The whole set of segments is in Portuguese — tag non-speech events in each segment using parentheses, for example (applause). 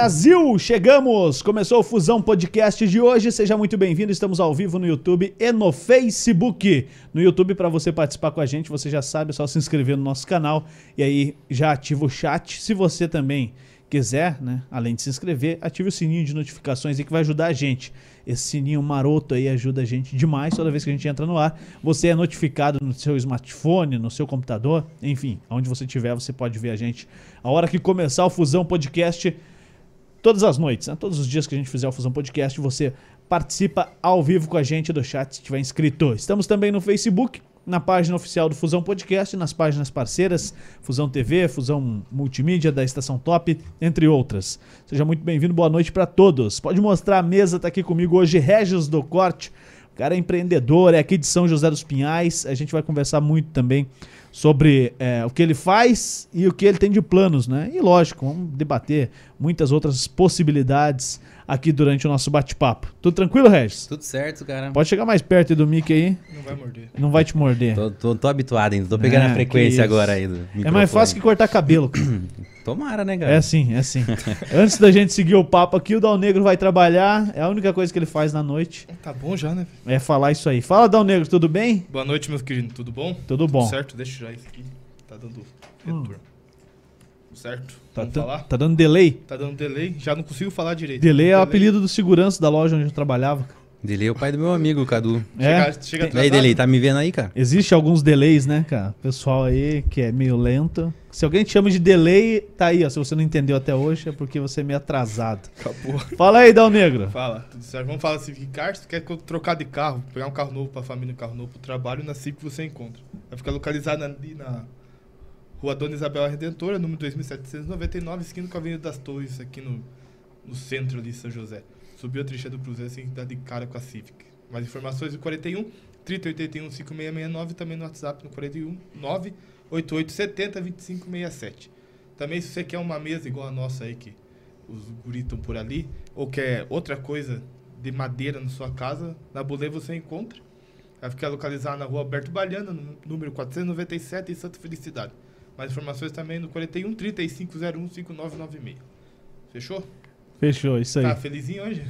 Brasil, chegamos! Começou o Fusão Podcast de hoje. Seja muito bem-vindo. Estamos ao vivo no YouTube e no Facebook. No YouTube, para você participar com a gente, você já sabe, é só se inscrever no nosso canal e aí já ativa o chat. Se você também quiser, né, além de se inscrever, ative o sininho de notificações aí que vai ajudar a gente. Esse sininho maroto aí ajuda a gente demais toda vez que a gente entra no ar. Você é notificado no seu smartphone, no seu computador, enfim, onde você estiver, você pode ver a gente a hora que começar o Fusão Podcast todas as noites, né? todos os dias que a gente fizer o Fusão Podcast, você participa ao vivo com a gente do chat se estiver inscrito. Estamos também no Facebook, na página oficial do Fusão Podcast, nas páginas parceiras, Fusão TV, Fusão Multimídia da Estação Top, entre outras. Seja muito bem-vindo, boa noite para todos. Pode mostrar a mesa, tá aqui comigo hoje Regis do Corte. O cara é empreendedor, é aqui de São José dos Pinhais. A gente vai conversar muito também sobre é, o que ele faz e o que ele tem de planos, né? E lógico, vamos debater muitas outras possibilidades aqui durante o nosso bate-papo. Tudo tranquilo, Regis? Tudo certo, cara. Pode chegar mais perto aí do mic aí. Não vai morder. Não vai te morder. Tô, tô, tô habituado ainda, tô pegando É, a frequência agora aí É mais fácil que cortar cabelo. (clears throat) Tomara, né, cara? É assim, é assim. (laughs) Antes da gente seguir o papo aqui, o Dal Negro vai trabalhar. É a única coisa que ele faz na noite. Tá bom já, né? É falar isso aí. Fala, Dal Negro, tudo bem? Boa noite, meus queridos. Tudo bom? Tudo bom. Certo? Deixa eu já isso aqui. Tá dando retorno. Certo? Tá, Vamos tá- falar? tá dando delay? Tá dando delay. Já não consigo falar direito. Delay é o Delay. apelido do segurança da loja onde eu trabalhava. Dele é o pai do meu amigo, Cadu. É. Chega, chega E aí. Dele, tá me vendo aí, cara? Existe alguns delays, né, cara? Pessoal aí que é meio lento. Se alguém te chama de delay, tá aí, ó. Se você não entendeu até hoje, é porque você é meio atrasado. Acabou. Fala aí, Dal Negro. Fala, tudo certo. Vamos falar Civic Car. Se quer trocar de carro, pegar um carro novo pra família, um carro novo pro trabalho, na Civic você encontra. Vai ficar localizado ali na Rua Dona Isabel Redentora, número 2799, esquina com a Avenida das Torres, aqui no, no centro de São José. Subiu a trincheira do Cruzeiro, assim, dá de cara com a Civic. Mais informações no 41 3081 5669, também no WhatsApp no 41 98870 2567. Também se você quer uma mesa igual a nossa aí, que os estão por ali, ou quer outra coisa de madeira na sua casa, na Bulê você encontra. Vai ficar localizada na rua Alberto Baliana, no número 497, em Santa Felicidade. Mais informações também no 41 3501 5996. Fechou? Fechou, isso aí. Tá felizinho hoje?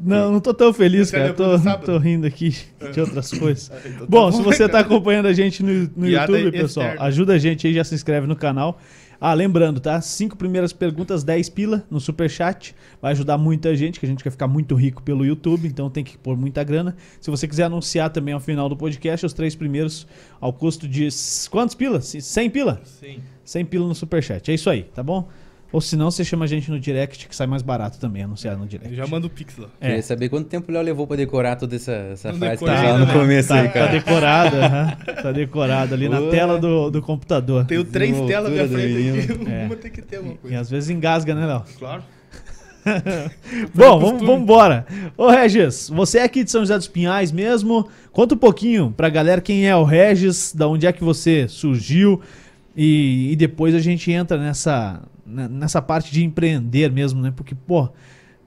Não, não tô tão feliz, Você cara. Tô, tô rindo aqui de outras coisas. (laughs) Ah, então tá Bom, se você tá cara. acompanhando a gente no, no YouTube, pessoal, externa. ajuda a gente aí, já se inscreve no canal. Ah, lembrando, tá? Cinco primeiras perguntas, 10 pila no Superchat. Vai ajudar muita gente, que a gente quer ficar muito rico pelo YouTube, então tem que pôr muita grana. Se você quiser anunciar também ao final do podcast, os três primeiros ao custo de... Quantos pila? 100 pila? Sim. 100 pila no Superchat. É isso aí, tá bom? Ou se não, você chama a gente no direct, que sai mais barato também anunciar no direct. Já manda o Pix lá. É. Queria saber quanto tempo o Léo levou pra decorar toda essa, essa Não frase que tá lá no né? começo Tá, aí, tá cara. decorado, (laughs) aham. tá decorado ali na tela do, do computador. Tenho três telas na minha frente aqui. menino. Uma É. tem que ter alguma E coisa. às vezes engasga, né, Léo? Claro. (laughs) Bom, vamos, vamos embora. Ô, Regis, você é aqui de São José dos Pinhais mesmo? Conta um pouquinho pra galera quem é o Regis, da onde é que você surgiu e, e depois a gente entra nessa, nessa parte de empreender mesmo, né? Porque, pô,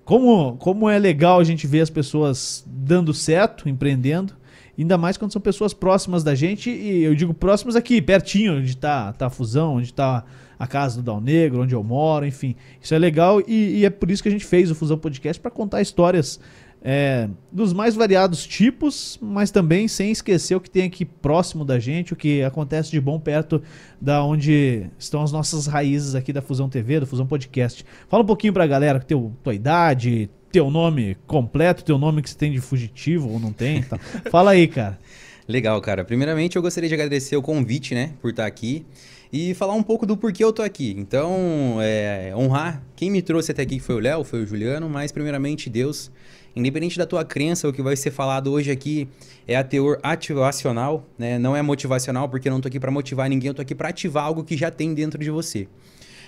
como, como é legal a gente ver as pessoas dando certo, empreendendo, ainda mais quando são pessoas próximas da gente, e eu digo próximas aqui, pertinho, onde tá, tá a fusão, onde tá a casa do Dal Negro, onde eu moro, enfim. Isso é legal e, e é por isso que a gente fez o Fusão Podcast para contar histórias é, dos mais variados tipos, mas também sem esquecer o que tem aqui próximo da gente, o que acontece de bom perto da onde estão as nossas raízes aqui da Fusão TV, do Fusão Podcast. Fala um pouquinho pra galera, teu, tua idade, teu nome completo, teu nome que você tem de fugitivo ou não tem. Tá. (laughs) Fala aí, cara. Legal, cara. Primeiramente, eu gostaria de agradecer o convite, né, por estar aqui e falar um pouco do porquê eu tô aqui. Então, é, honrar quem me trouxe até aqui, foi o Léo, foi o Juliano, mas primeiramente Deus. Independente da tua crença, o que vai ser falado hoje aqui é a teor ativacional, né? Não é motivacional, porque eu não tô aqui para motivar ninguém, eu tô aqui para ativar algo que já tem dentro de você.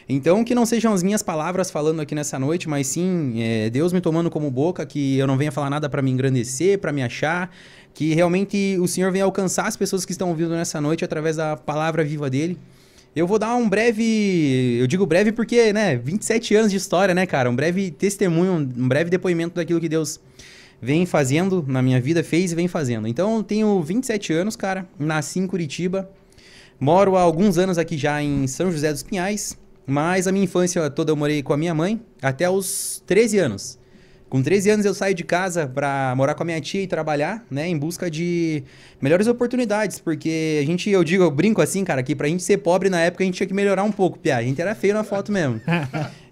Então, que não sejam as minhas palavras falando aqui nessa noite, mas sim é, Deus me tomando como boca, que eu não venha falar nada para me engrandecer, para me achar, que realmente o Senhor venha alcançar as pessoas que estão ouvindo nessa noite através da palavra viva dele. Eu vou dar um breve, eu digo breve porque, né, 27 anos de história, né, cara, um breve testemunho, um breve depoimento daquilo que Deus vem fazendo na minha vida, fez e vem fazendo. Então, eu tenho 27 anos, cara, nasci em Curitiba, moro há alguns anos aqui já em São José dos Pinhais, mas a minha infância toda eu morei com a minha mãe até os 13 anos. Com 13 anos eu saí de casa pra morar com a minha tia e trabalhar, né, em busca de melhores oportunidades, porque a gente, eu digo, eu brinco assim, cara, que pra gente ser pobre na época a gente tinha que melhorar um pouco, piá. A gente era feio na foto mesmo. (laughs)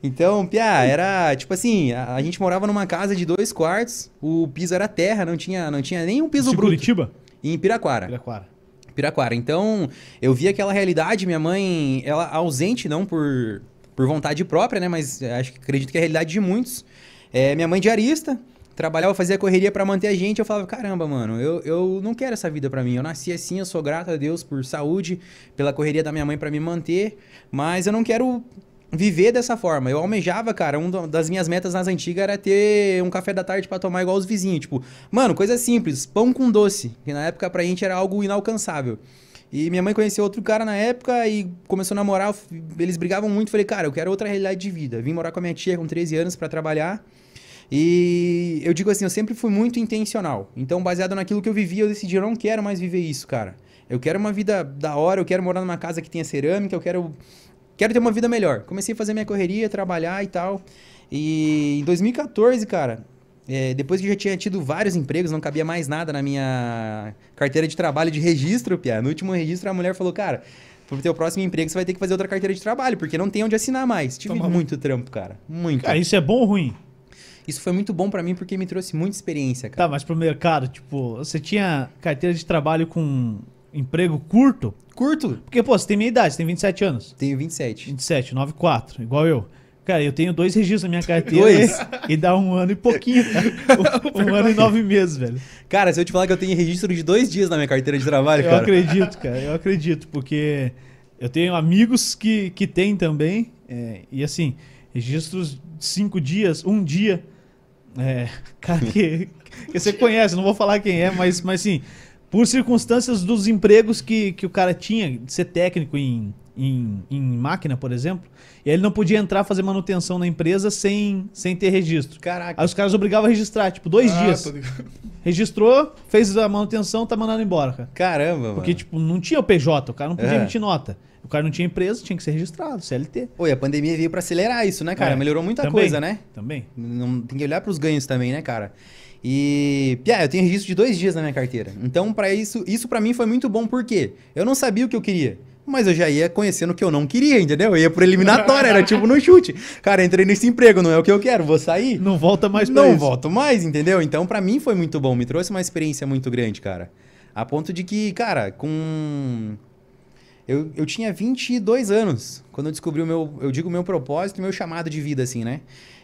Então, piá, era tipo assim, a, a gente morava numa casa de dois quartos, o piso era terra, não tinha, não tinha nem um piso De bruto. Curitiba? Em Piraquara. Piraquara. Piraquara. Então, eu vi aquela realidade, minha mãe, ela ausente, não por, por vontade própria, né? Mas acho que acredito que é a realidade de muitos. É, minha mãe diarista, trabalhava, fazia correria pra manter a gente. Eu falava, caramba, mano, eu, eu não quero essa vida pra mim. Eu nasci assim, eu sou grato a Deus por saúde, pela correria da minha mãe pra me manter, mas eu não quero viver dessa forma. Eu almejava, cara, uma das minhas metas nas antigas era ter um café da tarde pra tomar igual os vizinhos. Tipo, mano, coisa simples, pão com doce, que na época pra gente era algo inalcançável. E minha mãe conheceu outro cara na época e começou a namorar, eles brigavam muito, falei, cara, eu quero outra realidade de vida. Vim morar com a minha tia com 13 anos pra trabalhar. E eu digo assim, eu sempre fui muito intencional. Então, baseado naquilo que eu vivi, eu decidi, eu não quero mais viver isso, cara. Eu quero uma vida da hora, eu quero morar numa casa que tenha cerâmica, eu quero quero ter uma vida melhor. Comecei a fazer minha correria, trabalhar e tal. E em 2014, cara, é, depois que eu já tinha tido vários empregos, não cabia mais nada na minha carteira de trabalho de registro, Pia. No último registro, a mulher falou, cara, pro teu próximo emprego você vai ter que fazer outra carteira de trabalho, porque não tem onde assinar mais. Tive Toma muito trampo, cara. Muito. Cara, isso é bom ou ruim? Isso foi muito bom pra mim porque me trouxe muita experiência, cara. Tá, mas pro mercado, tipo, você tinha carteira de trabalho com emprego curto? Curto. Porque, pô, você tem minha idade, você tem 27 anos. Tenho 27. 27, 94, igual eu. Cara, eu tenho dois registros na minha carteira Dois? e dá um ano e pouquinho. um, (laughs) um ano e nove meses, velho. Cara, se eu te falar que eu tenho registro de dois dias na minha carteira de trabalho, Eu cara. acredito, cara, eu acredito, porque eu tenho amigos que, que têm também, é, e assim, registros de cinco dias, um dia. É, cara que, que você conhece, não vou falar quem é, mas, mas assim, por circunstâncias dos empregos que, que o cara tinha, de ser técnico em, em, em máquina, por exemplo, e aí ele não podia entrar fazer manutenção na empresa sem, sem ter registro. Caraca. Aí os caras obrigavam a registrar, tipo, dois Ah, dias. tô ligado. Registrou, fez a manutenção, tá mandando embora, cara. Caramba, Porque, mano. tipo, não tinha o PJ, o cara não podia É. emitir nota. O cara não tinha empresa, tinha que ser registrado, CLT. Oi, a pandemia veio pra acelerar isso, né, cara? É, Melhorou muita também, coisa, né? Também. Não, tem que olhar pros ganhos também, né, cara? E, Pia, eu tenho registro de dois dias na minha carteira. Então, para isso, isso para mim foi muito bom, porque eu não sabia o que eu queria. Mas eu já ia conhecendo o que eu não queria, entendeu? Eu ia por eliminatória, era tipo no chute. Cara, entrei nesse emprego, não é o que eu quero, vou sair. Não volta mais pra não isso. volto mais, entendeu? Então, pra mim foi muito bom, me trouxe uma experiência muito grande, cara. A ponto de que, cara, com. Eu, eu tinha 22 anos quando eu descobri o meu, eu digo, o meu propósito e meu chamado de vida, assim, né?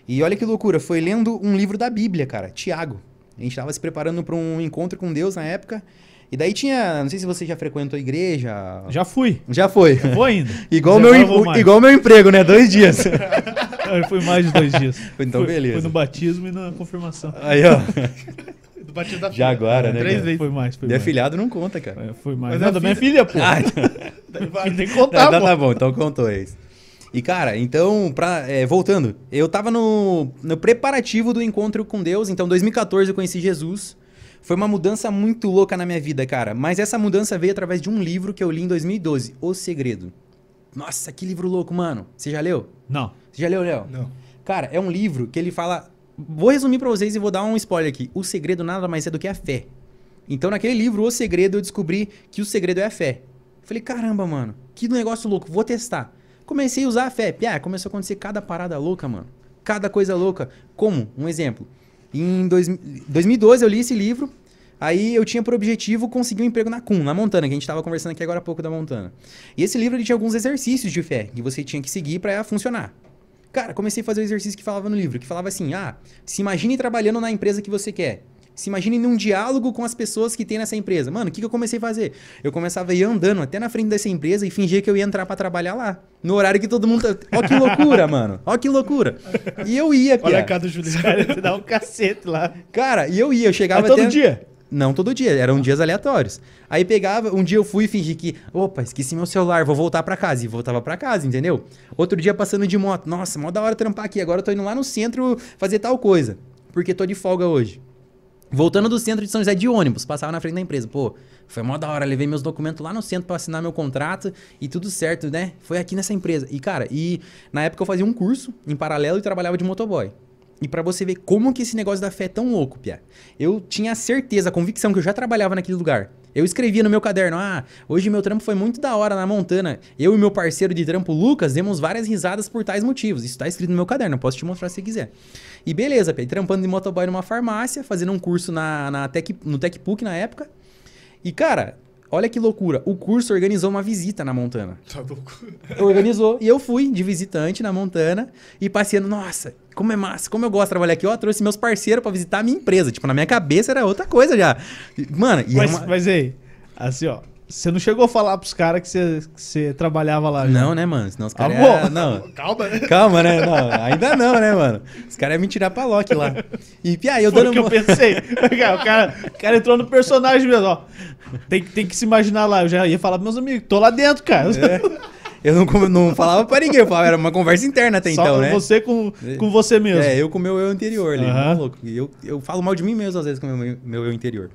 E olha que loucura, foi lendo um livro da Bíblia, cara, Tiago. A gente tava se preparando pra um encontro com Deus na época. E daí tinha, não sei se você já frequentou a igreja. Já fui. Já foi. Vou ainda. (laughs) Igual meu, igual meu emprego, né? Dois dias. (laughs) Eu fui mais de dois dias. Então, Fui- beleza. Fui no batismo e na confirmação. Aí, ó. (laughs) Batismo da Já filha. agora, né, Três vezes. Foi mais, foi mais. afilhado não conta, cara. É, Foi mais. Mas Não, a da minha filha- pô. Ah. (laughs) Tem que contar, tá, pô. tá bom, então contou isso. E, cara, então, pra, é, voltando, eu tava no, no preparativo do encontro com Deus, então, em 2014 eu conheci Jesus. Foi uma mudança muito louca na minha vida, cara. Mas essa mudança veio através de um livro que eu li em 2012, O Segredo. Nossa, que livro louco, mano. Você já leu? Não. Você já leu, Léo? Não. Cara, é um livro que ele fala. Vou resumir pra vocês e vou dar um spoiler aqui. O segredo nada mais é do que a fé. Então, naquele livro, O Segredo, eu descobri que o segredo é a fé. Falei, caramba, mano, que negócio louco, vou testar. Comecei a usar a fé. Piá, começou a acontecer cada parada louca, mano. Cada coisa louca. Como? Um exemplo. Em dois, 2012 eu li esse livro. Aí eu tinha por objetivo conseguir um emprego na CUM, na Montana, que a gente tava conversando aqui agora há pouco da Montana. E esse livro ele tinha alguns exercícios de fé que você tinha que seguir pra funcionar. Cara, comecei a fazer o exercício que falava no livro, que falava assim: ah, se imagine trabalhando na empresa que você quer. Se imagine num diálogo com as pessoas que tem nessa empresa. Mano, o que, que eu comecei a fazer? Eu começava a ir andando até na frente dessa empresa e fingir que eu ia entrar pra trabalhar lá. No horário que todo mundo. tá- Ó que loucura, (laughs) mano. Ó que loucura. E eu ia, Olha Pia. a cara do Juliano. Cara, (laughs) te dá um cacete lá. Cara, e eu ia, eu chegava Mas todo até... dia? Não todo dia, eram dias aleatórios. Aí pegava, um dia eu fui e fingi que, opa, esqueci meu celular, vou voltar pra casa. E voltava pra casa, entendeu? Outro dia passando de moto, nossa, mó da hora trampar aqui, agora eu tô indo lá no centro fazer tal coisa, porque tô de folga hoje. Voltando do centro de São José de ônibus, passava na frente da empresa. Pô, foi mó da hora, levei meus documentos lá no centro pra assinar meu contrato e tudo certo, né? Foi aqui nessa empresa. E, cara, e na época eu fazia um curso em paralelo e trabalhava de motoboy. E pra você ver como que esse negócio da fé é tão louco, Pia. Eu tinha certeza, a convicção que eu já trabalhava naquele lugar. Eu escrevia no meu caderno, ah, hoje meu trampo foi muito da hora na Montana. Eu e meu parceiro de trampo, Lucas, demos várias risadas por tais motivos. Isso tá escrito no meu caderno, posso te mostrar se quiser. E beleza, Pia, trampando de motoboy numa farmácia, fazendo um curso na, na Tech, no TechPUC na época. E, cara, olha que loucura. O curso organizou uma visita na Montana. Tá louco. (laughs) Organizou. E eu fui de visitante na Montana e passeando. Nossa, como é massa, como eu gosto de trabalhar aqui. Ó, trouxe meus parceiros pra visitar a minha empresa. Tipo, na minha cabeça era outra coisa já. Mano, e Mas, é uma... mas aí, assim, ó. Você não chegou a falar pros caras que você, que você trabalhava lá? já? Não, né, mano? Senão os caras. Ah, bom. é- Não. (laughs) Calma, né? Calma, né? Não, ainda não, né, mano? Os caras iam me tirar pra Loki lá. E, Pia, eu Foi dando. o que eu pensei. (laughs) o, cara, o cara entrou no personagem mesmo, ó. Tem, que- tem que se imaginar lá. Eu já ia falar pros meus amigos, tô lá dentro, cara. É. Eu não, não falava pra ninguém, eu falava, era uma conversa interna até Só então, né? você com, com você mesmo. É, eu com o meu eu interior ali, muito louco. Eu, eu falo mal de mim mesmo às vezes com o meu, meu eu interior.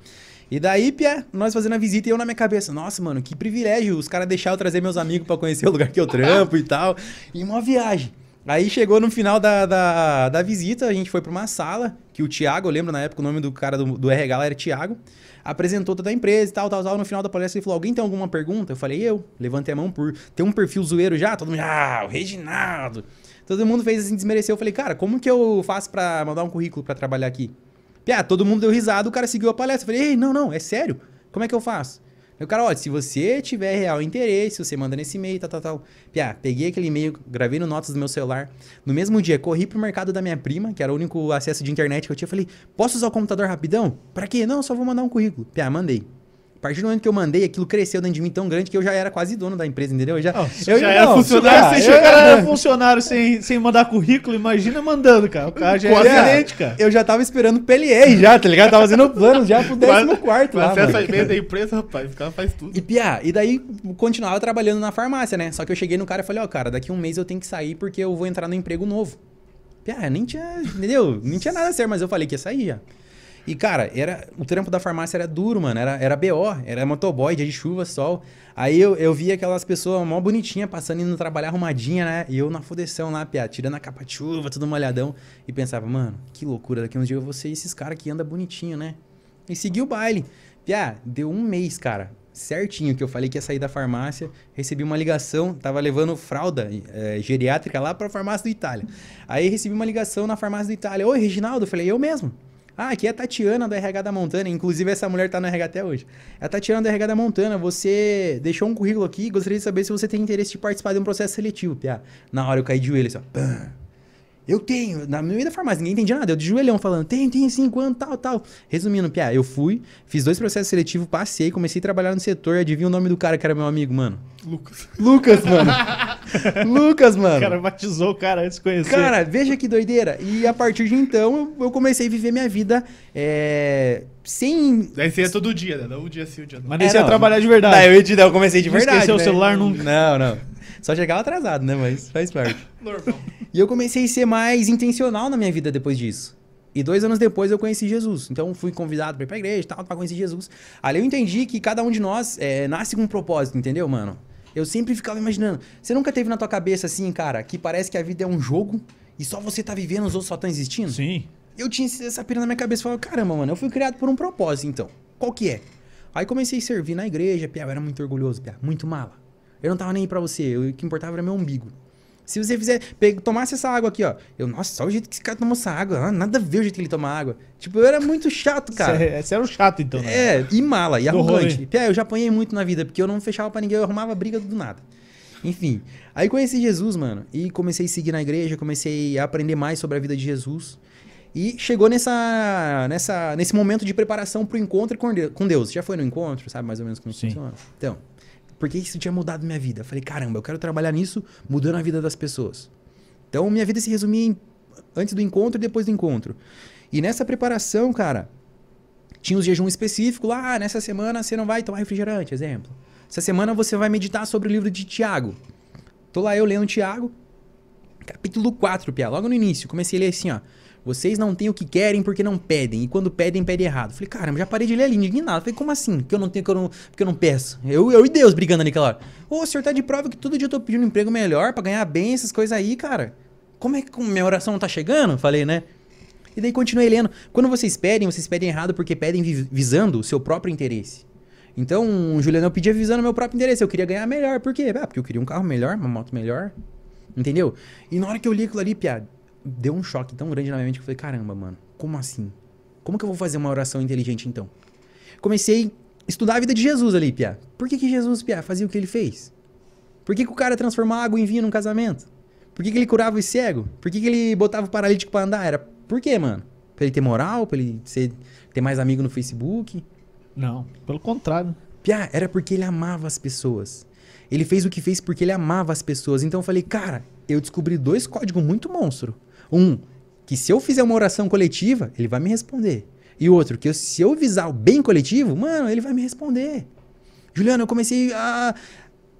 E daí, Pia, nós fazendo a visita e eu na minha cabeça, nossa, mano, que privilégio os caras deixaram eu trazer meus amigos pra conhecer o lugar que eu trampo e tal. E uma viagem. Aí chegou no final da, da, da visita, a gente foi pra uma sala, que o Thiago, eu lembro na época o nome do cara do, do RH era Thiago, apresentou toda a empresa e tal, tal, tal. No final da palestra ele falou, alguém tem alguma pergunta? Eu falei, eu. Levantei a mão por ter um perfil zoeiro já, todo mundo, ah, o Reginaldo. Todo mundo fez assim, desmereceu. Eu falei, cara, como que eu faço pra mandar um currículo pra trabalhar aqui? Piá, todo mundo deu risada, o cara seguiu a palestra. Eu falei, ei, não, não, é sério? Como é que eu faço? Aí o cara, olha, se você tiver real interesse, você manda nesse e-mail, tal, tal, tal. Piá, peguei aquele e-mail, gravei no notas do meu celular. No mesmo dia, corri pro mercado da minha prima, que era o único acesso de internet que eu tinha. Falei, posso usar o computador rapidão? Pra quê? Não, só vou mandar um currículo. Piá, mandei. A partir do momento que eu mandei, aquilo cresceu dentro de mim tão grande que eu já era quase dono da empresa, entendeu? Eu já, Não, eu já era funcionário, cara, você cara era funcionário sem, sem mandar currículo, imagina mandando, cara. O cara já é Quase- excelente, cara. Eu já tava esperando o PLR já, tá ligado? Tava fazendo plano já pro 14 quarto lá, acesso mano. a e-mail da empresa, rapaz, o cara faz tudo. E Pia, e daí continuava trabalhando na farmácia, né? Só que eu cheguei no cara e falei, ó, cara, daqui um mês eu tenho que sair porque eu vou entrar no emprego novo. Pia, nem tinha, entendeu? Nem tinha nada a ser, mas eu falei que ia sair já. E, cara, era, o trampo da farmácia era duro, mano. Era, era BO, era motoboy, dia de chuva, sol. Aí eu, eu via aquelas pessoas mó bonitinhas passando indo trabalhar arrumadinha, né? E eu na fodeção lá, Pia, tirando a capa de chuva, tudo molhadão. E pensava, mano, que loucura, daqui uns dias eu vou ser esses caras que andam bonitinho, né? E segui o baile. Pia, deu um mês, cara. Certinho que eu falei que ia sair da farmácia. Recebi uma ligação, tava levando fralda eh, geriátrica lá pra farmácia do Itália. Aí recebi uma ligação na farmácia do Itália. Oi, Reginaldo. Eu falei, eu mesmo. Ah, aqui é a Tatiana do RH da Montana. Inclusive, essa mulher tá no RH até hoje. É a Tatiana do RH da Montana. Você deixou um currículo aqui. Gostaria de saber se você tem interesse de participar de um processo seletivo, Pia. Na hora eu caí de joelho, assim, ó. Pã. Eu tenho, na- da farmácia, ninguém entendia nada. Eu de joelhão falando, tem, tem sim, quanto, tal, tal. Resumindo, Pia, eu fui, fiz dois processos seletivos, passei, comecei a trabalhar no setor, adivinha o nome do cara que era meu amigo, mano? Lucas. Lucas, mano. (laughs) Lucas, O mano. cara batizou o cara antes de conhecer. Cara, veja que doideira. E a partir de então, eu, comecei a viver minha vida é, sem. Daí você ia todo dia, né? Não um dia sim, um dia não. mas daí É, você ia trabalhar de verdade. Daí eu, eu comecei de Não verdade. esqueceu o né? celular nunca. Não, não. Só chegava atrasado, né? Mas faz parte. (laughs) Normal. E eu comecei a ser mais intencional na minha vida depois disso. E dois anos depois eu conheci Jesus. Então fui convidado pra ir pra igreja e tal, pra conhecer Jesus. Ali eu entendi que cada um de nós é, nasce com um propósito, entendeu, mano? Eu sempre ficava imaginando. Você nunca teve na tua cabeça assim, cara, que parece que a vida é um jogo e só você tá vivendo, os outros só estão existindo? Sim. Eu tinha essa pira na minha cabeça e falava, caramba, mano, eu fui criado por um propósito, então. Qual que é? Aí comecei a servir na igreja, Pia, eu era muito orgulhoso, Pia, muito mala. Eu não tava nem aí pra você, o que importava era meu umbigo. Se você fizer, pe- tomasse essa água aqui, ó. Eu, nossa, só o jeito que esse cara tomou essa água. ah, nada a ver o jeito que ele toma água. Tipo, eu era muito chato, cara. Você, você era um chato, então, né? É, e mala, e Do arrogante. rolê. Pia, eu já apanhei muito na vida, porque eu não fechava pra ninguém, eu arrumava briga do nada. Enfim, aí conheci Jesus, mano, e comecei a seguir na igreja, comecei a aprender mais sobre a vida de Jesus. E chegou nessa, nessa, nesse momento de preparação pro encontro com Deus- com Deus. Já foi no encontro, sabe mais ou menos como Sim. funciona? Então, porque isso tinha mudado minha vida. Eu falei, caramba, eu quero trabalhar nisso, mudando a vida das pessoas. Então, minha vida se resumia em antes do encontro e depois do encontro. E nessa preparação, cara, tinha os jejum específico lá, ah, nessa semana você não vai tomar refrigerante, exemplo. Essa semana você vai meditar sobre o livro de Tiago. Tô lá eu lendo Tiago, capítulo 4, Pia, logo no início. Comecei a ler assim, ó. Vocês não têm o que querem porque não pedem. E quando pedem, pedem errado. Falei, caramba, já parei de ler ali, indignado. Falei, como assim? Que eu não tenho, que eu não, porque eu não peço. Eu, eu e Deus brigando ali naquela hora. Ô, o senhor tá de prova que todo dia eu tô pedindo um emprego melhor pra ganhar bem, essas coisas aí, cara. Como é que minha oração não tá chegando? Falei, né? E daí continuei lendo. Quando vocês pedem, vocês pedem errado porque pedem vi- visando o seu próprio interesse. Então, Juliano, eu pedia visando meu próprio interesse. Eu queria ganhar melhor. Por quê? Ah, porque eu queria um carro melhor, uma moto melhor. Entendeu? E na hora que eu li aquilo ali, piada, deu um choque tão grande na minha mente que eu falei, caramba, mano, como assim? Como que eu vou fazer uma oração inteligente então? Comecei a estudar a vida de Jesus ali, piá. Por que, que Jesus, piá, fazia o que ele fez? Por que, que o cara transformava água em vinho num casamento? Por que, que ele curava os cego? Por que, que ele botava o paralítico pra andar? Era por quê, mano? Pra ele ter moral? Pra ele ser, ter mais amigo no Facebook? Não, pelo contrário. Piá, era porque ele amava as pessoas. Ele fez o que fez porque ele amava as pessoas. Então eu falei, cara, eu descobri dois códigos muito monstro. Um, que se eu fizer uma oração coletiva, ele vai me responder. E outro, que eu- se eu visar o bem coletivo, mano, ele vai me responder. Juliano, eu comecei a,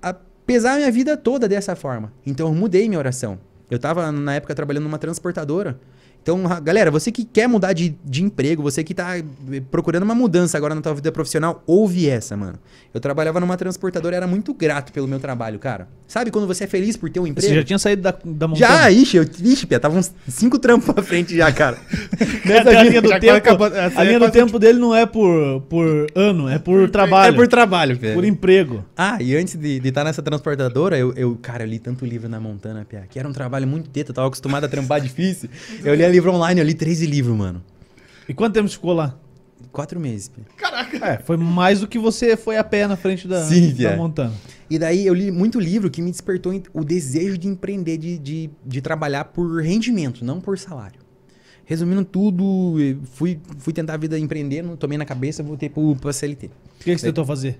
a pesar a minha vida toda dessa forma. Então eu mudei minha oração. Eu tava, na época, trabalhando numa transportadora. Então, ra- galera, você que quer mudar de, de emprego, você que tá eh, procurando uma mudança agora na tua vida profissional, ouve essa, mano. Eu trabalhava numa transportadora, era muito grato pelo meu trabalho, cara. Sabe quando você é feliz por ter um emprego? Você já tinha saído da, da montanha? Já, ixi, eu, ixi, Pia, tava uns cinco trampos pra frente já, cara. (laughs) Até a linha do tempo, acabou- a é linha do tempo dele não é por, por ano, é por trabalho. É por trabalho, Pia. por emprego. Ah, e antes de estar nessa transportadora, eu, eu, cara, eu li tanto livro na Montana, Pia, que era um trabalho muito teta, eu tava acostumado a trampar (laughs) difícil. Eu lia livro online, eu li 13 livros, mano. E quanto tempo ficou lá? Quatro meses, Pia. É, foi mais do que você foi a pé na frente da, Sim, da montanha. E daí eu li muito livro que me despertou o desejo de empreender, de, de, de trabalhar por rendimento, não por salário. Resumindo tudo, fui, fui tentar a vida empreendendo, tomei na cabeça, voltei pro, pro CLT. O que, que você tentou fazer?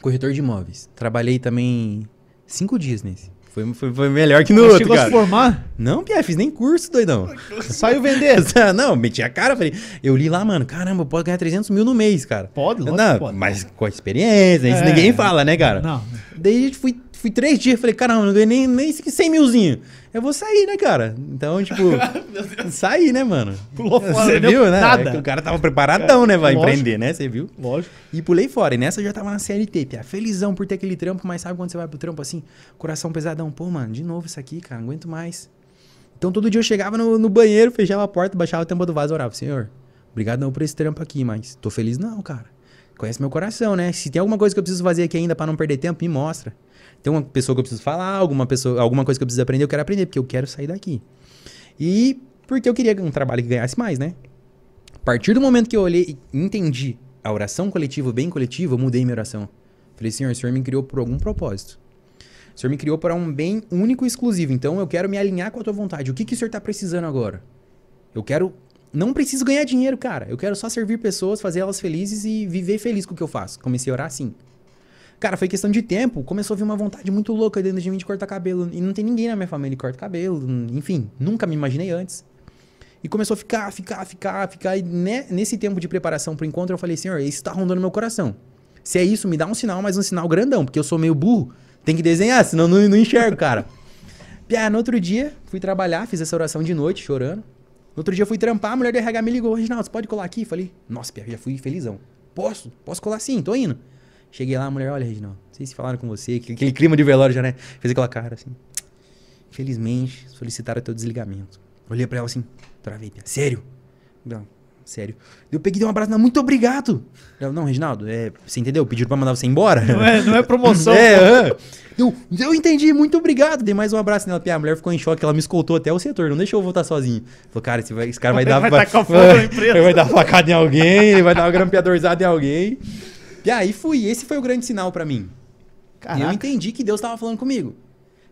Corretor de imóveis. Trabalhei também cinco dias nesse. Foi, foi, foi melhor que no Você outro, chegou a se cara. formar? Não, Pia, fiz nem curso, doidão. Saiu vender. (laughs) não, meti a cara, falei. Eu li lá, mano, caramba, eu posso ganhar 300 mil no mês, cara. Pode, lógico Não, pode. mas com a experiência, isso É. ninguém fala, né, cara? Não. Daí fui, fui três dias, falei, caramba, não ganhei nem, nem 100 milzinho. Eu vou sair, né, cara? Então, tipo, (laughs) sair, né, mano? Pulou fora, Você viu, né? nada. É o cara tava preparadão, né, Lógico. empreender, né? Você viu? Lógico. E pulei fora. E nessa eu já tava na CLT, pia. Felizão por ter aquele trampo, mas sabe quando você vai pro trampo assim? Coração pesadão. Pô, mano, de novo isso aqui, cara, não aguento mais. Então todo dia eu chegava no, no banheiro, fechava a porta, baixava a tampa do vaso e orava. Senhor, obrigado não por esse trampo aqui, mas tô feliz não, cara. Conhece meu coração, né? Se tem alguma coisa que eu preciso fazer aqui ainda pra não perder tempo, me mostra. Tem uma pessoa que eu preciso falar, alguma, pessoa, alguma coisa que eu preciso aprender, eu quero aprender, porque eu quero sair daqui. E porque eu queria um trabalho que ganhasse mais, né? A partir do momento que eu olhei e entendi a oração coletiva, o bem coletivo, eu mudei minha oração. Falei, Senhor, o Senhor me criou por algum propósito. O Senhor me criou para um bem único e exclusivo. Então eu quero me alinhar com a tua vontade. O que, que o Senhor tá precisando agora? Eu quero. Não preciso ganhar dinheiro, cara. Eu quero só servir pessoas, fazer elas felizes e viver feliz com o que eu faço. Comecei a orar assim. Cara, foi questão de tempo. Começou a vir uma vontade muito louca dentro de mim de cortar cabelo. E não tem ninguém na minha família que corta cabelo. Enfim, nunca me imaginei antes. E começou a ficar, ficar, ficar, ficar. E ne- nesse tempo de preparação pro encontro, eu falei, Senhor, isso tá rondando meu coração. Se é isso, me dá um sinal, mas um sinal grandão, porque eu sou meio burro. Tem que desenhar, senão não, não enxergo, cara. (laughs) Piá, no outro dia, fui trabalhar, fiz essa oração de noite, chorando. No outro dia, fui trampar, a mulher do RH me ligou. Reginaldo, você pode colar aqui? Falei, nossa, Piá, já fui felizão. Posso? Posso colar sim, tô indo. Cheguei lá, a mulher, olha, Reginaldo, não sei se falaram com você, que- aquele clima de velório já, né? Fez aquela cara assim. Infelizmente, solicitaram teu desligamento. Olhei pra ela assim, travei. Sério? Não, sério. Eu peguei e dei um abraço, não, muito obrigado. Ela, não, Reginaldo, é, você entendeu? Pediram pra mandar você embora? Não é, não é promoção. (laughs) É, aham. eu, eu entendi, muito obrigado. Dei mais um abraço nela. Pia, A mulher ficou em choque, ela me escoltou até o setor, não deixou eu voltar sozinho. Falou, cara, esse, vai- esse cara vai dar. Vai fogo na (laughs) empresa. Ele vai dar facada em alguém, ele vai dar uma grampeadorzada em alguém. E aí fui, esse foi o grande sinal pra mim. E eu Caraca. entendi que Deus tava falando comigo.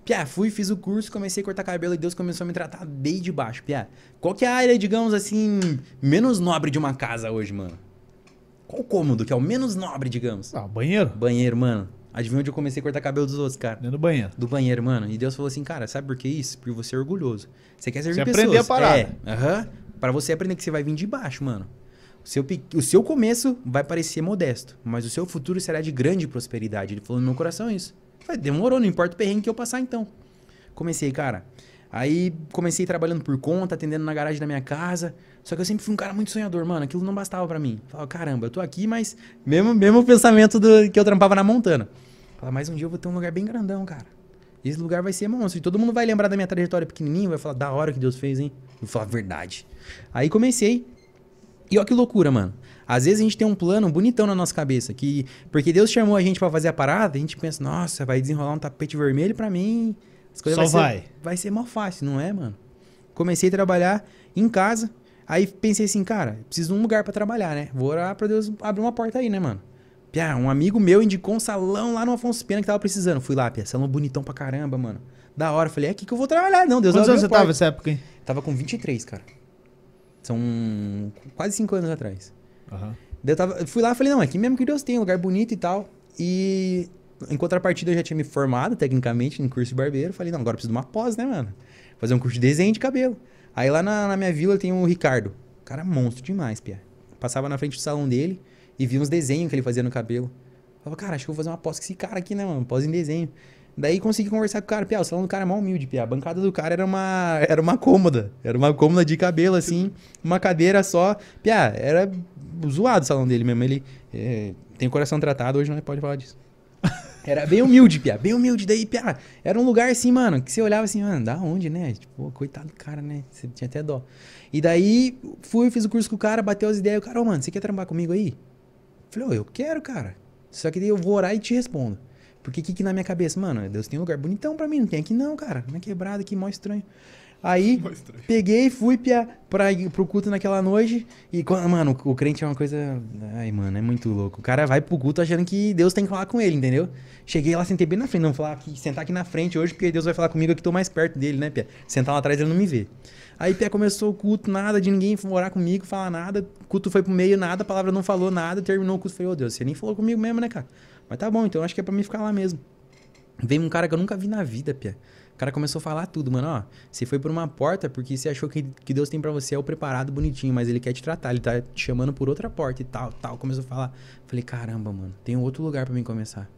Pia, fui, fiz o curso, comecei a cortar cabelo e Deus começou a me tratar bem de baixo. Pia, qual que é a área, digamos assim, menos nobre de uma casa hoje, mano? Qual o cômodo que é o menos nobre, digamos? Ah, banheiro? Banheiro, mano. Adivinha onde eu comecei a cortar cabelo dos outros, cara? Dentro do banheiro. Do banheiro, mano. E Deus falou assim, cara, sabe por que isso? Porque você é orgulhoso. Você quer servir Você pessoas. aprender a parada. É, aham. Pra você aprender que você vai vir de baixo, mano. O seu, o seu começo vai parecer modesto, mas o seu futuro será de grande prosperidade. Ele falou no meu coração isso. Falei, demorou, não importa o perrengue que eu passar então. Comecei, cara, Aí comecei trabalhando por conta, atendendo na garagem da minha casa. Só que eu sempre fui um cara muito sonhador, mano. Aquilo não bastava pra mim. Falava, caramba, eu tô aqui, mas. Mesmo, mesmo pensamento do, que eu trampava na Montana. Falava, mas um dia eu vou ter um lugar bem grandão, cara. Esse lugar vai ser monstro. E todo mundo vai lembrar da minha trajetória pequenininha, vai falar, da hora que Deus fez, hein? Vou falar, verdade. Aí comecei. E olha que loucura, mano. Às vezes a gente tem um plano bonitão na nossa cabeça, que porque Deus chamou a gente para fazer a parada, a gente pensa, nossa, vai desenrolar um tapete vermelho para mim. As coisas Só vai. Ser, vai ser mal fácil, não é, mano? Comecei a trabalhar em casa, aí pensei assim, cara, preciso de um lugar para trabalhar, né? Vou orar pra Deus abrir uma porta aí, né, mano? Pia, um amigo meu indicou um salão lá no Afonso Pena que tava precisando. Fui lá, Pia, salão bonitão pra caramba, mano. Da hora. Falei, é aqui que eu vou trabalhar. Não, Deus Quantos anos você tava nessa época, hein? Tava com 23, cara. São quase 5 anos atrás. Uhum. eu tava, fui lá e falei, não, aqui mesmo que Deus tem, um lugar bonito e tal. E em contrapartida eu já tinha me formado tecnicamente em curso de barbeiro. Falei, não, agora eu preciso de uma pós, né, mano? Fazer um curso de desenho de cabelo. Aí lá na, na minha vila tem o Ricardo. Cara, monstro demais, Pia. Passava na frente do salão dele e vi uns desenhos que ele fazia no cabelo. Falava, cara, acho que eu vou fazer uma pós com esse cara aqui, né, mano? Pós em desenho. Daí consegui conversar com o cara, Pia, o salão do cara é mó humilde, Pia. A bancada do cara era uma, era uma cômoda. Era uma cômoda de cabelo, assim, uma cadeira só. Pia, era zoado o salão dele mesmo. Ele é, tem o coração tratado, hoje não pode falar disso. (laughs) Era bem humilde, Pia. Bem humilde. Daí, Pia, era um lugar assim, mano, que você olhava assim, mano, da onde, né? Tipo, coitado do cara, né? Você tinha até dó. E daí, fui, fiz o curso com o cara, bateu as ideias. O cara, ô, oh, mano, você quer trabalhar comigo aí? Falei, oh, eu quero, cara. Só que daí eu vou orar e te respondo. Porque o que, que na minha cabeça, mano, Deus tem um lugar bonitão pra mim, não tem aqui não, cara. Não é quebrado aqui, mó estranho. Aí, peguei, fui pra, pra, pro culto naquela noite. E, mano, o crente é uma coisa. Ai, mano, é muito louco. O cara vai pro culto achando que Deus tem que falar com ele, entendeu? Cheguei lá, sentei bem na frente. Não falar aqui, sentar aqui na frente hoje, porque Deus vai falar comigo que tô mais perto dele, né, Pia? Sentar lá atrás ele não me vê. Aí, Pia começou o culto, nada de ninguém orar comigo, falar nada. O culto foi pro meio, nada, a palavra não falou nada. Terminou o culto. Falei, ô oh, Deus, você nem falou comigo mesmo, né, cara? Mas tá bom, então acho que é pra mim ficar lá mesmo. Veio um cara que eu nunca vi na vida, Pia. Cara começou a falar tudo, mano, ó. Você foi por uma porta porque você achou que, que Deus tem para você é o preparado bonitinho, mas ele quer te tratar, ele tá te chamando por outra porta e tal, tal. Começou a falar. Falei, caramba, mano, tem outro lugar para mim começar.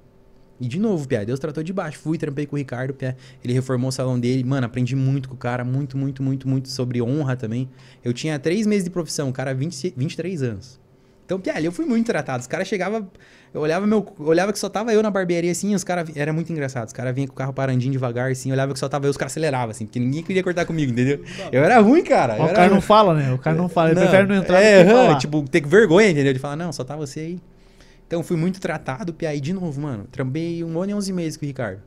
E de novo, Pia, Deus tratou de baixo. Fui, trampei com o Ricardo, Pia. Ele reformou o salão dele. Mano, aprendi muito com o cara. Muito, muito, muito, muito sobre honra também. Eu tinha três meses de profissão, o cara 20, 23 anos. Então, Pia, eu fui muito tratado. Os caras chegavam eu olhava, meu, olhava que só tava eu na barbearia, assim, os caras... Era muito engraçado. Os caras vinham com o carro parandinho devagar, assim. olhava que só tava eu, os caras aceleravam, assim. Porque ninguém queria cortar comigo, entendeu? Eu era ruim, cara. O cara ruim. não fala, né? O cara não fala. Ele não, prefere não entrar é, falar. Tipo, ter vergonha, entendeu? De falar, não, só tá você aí. Então, fui muito tratado. Aí, de novo, mano. Trambei um ano e onze meses com o Ricardo.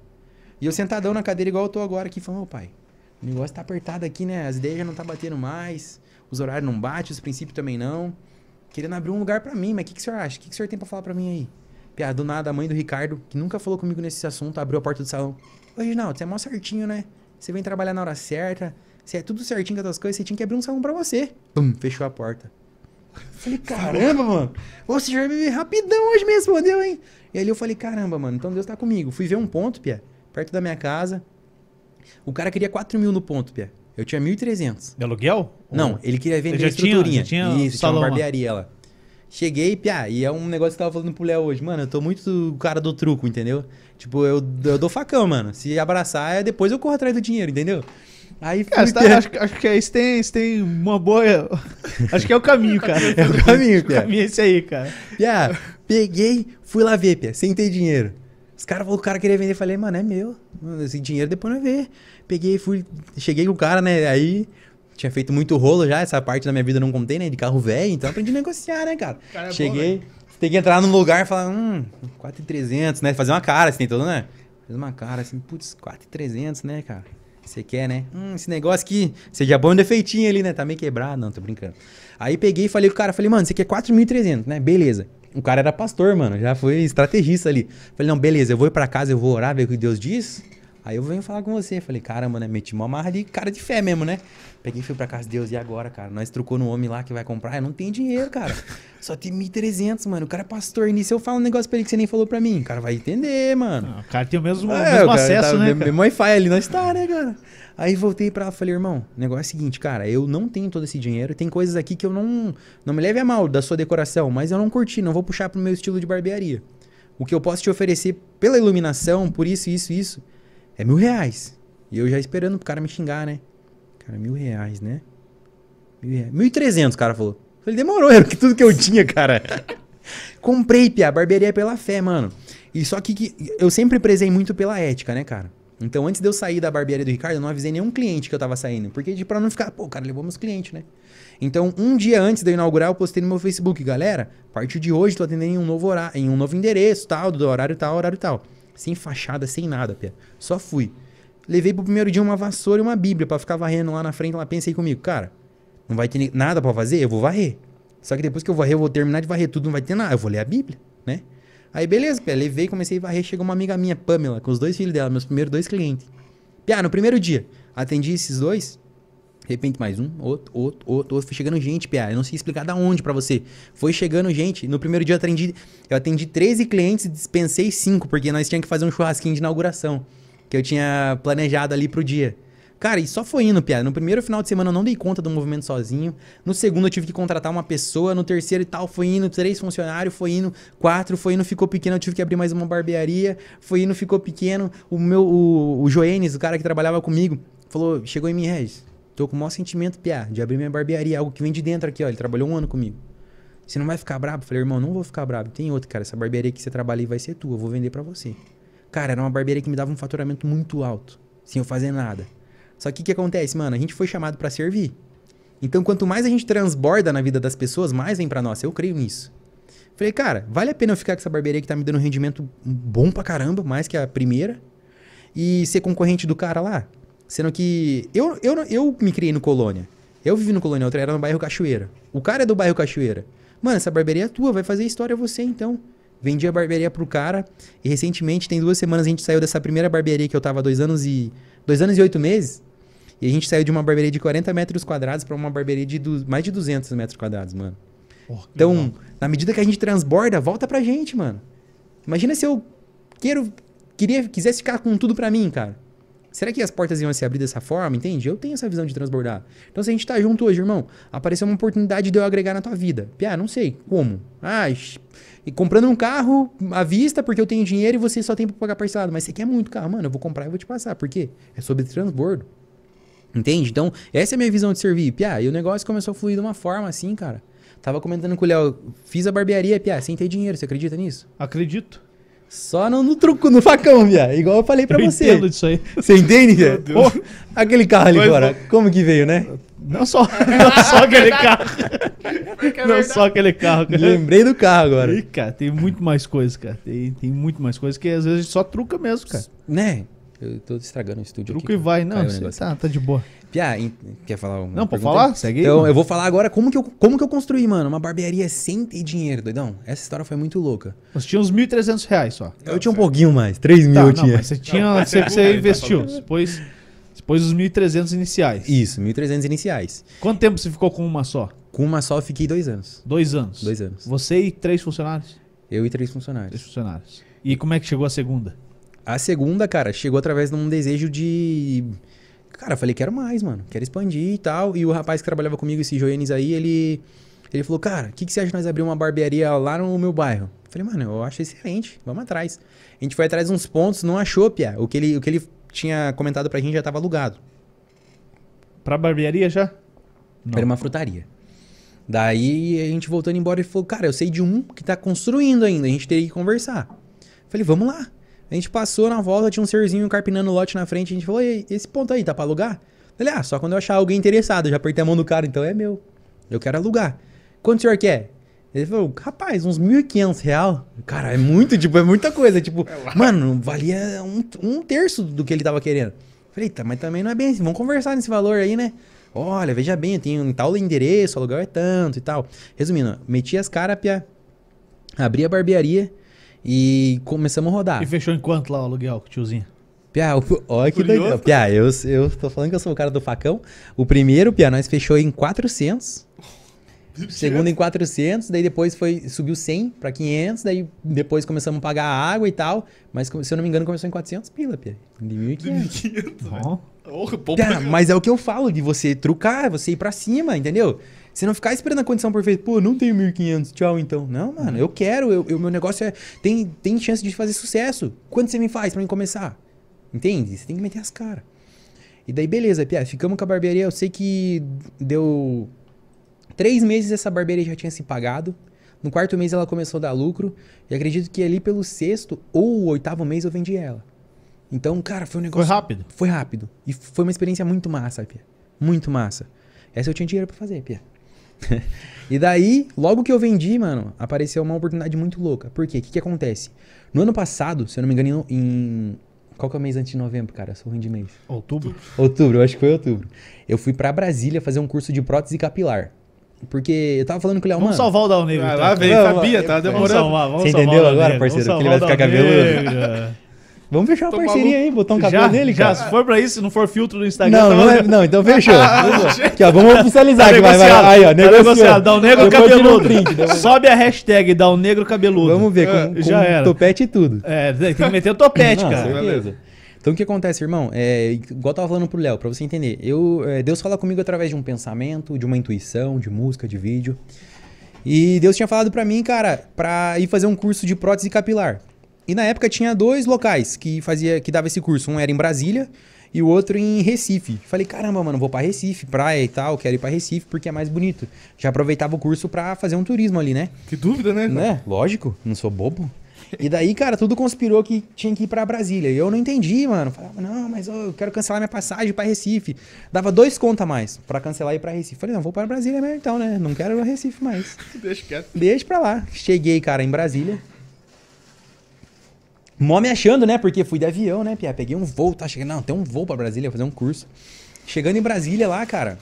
E eu sentadão na cadeira, igual eu tô agora aqui, falando, ô pai, o negócio tá apertado aqui, né? As ideias já não tá batendo mais. Os horários não batem, os princípios também não. Querendo abrir um lugar para mim, mas o que, que o senhor acha? O que, que o senhor tem pra falar para mim aí? Piada, do nada, a mãe do Ricardo, que nunca falou comigo nesse assunto, abriu a porta do salão. Ô, Reginaldo, você é mó certinho, né? Você vem trabalhar na hora certa, você é tudo certinho com as coisas, você tinha que abrir um salão pra você. Pum, fechou a porta. Falei, caramba, mano. Você já vai rapidão hoje me respondeu, hein? E ali eu falei, caramba, mano, então Deus tá comigo. Fui ver um ponto, Pia, perto da minha casa. O cara queria 4 mil no ponto, Pia. Eu tinha 1.300. De aluguel? Não, ele queria vender já estruturinha. Tinha, já tinha Isso, tinha uma barbearia lá. Cheguei, piá, e é um negócio que eu tava falando pro Léo hoje. Mano, eu tô muito o cara do truco, entendeu? Tipo, eu, eu dou facão, mano. Se abraçar, é depois eu corro atrás do dinheiro, entendeu? Aí cara, tá, acho, acho, que aí você tem, você tem uma boa. (laughs) acho que é o caminho, cara. é o caminho, (laughs) Pia. O caminho é esse aí, cara. Piá, peguei, fui lá ver, Pia, sem ter dinheiro. Os caras falaram o cara queria vender. Falei, mano, é meu. Esse dinheiro depois não ver. Peguei, fui. Cheguei com o cara, né? Aí tinha feito muito rolo já, essa parte da minha vida eu não contei, né? De carro velho, então aprendi a negociar, né, cara? cara é Cheguei, bom, você tem que entrar num lugar e falar, hum, 4,300, né? Fazer uma cara, assim, todo, né? Fazer uma cara assim, putz, 4,300, né, cara? Você quer, né? Hum, esse negócio aqui, seja bom um defeitinho ali, né? Tá meio quebrado, não, tô brincando. Aí peguei e falei com o cara, falei, mano, você quer 4.300, né? Beleza. O cara era pastor, mano, já foi estrategista ali. Falei, não, beleza, eu vou ir pra casa, eu vou orar, ver o que Deus diz. Aí eu venho falar com você. Falei, caramba, né? Meti uma marra de cara de fé mesmo, né? Peguei e fui pra casa de Deus. E agora, cara? Nós trocou no homem lá que vai comprar. Eu não tenho dinheiro, cara. Só tem 1.300, mano. O cara é pastor. Nisso eu falo um negócio pra ele que você nem falou pra mim. O cara vai entender, mano. Ah, o cara tem o mesmo, é, mesmo acesso, tá, né? Mesmo Wi-Fi ali, nós tá, né, cara? Aí voltei pra ela falei, irmão, o negócio é o seguinte, cara, eu não tenho todo esse dinheiro, tem coisas aqui que eu não. Não me leve a mal da sua decoração, mas eu não curti, não vou puxar pro meu estilo de barbearia. O que eu posso te oferecer pela iluminação, por isso, isso, isso, é mil reais. E eu já esperando pro cara me xingar, né? Cara, mil reais, né? Mil reais. Mil e trezentos, o cara falou. Falei, demorou, (laughs) era tudo que eu tinha, cara. (laughs) Comprei, pia, barbearia pela fé, mano. E só que, que eu sempre prezei muito pela ética, né, cara? Então, antes de eu sair da barbearia do Ricardo, eu não avisei nenhum cliente que eu tava saindo. Porque, tipo, pra não ficar, pô, o cara levou meus clientes, né? Então, um dia antes de eu inaugurar, eu postei no meu Facebook, galera, a partir de hoje tô atendendo em um novo horário, em um novo endereço, tal, do horário tal, horário tal. Sem fachada, sem nada, pia. Só fui. Levei pro primeiro dia uma vassoura e uma bíblia pra ficar varrendo lá na frente, lá pensei comigo, cara, não vai ter nada para fazer, eu vou varrer. Só que depois que eu varrer, eu vou terminar de varrer tudo, não vai ter nada, eu vou ler a bíblia, né? Aí beleza, pia, levei, comecei a varrer, chegou uma amiga minha, Pamela, com os dois filhos dela, meus primeiros dois clientes. Pia, no primeiro dia, atendi esses dois, de repente mais um, outro, outro, outro, outro. Foi chegando gente, Pia. Eu não sei explicar da onde para você. Foi chegando gente. No primeiro dia eu atendi, eu atendi 13 clientes e dispensei 5, porque nós tínhamos que fazer um churrasquinho de inauguração. Que eu tinha planejado ali pro dia. Cara, e só foi indo, Pia. No primeiro final de semana eu não dei conta do movimento sozinho. No segundo eu tive que contratar uma pessoa. No terceiro e tal, foi indo três funcionários, foi indo quatro, foi indo, ficou pequeno. Eu tive que abrir mais uma barbearia. Foi indo, ficou pequeno. O meu, o, o Joenes, o cara que trabalhava comigo, falou: chegou em mim, Regis. Tô com o maior sentimento, piá, de abrir minha barbearia, algo que vem de dentro aqui, ó. Ele trabalhou um ano comigo. Você não vai ficar bravo? Falei, irmão, não vou ficar bravo. Tem outro, cara. Essa barbearia que você trabalha aí vai ser tua. Eu vou vender para você. Cara, era uma barbearia que me dava um faturamento muito alto, sem eu fazer nada. Só que o que acontece, mano? A gente foi chamado para servir. Então, quanto mais a gente transborda na vida das pessoas, mais vem para nós. Eu creio nisso. Falei, cara, vale a pena eu ficar com essa barbearia que tá me dando um rendimento bom pra caramba, mais que a primeira, e ser concorrente do cara lá? Sendo que eu, eu, eu me criei no Colônia. Eu vivi no Colônia, outra era no bairro Cachoeira. O cara é do bairro Cachoeira. Mano, essa barbearia é tua, vai fazer história você então. Vendi a barbearia pro cara e recentemente, tem duas semanas, a gente saiu dessa primeira barbearia que eu tava dois anos e. dois anos e oito meses. E a gente saiu de uma barbearia de 40 metros quadrados para uma barbearia de du... mais de 200 metros quadrados, mano. Então, legal. na medida que a gente transborda, volta pra gente, mano. Imagina se eu quero, queria, quisesse ficar com tudo pra mim, cara. Será que as portas iam se abrir dessa forma? Entende? Eu tenho essa visão de transbordar. Então, se a gente tá junto hoje, irmão, apareceu uma oportunidade de eu agregar na tua vida. Piá, não sei. Como? Ah, e comprando um carro à vista porque eu tenho dinheiro e você só tem pra pagar parcelado. Mas você quer muito carro, mano, eu vou comprar e vou te passar. Por quê? É sobre transbordo. Entende? Então, essa é a minha visão de servir. Piá, e o negócio começou a fluir de uma forma assim, cara. Tava comentando com o Léo, fiz a barbearia, Piá, sem ter dinheiro. Você acredita nisso? Acredito. Só no, no truco, no facão, viado. Igual eu falei pra eu você. Entendo disso aí. Você entende, viado? aquele carro ali agora, como que veio, né? Não só, (laughs) não só aquele carro. É não só aquele carro, cara. Lembrei do carro agora. Ih, cara, tem muito mais coisa, cara. Tem, tem muito mais coisa que às vezes só truca mesmo, cara. Né? Eu tô estragando o estúdio Truca aqui. E vai. Não, você tá, tá de boa. Pia, quer falar uma Não, pode falar? Segue Então, mano. eu vou falar agora como que, eu, como que eu construí, mano, uma barbearia sem ter dinheiro, doidão. Essa história foi muito louca. Você tinha uns 1.300 reais só. Eu tinha um pouquinho mais, 3 mil tá, eu tinha. Não, você tinha, não, você, você investiu. Depois, depois os 1.300 iniciais. Isso, 1.300 iniciais. Quanto tempo você ficou com uma só? Com uma só eu fiquei dois anos. Dois anos? Dois anos. Você e três funcionários? Eu e três funcionários. Três funcionários. E como é que chegou a segunda? A segunda, cara, chegou através de um desejo de. Cara, eu falei, quero mais, mano. Quero expandir e tal. E o rapaz que trabalhava comigo, esse Joenes aí, ele. Ele falou, cara, o que, que você acha de nós abrir uma barbearia lá no meu bairro? Eu falei, mano, eu acho excelente, vamos atrás. A gente foi atrás de uns pontos, não achou, Pia. O que ele, o que ele tinha comentado pra gente já tava alugado. Pra barbearia já? Não. Era uma frutaria. Daí a gente voltando embora, ele falou, cara, eu sei de um que tá construindo ainda, a gente teria que conversar. Eu falei, vamos lá. A gente passou na volta, tinha um serzinho carpinando o lote na frente. A gente falou, esse ponto aí, tá pra alugar? Ele, ah, só quando eu achar alguém interessado. Eu já apertei a mão do cara, então é meu. Eu quero alugar. Quanto o senhor quer? Ele falou, rapaz, uns 1.500 real. Cara, é muito, tipo, é muita coisa. Tipo, é mano, valia um, um terço do que ele tava querendo. Falei, tá, mas também não é bem assim. Vamos conversar nesse valor aí, né? Olha, veja bem, eu tenho um tal endereço, o aluguel é tanto e tal. Resumindo, meti as caras, abri a barbearia. E começamos a rodar. E fechou em quanto lá o aluguel com o tiozinho? Pia, olha que doido. Pia, eu, eu tô falando que eu sou o cara do facão. O primeiro, Pia, nós fechou em 400. O segundo em 400, daí depois foi subiu 100 para 500, daí depois começamos a pagar a água e tal, mas se eu não me engano começou em 400 pila, Pia. De 1.500. Oh. Oh, Pia, mas é o que eu falo, de você trucar, você ir para cima, entendeu? Você não ficar esperando a condição perfeita. Pô, não tenho 1.500, tchau então. Não, mano, eu quero. O meu negócio é. Tem, tem chance de fazer sucesso. Quanto você me faz pra mim começar? Entende? Você tem que meter as caras. E daí, beleza, Pia, ficamos com a barbearia. Eu sei que deu três meses essa barbearia já tinha se pagado. No quarto mês ela começou a dar lucro. E acredito que ali pelo sexto ou oitavo mês eu vendi ela. Então, cara, foi um Foi negócio. rápido. Foi rápido. E foi uma experiência muito massa, Pia. Muito massa. Essa eu tinha dinheiro pra fazer, Pia. (laughs) e daí, logo que eu vendi, mano, apareceu uma oportunidade muito louca. Por quê? O que, que acontece? No ano passado, se eu não me engano, em. Qual que é o mês antes de novembro, cara? Eu sou ruim de mês. Outubro. Outubro, eu acho que foi outubro. Eu fui pra Brasília fazer um curso de prótese capilar. Porque eu tava falando com o Léo, Vamos mano. salvar o Dal Negro. Ah, então. lá vem, Vamos, sabia, vamos, tá Vamos demorando. salvar, vamos Você entendeu agora, parceiro, vamos que ele vai ficar cabeludo? Negro. Vamos fechar uma Tô parceria maluco. aí, botar um cabelo Já, nele, já, cara. se for pra isso, se não for filtro no Instagram, Não, tá não, é, (laughs) não, então fechou. (laughs) aqui, ó, vamos oficializar Tá aqui, vai, vai. Aí, ó, tá negociado. Negro Depois tira um cabeludo. print, depois- Sobe a hashtag Dal Negro cabeludo. Vamos ver, É, com, com já era. topete e tudo. É, tem que meter o topete, (laughs) Não, cara. certeza. Então o que acontece, irmão? É, igual eu tava falando pro Léo, pra você entender. Eu, é, Deus fala comigo através de um pensamento, de uma intuição, de música, de vídeo. E Deus tinha falado pra mim, cara, pra ir fazer um curso de prótese capilar. E na época tinha dois locais que fazia, que dava esse curso. Um era em Brasília e o outro em Recife. Falei, caramba, mano, vou pra Recife, praia e tal, quero ir pra Recife porque é mais bonito. Já aproveitava o curso pra fazer um turismo ali, né? Que dúvida, né? Né? Lógico, não sou bobo. E daí, cara, tudo conspirou que tinha que ir pra Brasília. E eu não entendi, mano. Falava, não, mas eu quero cancelar minha passagem pra Recife. Dava dois conta a mais pra cancelar e ir pra Recife. Falei, não, vou pra Brasília mesmo então, né? Não quero Recife mais. (laughs) Deixa quieto. Deixa pra lá. Cheguei, cara, em Brasília. Mó me achando, né? Porque fui de avião, né, Pia? Peguei um voo, tá chegando. Não, tem um voo pra Brasília fazer um curso. Chegando em Brasília lá, cara,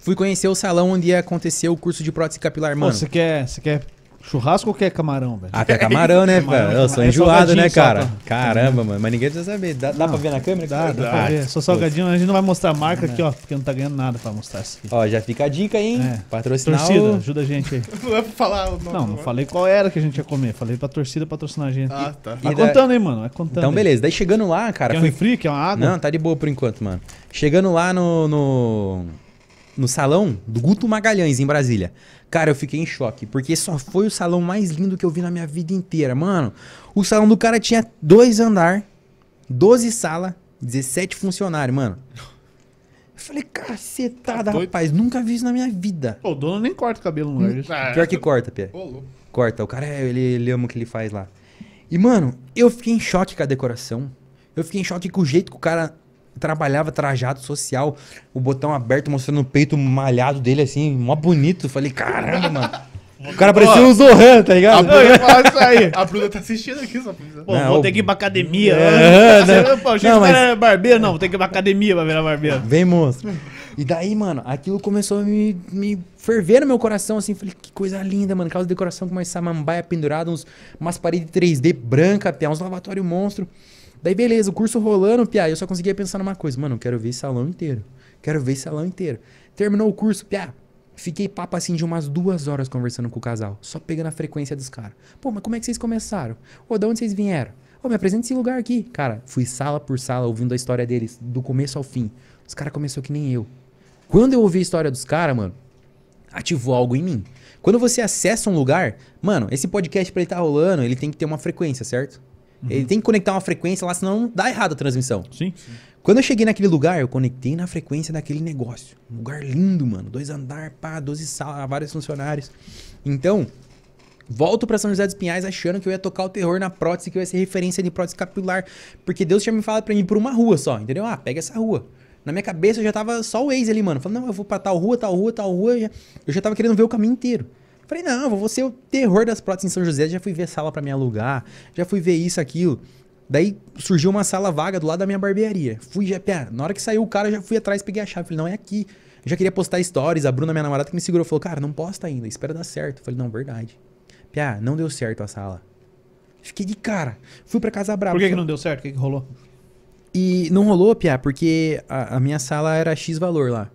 fui conhecer o salão onde ia acontecer o curso de prótese capilar, mano. você quer, você quer churrasco ou quer camarão, velho? Ah, que é camarão, né, (laughs) Camarão, velho? Eu sou é enjoado, né, cara? só, tá? Caramba, mano. Mas ninguém precisa saber. Dá, dá Não, pra ver na câmera? Dá, dá pra Ah, ver. Sou salgadinho, a gente não vai mostrar a marca aqui, ó, porque não tá ganhando nada pra mostrar isso aqui. Ó, já fica a dica hein? É. Patrocinar Torcida, o... ajuda a gente aí. (laughs) Não é pra falar o nome. Não, não falei qual era que a gente ia comer. Falei pra torcida patrocinar a gente. Ah, tá. Vai E da- contando aí, mano. Vai contando. Então, aí. beleza. Daí chegando lá, cara, Quer um foi... refri? Quer uma água? Não, tá de boa por enquanto, mano. Chegando lá no, no, no salão do Guto Magalhães, em Brasília. Cara, eu fiquei em choque, porque só foi o salão mais lindo que eu vi na minha vida inteira. Mano, o salão do cara tinha dois andar, 12 salas, 17 funcionários, mano. Eu falei, cacetada, Tá rapaz, nunca vi isso na minha vida. Pô, o dono nem corta o cabelo no lugar disso. Ah, Pior que corta, Pia. Corta. O cara, é- ele, ele ama o que ele faz lá. E, mano, eu fiquei em choque com a decoração. Eu fiquei em choque com o jeito que o cara trabalhava trajado social, o botão aberto mostrando o peito malhado dele, assim, mó bonito. Falei, caramba, mano. O cara parecia um Zohan, tá A ligado? Eu ia Bruna, falar isso aí. a Bruna tá assistindo aqui, só. Pô, Não, vou o- ter que ir pra academia. É, né? (laughs) Pô, achei Não, que o cara mas- era barbeiro. Não, vou ter que ir pra academia pra virar barbeiro. Vem, monstro. E daí, mano, aquilo começou a me, me ferver no meu coração, assim. Falei, que coisa linda, mano. Aquela decoração com uma samambaia pendurada, uns, umas paredes 3D branca, pia, uns lavatórios monstro. Daí, beleza, o curso rolando, pia, eu só conseguia pensar numa coisa. Mano, eu quero ver esse salão inteiro. Quero ver esse salão inteiro. Terminou o curso, pia. Fiquei papo assim de umas duas horas conversando com o casal. Só pegando a frequência dos caras. Pô, mas como é que vocês começaram? Ô, de onde vocês vieram? Ô, me apresenta esse lugar aqui. Cara, fui sala por sala ouvindo a história deles, do começo ao fim. Os caras começou que nem eu. Quando eu ouvi a história dos caras, mano, ativou algo em mim. Quando você acessa um lugar, mano, esse podcast pra ele tá rolando, ele tem que ter uma frequência, certo? Ele tem que conectar uma frequência lá, senão dá errado a transmissão. Sim. Quando eu cheguei naquele lugar, eu conectei na frequência daquele negócio. Um lugar lindo, mano. Dois andar, pá, 12 salas, vários funcionários. Então, volto pra São José dos Pinhais achando que eu ia tocar o terror na prótese, que eu ia ser referência de prótese capilar. Porque Deus tinha me falado pra mim ir por uma rua só, entendeu? Ah, pega essa rua. Na minha cabeça eu já tava só o Waze ali, mano. Falando, não, eu vou pra tal rua, tal rua, tal rua. Eu já tava querendo ver o caminho inteiro. Falei, não, vou ser o terror das próteses em São José. Já fui ver sala pra me alugar, já fui ver isso, aquilo. Daí surgiu uma sala vaga do lado da minha barbearia. Fui já, pá, na hora que saiu o cara, eu já fui atrás, peguei a chave. Falei, não, é aqui. Eu já queria postar stories. A Bruna, minha namorada, que me segurou, falou, cara, não posta ainda, espera dar certo. Falei, não, verdade. Piá, não deu certo a sala. Fiquei de cara. Fui pra Casa Brava. Por que, que não deu certo? O que, que rolou? E não rolou, Piá, porque a, a minha sala era X valor lá.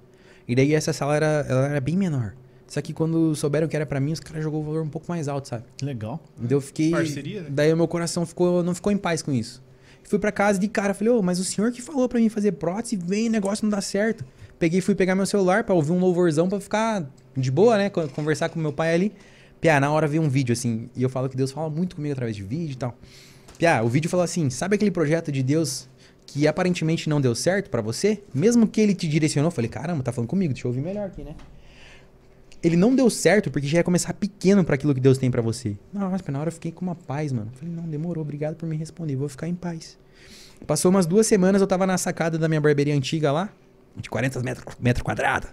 E daí essa sala era, ela era bem menor. Só que quando souberam que era pra mim, os caras jogou o valor um pouco mais alto, sabe? Legal. Daí eu fiquei. Parceria, né? Daí o meu coração ficou, não ficou em paz com isso. Fui pra casa de cara, falei, ô, mas o senhor que falou pra mim fazer prótese, vem, o negócio não dá certo. Peguei, fui pegar meu celular pra ouvir um louvorzão pra ficar de boa, né? con- Conversar com meu pai ali. Piá, na hora veio um vídeo assim, e eu falo que Deus fala muito comigo através de vídeo e tal. Piá, o vídeo falou assim: sabe aquele projeto de Deus que aparentemente não deu certo pra você, mesmo que ele te direcionou, eu falei, caramba, tá falando comigo, deixa eu ouvir melhor aqui, né? Ele não deu certo porque já ia começar pequeno pra aquilo que Deus tem pra você. Nossa, na hora eu fiquei com uma paz, mano. Falei, não, demorou, obrigado por me responder, vou ficar em paz. Passou umas duas semanas, eu tava na sacada da minha barbearia antiga lá, de 40 metros metro quadrados.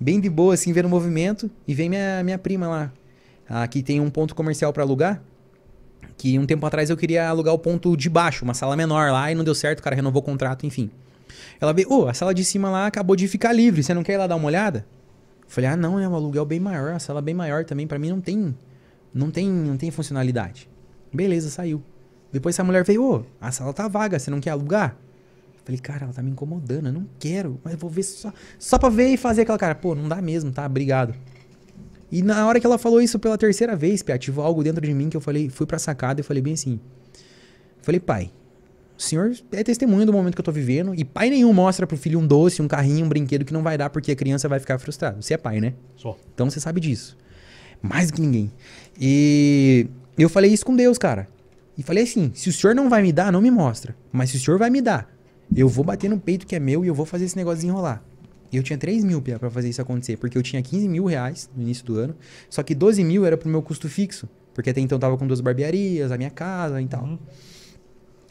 Bem de boa, assim, vendo o movimento. E vem minha, minha prima lá. Aqui tem um ponto comercial pra alugar. Que um tempo atrás eu queria alugar o ponto de baixo, uma sala menor lá, e não deu certo, o cara renovou o contrato, enfim. Ela veio, ô, a sala de cima lá acabou de ficar livre, você não quer ir lá dar uma olhada? Falei, ah, não, é um aluguel bem maior, a sala bem maior também, pra mim não tem, não tem, não tem funcionalidade. Beleza, saiu. Depois essa mulher veio, ô, a sala tá vaga, você não quer alugar? Falei, cara, ela tá me incomodando, eu não quero, mas eu vou ver só, só pra ver e fazer aquela cara, pô, não dá mesmo, tá, obrigado. E na hora que ela falou isso pela terceira vez, Pia, ativou algo dentro de mim que eu falei, fui pra sacada e falei bem assim. Falei, pai, o senhor é testemunha do momento que eu tô vivendo e pai nenhum mostra pro filho um doce, um carrinho, um brinquedo que não vai dar porque a criança vai ficar frustrada. Você é pai, né? Só. Então você sabe disso. Mais do que ninguém. E eu falei isso com Deus, cara. E falei assim: se o senhor não vai me dar, não me mostra. Mas se o senhor vai me dar, eu vou bater no peito que é meu e eu vou fazer esse negócio desenrolar. E eu tinha 3 mil Pia, pra fazer isso acontecer, porque eu tinha 15 mil reais no início do ano, só que 12 mil era pro meu custo fixo, porque até então eu tava com duas barbearias, a minha casa e tal. Uhum.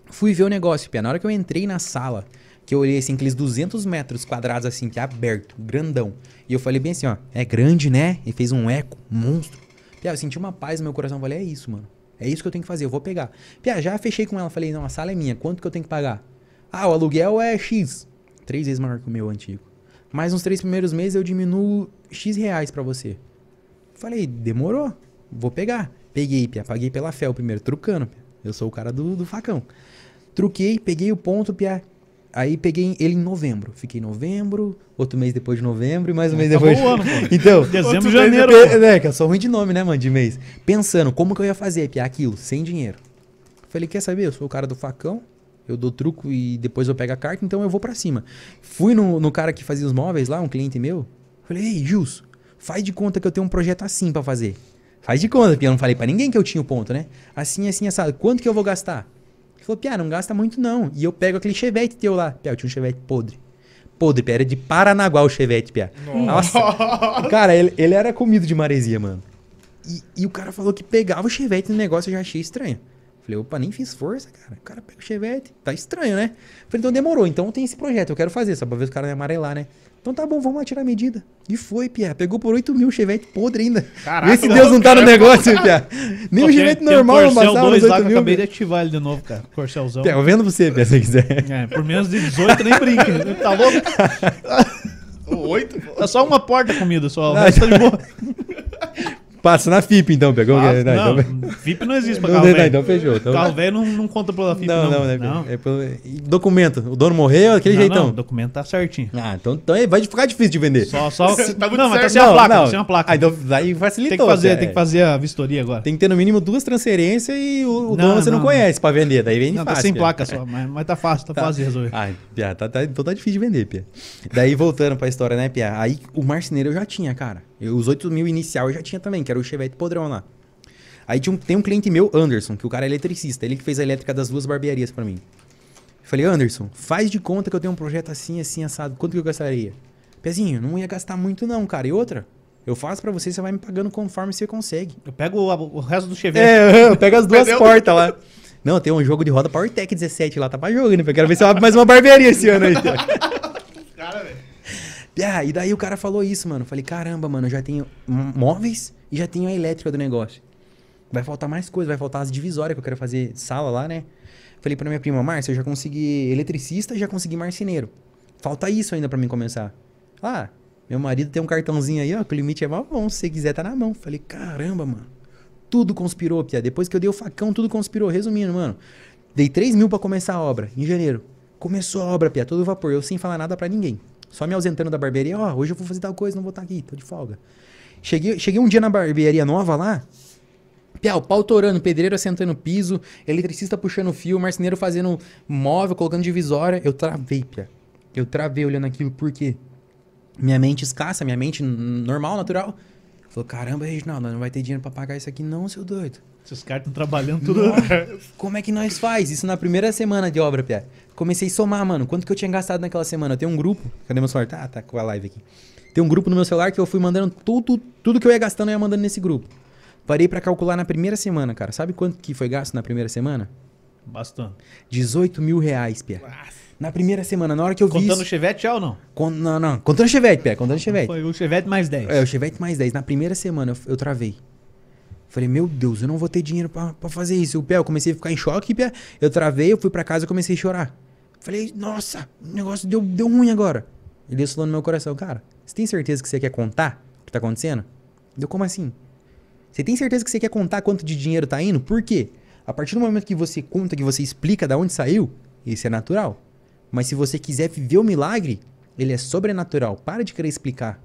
Fui ver o negócio, Pia. Na hora que eu entrei na sala, que eu olhei assim, aqueles 200 metros quadrados assim, que é aberto, grandão. E eu falei bem assim, ó, é grande, né? E fez um eco, monstro. Pia, eu senti uma paz no meu coração. Eu falei, é isso, mano. É isso que eu tenho que fazer, eu vou pegar. Pia, já fechei com ela. Falei, não, a sala é minha. Quanto que eu tenho que pagar? Ah, o aluguel é X. Três vezes maior que o meu antigo. Mais uns três primeiros meses eu diminuo X reais pra você. Falei, demorou. Vou pegar. Peguei, Pia. Paguei pela fé o primeiro, trucando, Pia. Eu sou o cara do, do facão. Truquei, peguei o ponto, Pia. Aí peguei ele em novembro. Fiquei em novembro, outro mês depois de novembro e mais um mês Acabou depois. o ano. (laughs) Então, Dezembro, janeiro. mês pô. é, que eu sou ruim de nome, né, mano, de mês. Pensando, como que eu ia fazer, Pia, aquilo, sem dinheiro. Falei, quer saber? Eu sou o cara do facão, eu dou truco e depois eu pego a carta, então eu vou pra cima. Fui no, no cara que fazia os móveis lá, um cliente meu. Falei, ei, Jus, faz de conta que eu tenho um projeto assim pra fazer. Faz de conta, porque eu não falei pra ninguém que eu tinha o ponto, né? Assim, assim, assado. Quanto que eu vou gastar? Ele falou, Pia, não gasta muito não. E eu pego aquele chevette teu lá. Pia, eu tinha um chevette podre. Podre, Pia, era de Paranaguá o chevette, Pia. Nossa. cara, ele, ele era comido de maresia, mano. E, e o cara falou que pegava o chevette no negócio, eu já achei estranho. Falei, opa, nem fiz força, cara. O cara pega o chevette. Tá estranho, né? Falei, então demorou. Então tem esse projeto, eu quero fazer, só pra ver se o cara não amarelar, né? Então tá bom, vamos lá tirar a medida. E foi, Pia. Pegou por 8 mil o chevette podre ainda. Caraca, Vê se Deus não tá no cara. negócio, Pia. Nem Pô, o chevette normal não passava 2 nos lá que 8 eu mil. acabei de ativar ele de novo, cara. Corcelzão. Eu vendo você, Pia, se quiser. É, por menos de 18 nem brinca. Tá louco? Oito? pô. Tá só uma porta comida só. O Ah, tá de boa. (laughs) Passa na FIP, então, é? Ah, Não, não, então- VIP (laughs) não existe pra Não, carro não, velho. então fechou. Então- Carro velho não, não conta pela FIP, Não, não. não, né? Pia? É pelo... Documento. O dono morreu, aquele Não, jeitão. não, o documento tá certinho. Ah, então, então é- vai ficar difícil de vender. Só, só... (laughs) Tá muito não, mas tá certo. sem a placa, tá sem a placa. Ah, então daí facilitou. tem que fazer, Pia. tem que fazer a vistoria agora. Tem que ter no mínimo duas transferências e o, o Não, dono você não, não. conhece pra vender. Daí vende Não, tá fácil. sem Pia. placa só, mas, mas tá fácil, tá, Tá. fácil de resolver. Ah, Pia, tá, tá, então tá difícil de vender, Pia. Daí voltando pra história, né, Pia? Aí o marceneiro eu já tinha, cara. Eu, os 8 mil inicial eu já tinha também, que era o Chevette podrão lá. Aí um- tem um cliente meu, Anderson, que o cara é eletricista. Ele que fez a elétrica das duas barbearias pra mim. Eu falei, Anderson, faz de conta que eu tenho um projeto assim, assim, assado. Quanto que eu gastaria? Pezinho, não ia gastar muito não, cara. E outra, eu faço pra você, você vai me pagando conforme você consegue. Eu pego o, o resto do Chevette. É, pega as duas (laughs) portas lá. Não, tem um jogo de roda PowerTech 17 lá, tá pra jogo, né? Eu quero ver se eu abro mais uma barbearia esse ano aí. (laughs) Ah, e daí o cara falou isso, mano. Falei, caramba, mano, eu já tenho móveis e já tenho a elétrica do negócio. Vai faltar mais coisa, vai faltar as divisórias que eu quero fazer sala lá, né? Falei pra minha prima, Márcia, eu já consegui eletricista e já consegui marceneiro. Falta isso ainda pra mim começar. Ah, meu marido tem um cartãozinho aí, ó, que o limite é mal bom, se você quiser tá na mão. Falei, caramba, mano. Tudo conspirou, Pia. Depois que eu dei o facão, tudo conspirou. Resumindo, mano. Dei 3 mil pra começar a obra, em janeiro. Começou a obra, Pia, todo vapor. Eu sem falar nada pra ninguém. Só me ausentando da barbearia. Ó, hoje eu vou fazer tal coisa, não vou estar aqui, tô de folga. Cheguei, cheguei um dia na barbearia nova lá. Pia, o pau torando, pedreiro assentando piso, eletricista puxando fio, marceneiro fazendo móvel, colocando divisória. Eu travei, Pia. Eu travei olhando aquilo, por quê? Minha mente escassa, minha mente normal, natural. Falou, caramba, Reginaldo, não vai ter dinheiro pra pagar isso aqui não, seu doido. Esses caras estão trabalhando tudo. Como é que nós faz? Isso na primeira semana de obra, Pia. Comecei a somar, mano. Quanto que eu tinha gastado naquela semana? Eu tenho um grupo. Cadê meu celular? Tá, tá com a live aqui. Tem um grupo no meu celular que eu fui mandando tudo, tudo que eu ia gastando, eu ia mandando nesse grupo. Parei pra calcular na primeira semana, cara. Sabe quanto que foi gasto na primeira semana? Bastante. 18 mil reais, Pia. Na primeira semana, na hora que eu vi Contando o. Chevette já ou não? Con- Não, não. Contando Chevette, Pia. Contando Chevette. Foi o Chevette mais 10. É, o Chevette mais 10. Na primeira semana eu, eu travei. Falei, meu Deus, eu não vou ter dinheiro pra, pra fazer isso. O pé, eu comecei a ficar em choque, pé. Eu travei, eu fui pra casa e comecei a chorar. Falei, nossa, o negócio deu, deu ruim agora. E Deus falou no meu coração, cara, você tem certeza que você quer contar o que tá acontecendo? Deu como assim? Você tem certeza que você quer contar quanto de dinheiro tá indo? Por quê? A partir do momento que você conta, que você explica da onde saiu, isso é natural. Mas se você quiser viver o milagre, ele é sobrenatural. Para de querer explicar.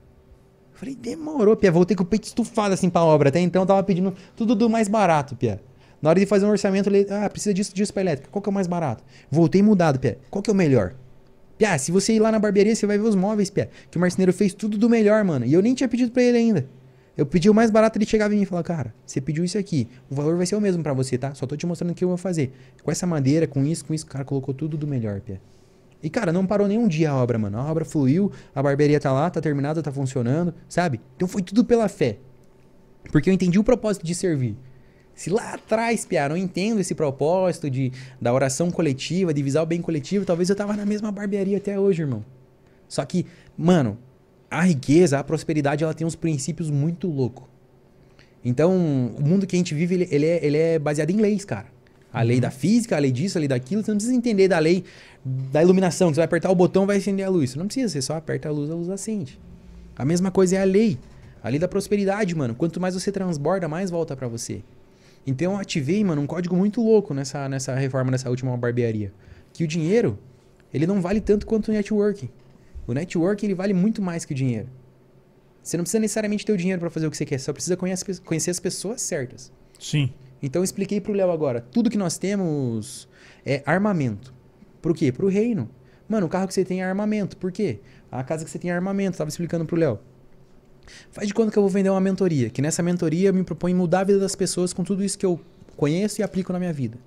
Falei, demorou, Pia. Voltei com o peito estufado assim pra obra. Até então eu tava pedindo tudo do mais barato, Pia. Na hora de fazer um orçamento, falei, ah, precisa disso, disso pra elétrica. Qual que é o mais barato? Voltei mudado, Pia. Qual que é o melhor? Pia, se você ir lá na barbearia, você vai ver os móveis, Pia. Que o marceneiro fez tudo do melhor, mano. E eu nem tinha pedido pra ele ainda. Eu pedi o mais barato, ele chegava em mim e falava, cara, você pediu isso aqui. O valor vai ser o mesmo pra você, tá? Só tô te mostrando o que eu vou fazer. Com essa madeira, com isso, com isso, o cara colocou tudo do melhor, Pia. E, cara, não parou nenhum dia a obra, mano. A obra fluiu, a barbearia tá lá, tá terminada, tá funcionando, sabe? Então foi tudo pela fé. Porque eu entendi o propósito de servir. Se lá atrás, eu não entendo esse propósito de, da oração coletiva, de visar o bem coletivo, talvez eu tava na mesma barbearia até hoje, irmão. Só que, mano, a riqueza, a prosperidade, ela tem uns princípios muito loucos. Então, o mundo que a gente vive, ele, ele é, ele é baseado em leis, cara. A lei da física, a lei disso, a lei daquilo. Você não precisa entender da lei da iluminação, que você vai apertar o botão vai acender a luz. Você não precisa, você só aperta a luz, a luz acende. A mesma coisa é a lei. A lei da prosperidade, mano. Quanto mais você transborda, mais volta pra você. Então eu ativei, mano, um código muito louco nessa, nessa reforma, nessa última barbearia. Que o dinheiro, ele não vale tanto quanto o networking. O networking, ele vale muito mais que o dinheiro. Você não precisa necessariamente ter o dinheiro pra fazer o que você quer, você só precisa conhecer, conhecer as pessoas certas. Sim. Então eu expliquei pro Léo agora, tudo que nós temos é armamento. Pro quê? Pro reino. Mano, o carro que você tem é armamento. Por quê? A casa que você tem é armamento. Tava explicando pro Léo. Faz de conta que eu vou vender uma mentoria, que nessa mentoria eu me proponho mudar a vida das pessoas com tudo isso que eu conheço e aplico na minha vida.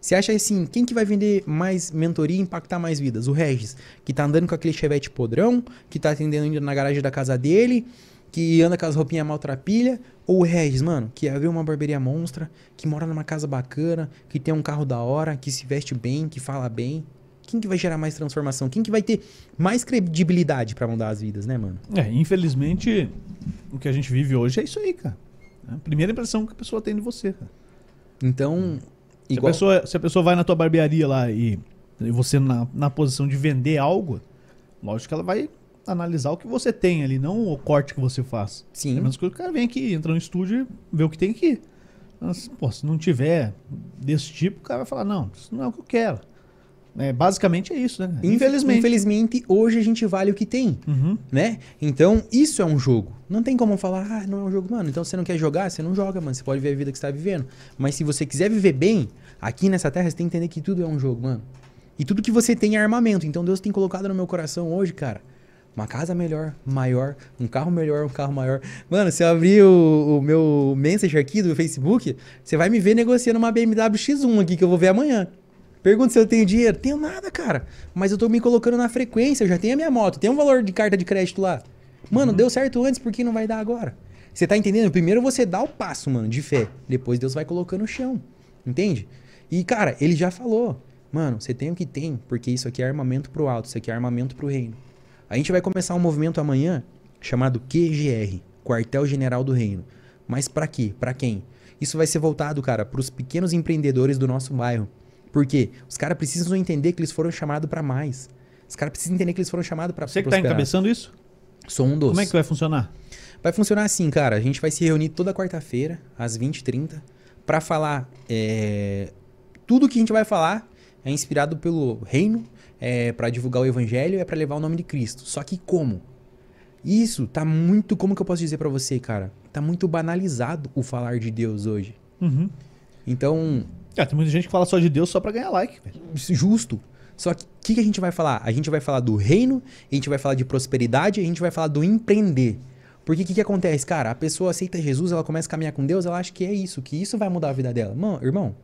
Você acha assim, quem que vai vender mais mentoria e impactar mais vidas? O Regis, que tá andando com aquele chevette podrão, que tá atendendo ainda na garagem da casa dele, que anda com as roupinhas maltrapilha, ou o Regis, mano, que abriu uma barbearia monstra, que mora numa casa bacana, que tem um carro da hora, que se veste bem, que fala bem. Quem que vai gerar mais transformação? Quem que vai ter mais credibilidade pra mudar as vidas, né, mano? É, infelizmente, o que a gente vive hoje é isso aí, cara. É a primeira impressão que a pessoa tem de você, cara. Então, Se, igual... a pessoa, se a pessoa vai na tua barbearia lá e, e você na, na posição de vender algo, lógico que ela vai analisar o que você tem ali, não o corte que você faz. É a Sim, mesma coisa que o cara vem aqui, entra no estúdio e vê o que tem aqui. Mas, pô, se não tiver desse tipo, o cara vai falar, não, isso não é o que eu quero. É, basicamente é isso, né? infelizmente. Infelizmente, hoje a gente vale o que tem. Uhum. né? Então, isso é um jogo. Não tem como falar, ah, não é um jogo, mano. Então, você não quer jogar, você não joga, mano. Você pode ver a vida que você tá vivendo. Mas se você quiser viver bem, aqui nessa terra, você tem que entender que tudo é um jogo, mano. E tudo que você tem é armamento. Então, Deus tem colocado no meu coração hoje, cara. Uma casa melhor, maior, um carro melhor, um carro maior. Mano, se eu abrir o, o meu Messenger aqui do Facebook, você vai me ver negociando uma BMW X1 aqui que eu vou ver amanhã. Pergunta se eu tenho dinheiro. Tenho nada, cara. Mas eu tô me colocando na frequência. Eu já tenho a minha moto. Tem um valor de carta de crédito lá. Mano, deu certo antes, por que não vai dar agora? Você tá entendendo? Primeiro você dá o passo, mano, de fé. Depois Deus vai colocando o chão. Entende? E, cara, ele já falou. Mano, você tem o que tem, porque isso aqui é armamento pro alto, isso aqui é armamento pro reino. A gente vai começar um movimento amanhã chamado QGR, Quartel General do Reino. Mas pra quê? Pra quem? Isso vai ser voltado, cara, pros pequenos empreendedores do nosso bairro. Por quê? Os caras precisam entender que eles foram chamados pra mais. Os caras precisam entender que eles foram chamados pra Você que tá encabeçando isso? Sou um dos. Como é que vai funcionar? Vai funcionar assim, cara. A gente vai se reunir toda quarta-feira, às 20h30, pra falar. é, Tudo que a gente vai falar é inspirado pelo reino, é para divulgar o evangelho, é pra levar o nome de Cristo. Só que como? Isso tá muito. Como que eu posso dizer pra você, cara? Tá muito banalizado o falar de Deus hoje. Uhum. Então, Ah, tem muita gente que fala só de Deus só pra ganhar like, velho. justo. Só que o que, que a gente vai falar? A gente vai falar do reino, a gente vai falar de prosperidade, a gente vai falar do empreender. Porque o que, que acontece, cara? A pessoa aceita Jesus, ela começa a caminhar com Deus, ela acha que é isso, que isso vai mudar a vida dela. Mano, irmão,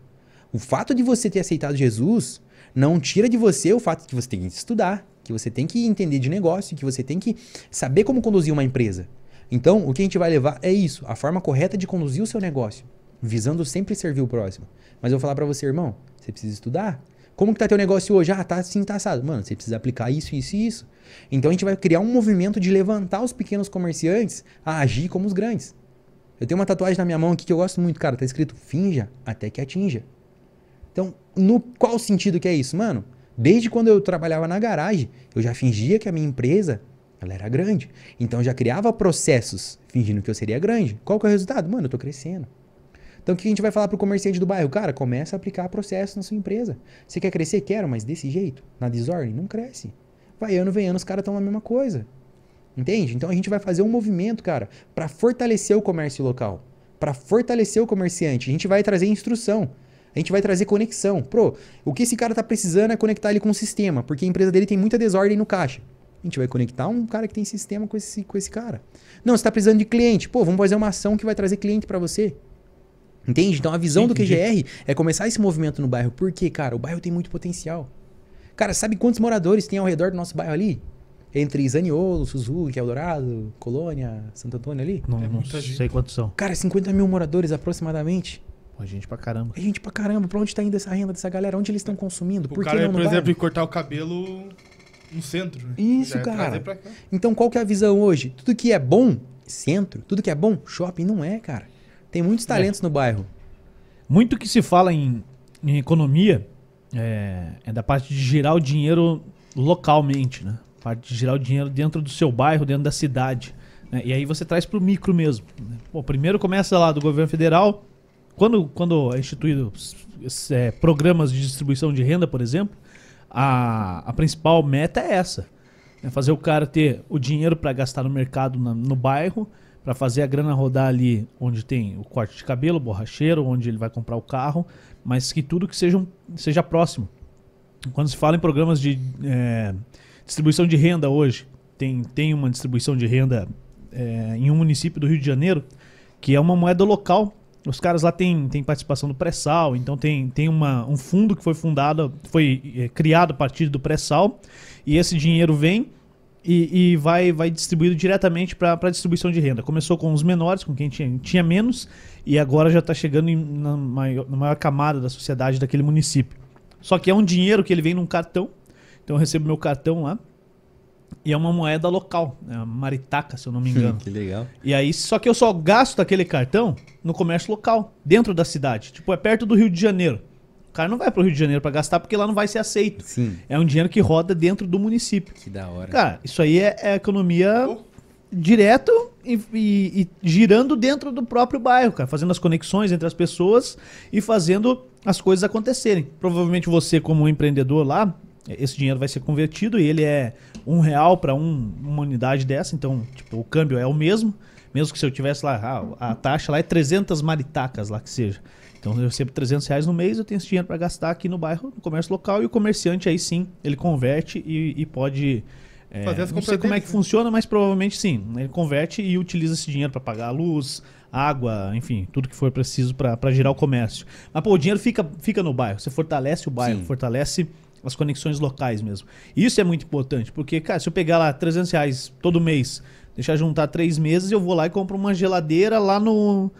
o fato de você ter aceitado Jesus não tira de você o fato de que você tem que estudar, que você tem que entender de negócio, que você tem que saber como conduzir uma empresa. Então, o que a gente vai levar é isso, a forma correta de conduzir o seu negócio, visando sempre servir o próximo. Mas eu vou falar para você, irmão, você precisa estudar. Como que tá teu negócio hoje? Ah, tá assim, tá assado. Mano, você precisa aplicar isso, isso e isso. Então a gente vai criar um movimento de levantar os pequenos comerciantes a agir como os grandes. Eu tenho uma tatuagem na minha mão aqui que eu gosto muito, cara. Tá escrito finja até que atinja. Então, no qual sentido que é isso, mano? Desde quando eu trabalhava na garagem, eu já fingia que a minha empresa ela era grande. Então eu já criava processos fingindo que eu seria grande. Qual que é o resultado? Mano, eu tô crescendo. Então o que a gente vai falar pro comerciante do bairro? Cara, começa a aplicar processos na sua empresa. Você quer crescer? Quero, mas desse jeito, na desordem, não cresce. Vai ano, vem ano, os caras estão na mesma coisa. Entende? Então a gente vai fazer um movimento, cara, para fortalecer o comércio local, para fortalecer o comerciante. A gente vai trazer instrução. A gente vai trazer conexão. Pro, o que esse cara tá precisando é conectar ele com o sistema, porque a empresa dele tem muita desordem no caixa. A gente vai conectar um cara que tem sistema com esse, com esse cara. Não, você está precisando de cliente. Pô, vamos fazer uma ação que vai trazer cliente para você. Entende? Então a visão Sim, do QGR é começar esse movimento no bairro. Por quê, cara? O bairro tem muito potencial. Cara, sabe quantos moradores tem ao redor do nosso bairro ali? Entre Zaniolo, Suzuki, Eldorado, Colônia, Santo Antônio ali? Não, é não sei quantos são. Cara, 50 mil moradores aproximadamente. Pô, gente pra caramba. É gente pra caramba. Pra onde tá indo essa renda dessa galera? Onde eles estão consumindo? O Por cara, que não por exemplo, bairro? cortar o cabelo no centro. Né? Isso, é cara. Então qual que é a visão hoje? Tudo que é bom, centro. Tudo que é bom, shopping. Não é, cara. Tem muitos é. talentos é. no bairro. Muito que se fala em, em economia é, é, da parte de girar o dinheiro localmente, né? A parte de girar o dinheiro dentro do seu bairro, dentro da cidade. Né? E aí você traz para o micro mesmo. Né? Pô, primeiro começa lá do governo federal. Quando, quando é instituído é, programas de distribuição de renda, por exemplo, a, a principal meta é essa. É fazer o cara ter o dinheiro para gastar no mercado, na, no bairro, para fazer a grana rodar ali onde tem o corte de cabelo, borracheiro, onde ele vai comprar o carro, mas que tudo que seja, seja próximo. Quando se fala em programas de é, distribuição de renda hoje, tem, tem uma distribuição de renda é, em um município do Rio de Janeiro, que é uma moeda local. Os caras lá têm, têm participação do pré-sal, então tem, tem uma, um fundo que foi fundado, foi é, criado a partir do pré-sal, e esse dinheiro vem e, e vai, vai distribuído diretamente para a distribuição de renda. Começou com os menores, com quem tinha, tinha menos, e agora já está chegando em, na, maior, na maior camada da sociedade daquele município. Só que é um dinheiro que ele vem num cartão, então eu recebo meu cartão lá, e é uma moeda local, é maritaca, se eu não me engano. que legal. E aí, só que eu só gasto aquele cartão no comércio local, dentro da cidade. Tipo, é perto do Rio de Janeiro. O cara não vai pro Rio de Janeiro para gastar porque lá não vai ser aceito. Sim. É um dinheiro que roda dentro do município. Que da hora. Cara, isso aí é, é economia oh. direto e, e, e, girando dentro do próprio bairro, cara. Fazendo as conexões entre as pessoas e fazendo as coisas acontecerem. Provavelmente você, como empreendedor lá, esse dinheiro vai ser convertido e ele é um real para um, uma unidade dessa. Então, tipo, o câmbio é o mesmo. Mesmo que se eu tivesse lá, a, a taxa lá é 300 maritacas lá que seja. Então eu recebo 300 reais no mês, eu tenho esse dinheiro para gastar aqui no bairro, no comércio local, e o comerciante aí sim, ele converte e, e pode. É, não sei como é que né? funciona, mas provavelmente sim. Ele converte e utiliza esse dinheiro para pagar a luz, água, enfim, tudo que for preciso para girar o comércio. Mas pô, o dinheiro fica, fica no bairro, você fortalece o bairro, sim. fortalece as conexões locais mesmo. Isso é muito importante, porque, cara, se eu pegar lá 300 reais todo mês, deixar juntar três meses, eu vou lá e compro uma geladeira lá no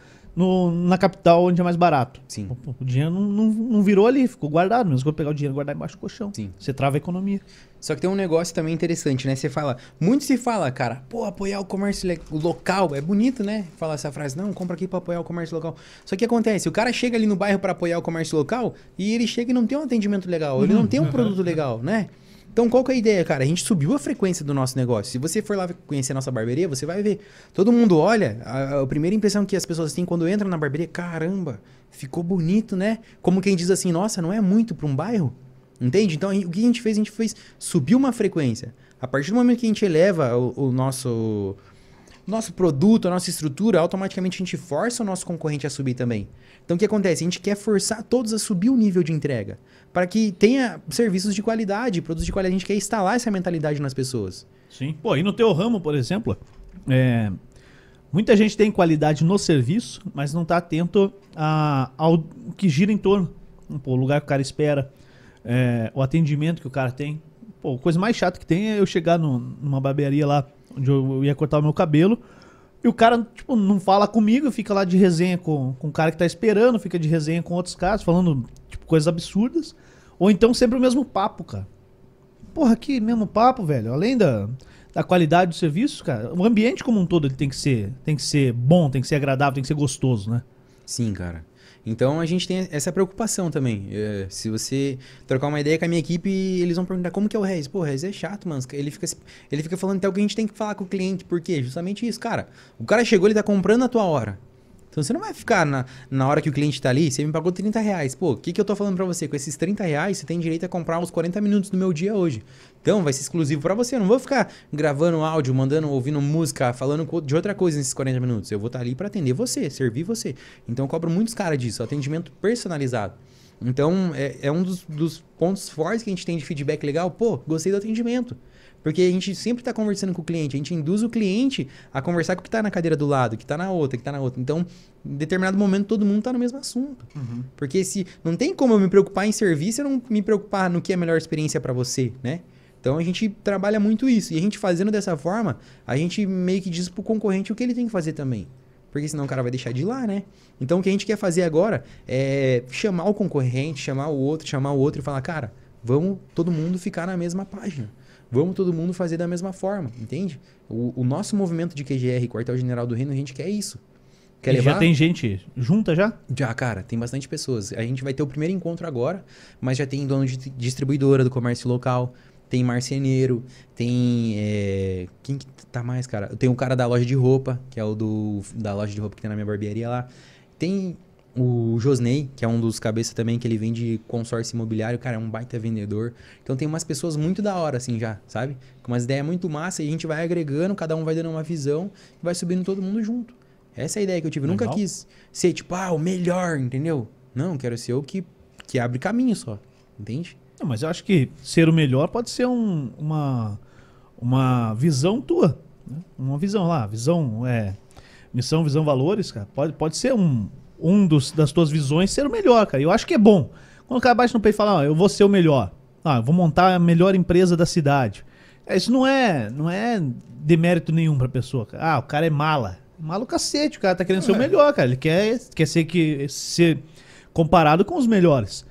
no, na capital onde é mais barato. Sim. O, o dinheiro não, não, não, virou ali, ficou guardado. Mesmo que eu pegar o dinheiro e guardar embaixo do colchão. Sim. Você trava a economia. Só que tem um negócio também interessante, né? Você fala, muito se fala, cara, pô, apoiar o comércio local. É bonito, né? Falar essa frase, não, compra aqui para apoiar o comércio local. Só que acontece, o cara chega ali no bairro para apoiar o comércio local e ele chega e não tem um atendimento legal, ele não tem um (laughs) produto legal, né? Então, qual que é a ideia, cara? A gente subiu a frequência do nosso negócio. Se você for lá conhecer a nossa barbearia, você vai ver. Todo mundo olha, a, a primeira impressão que as pessoas têm quando entram na barbearia, caramba, ficou bonito, né? Como quem diz assim, nossa, não é muito para um bairro? Entende? Então, o que a gente fez? A gente fez subir uma frequência. A partir do momento que a gente eleva o, o nosso nosso produto, a nossa estrutura, automaticamente a gente força o nosso concorrente a subir também. Então o que acontece? A gente quer forçar todos a subir o nível de entrega para que tenha serviços de qualidade, produtos de qualidade. A gente quer instalar essa mentalidade nas pessoas. Sim. Pô, e no teu ramo, por exemplo, é, Muita gente tem qualidade no serviço, mas não está atento a, ao que gira em torno. Pô, o lugar que o cara espera, é, o atendimento que o cara tem. Pô, a coisa mais chata que tem é eu chegar no, numa barbearia lá, onde eu ia cortar o meu cabelo, e o cara, tipo, não fala comigo, fica lá de resenha com, com o cara que tá esperando, fica de resenha com outros caras, falando, coisas absurdas. Ou então sempre o mesmo papo, cara. Porra, aqui mesmo papo, velho. Além da, da qualidade do serviço, cara, o ambiente como um todo ele tem que ser, tem que ser bom, tem que ser agradável, tem que ser gostoso, né? Sim, cara. Então a gente tem essa preocupação também. É, se você trocar uma ideia com a minha equipe, eles vão perguntar como que é o Rez. Pô, o Rez é chato, mano. Ele fica, ele fica falando até o que a gente tem que falar com o cliente. Por quê? Justamente isso, cara. O cara chegou, ele tá comprando a tua hora. Então você não vai ficar na, na hora que o cliente tá ali, você me pagou 30 reais. Pô, o que, que eu tô falando para você? Com esses 30 reais, você tem direito a comprar uns 40 minutos do meu dia hoje. Então vai ser exclusivo para você. Eu não vou ficar gravando áudio, mandando, ouvindo música, falando de outra coisa nesses 40 minutos. Eu vou estar tá ali para atender você, servir você. Então eu cobro muitos caras disso, atendimento personalizado. Então é, é um dos, dos pontos fortes que a gente tem de feedback legal. Pô, gostei do atendimento. Porque a gente sempre está conversando com o cliente, a gente induz o cliente a conversar com o que está na cadeira do lado, que está na outra, que está na outra. Então, em determinado momento, todo mundo está no mesmo assunto. Uhum. Porque se não tem como eu me preocupar em serviço e não me preocupar no que é a melhor experiência para você, né? Então a gente trabalha muito isso. E a gente fazendo dessa forma, a gente meio que diz pro concorrente o que ele tem que fazer também. Porque senão o cara vai deixar de ir lá, né? Então o que a gente quer fazer agora é chamar o concorrente, chamar o outro, chamar o outro e falar, cara, vamos todo mundo ficar na mesma página. Vamos todo mundo fazer da mesma forma, entende? O, o nosso movimento de QGR, Quartel-General do Reino, a gente quer isso. Quer levar? Já tem gente junta já? Já, cara, tem bastante pessoas. A gente vai ter o primeiro encontro agora, mas já tem dono de distribuidora do comércio local, tem marceneiro, tem. É... Quem que tá mais, cara? Tem o cara da loja de roupa, que é o do da loja de roupa que tem na minha barbearia lá. Tem o Josney, que é um dos cabeças também, que ele vende consórcio imobiliário, cara, é um baita vendedor. Então tem umas pessoas muito da hora, assim, já, sabe? Com umas ideias muito massa e a gente vai agregando, cada um vai dando uma visão e vai subindo todo mundo junto. Essa é a ideia que eu tive. Eu nunca quis ser, tipo, ah, o melhor, entendeu? Não, quero ser o que, que abre caminho só, entende? Não, mas eu acho que ser o melhor pode ser um, uma, uma visão tua. Né? Uma visão lá, visão, é, missão, visão, valores, cara. Pode, pode ser um, um dos, das tuas visões ser o melhor, cara. Eu acho que é bom. Quando o cara bate no peito e fala, ah, eu vou ser o melhor. Ah, eu vou montar a melhor empresa da cidade. É, isso não é, não é demérito nenhum pra pessoa. Cara. Ah, o cara é mala. Malo cacete, o cara tá querendo ser o é. melhor, cara. Ele quer, quer ser, que, ser comparado com os melhores.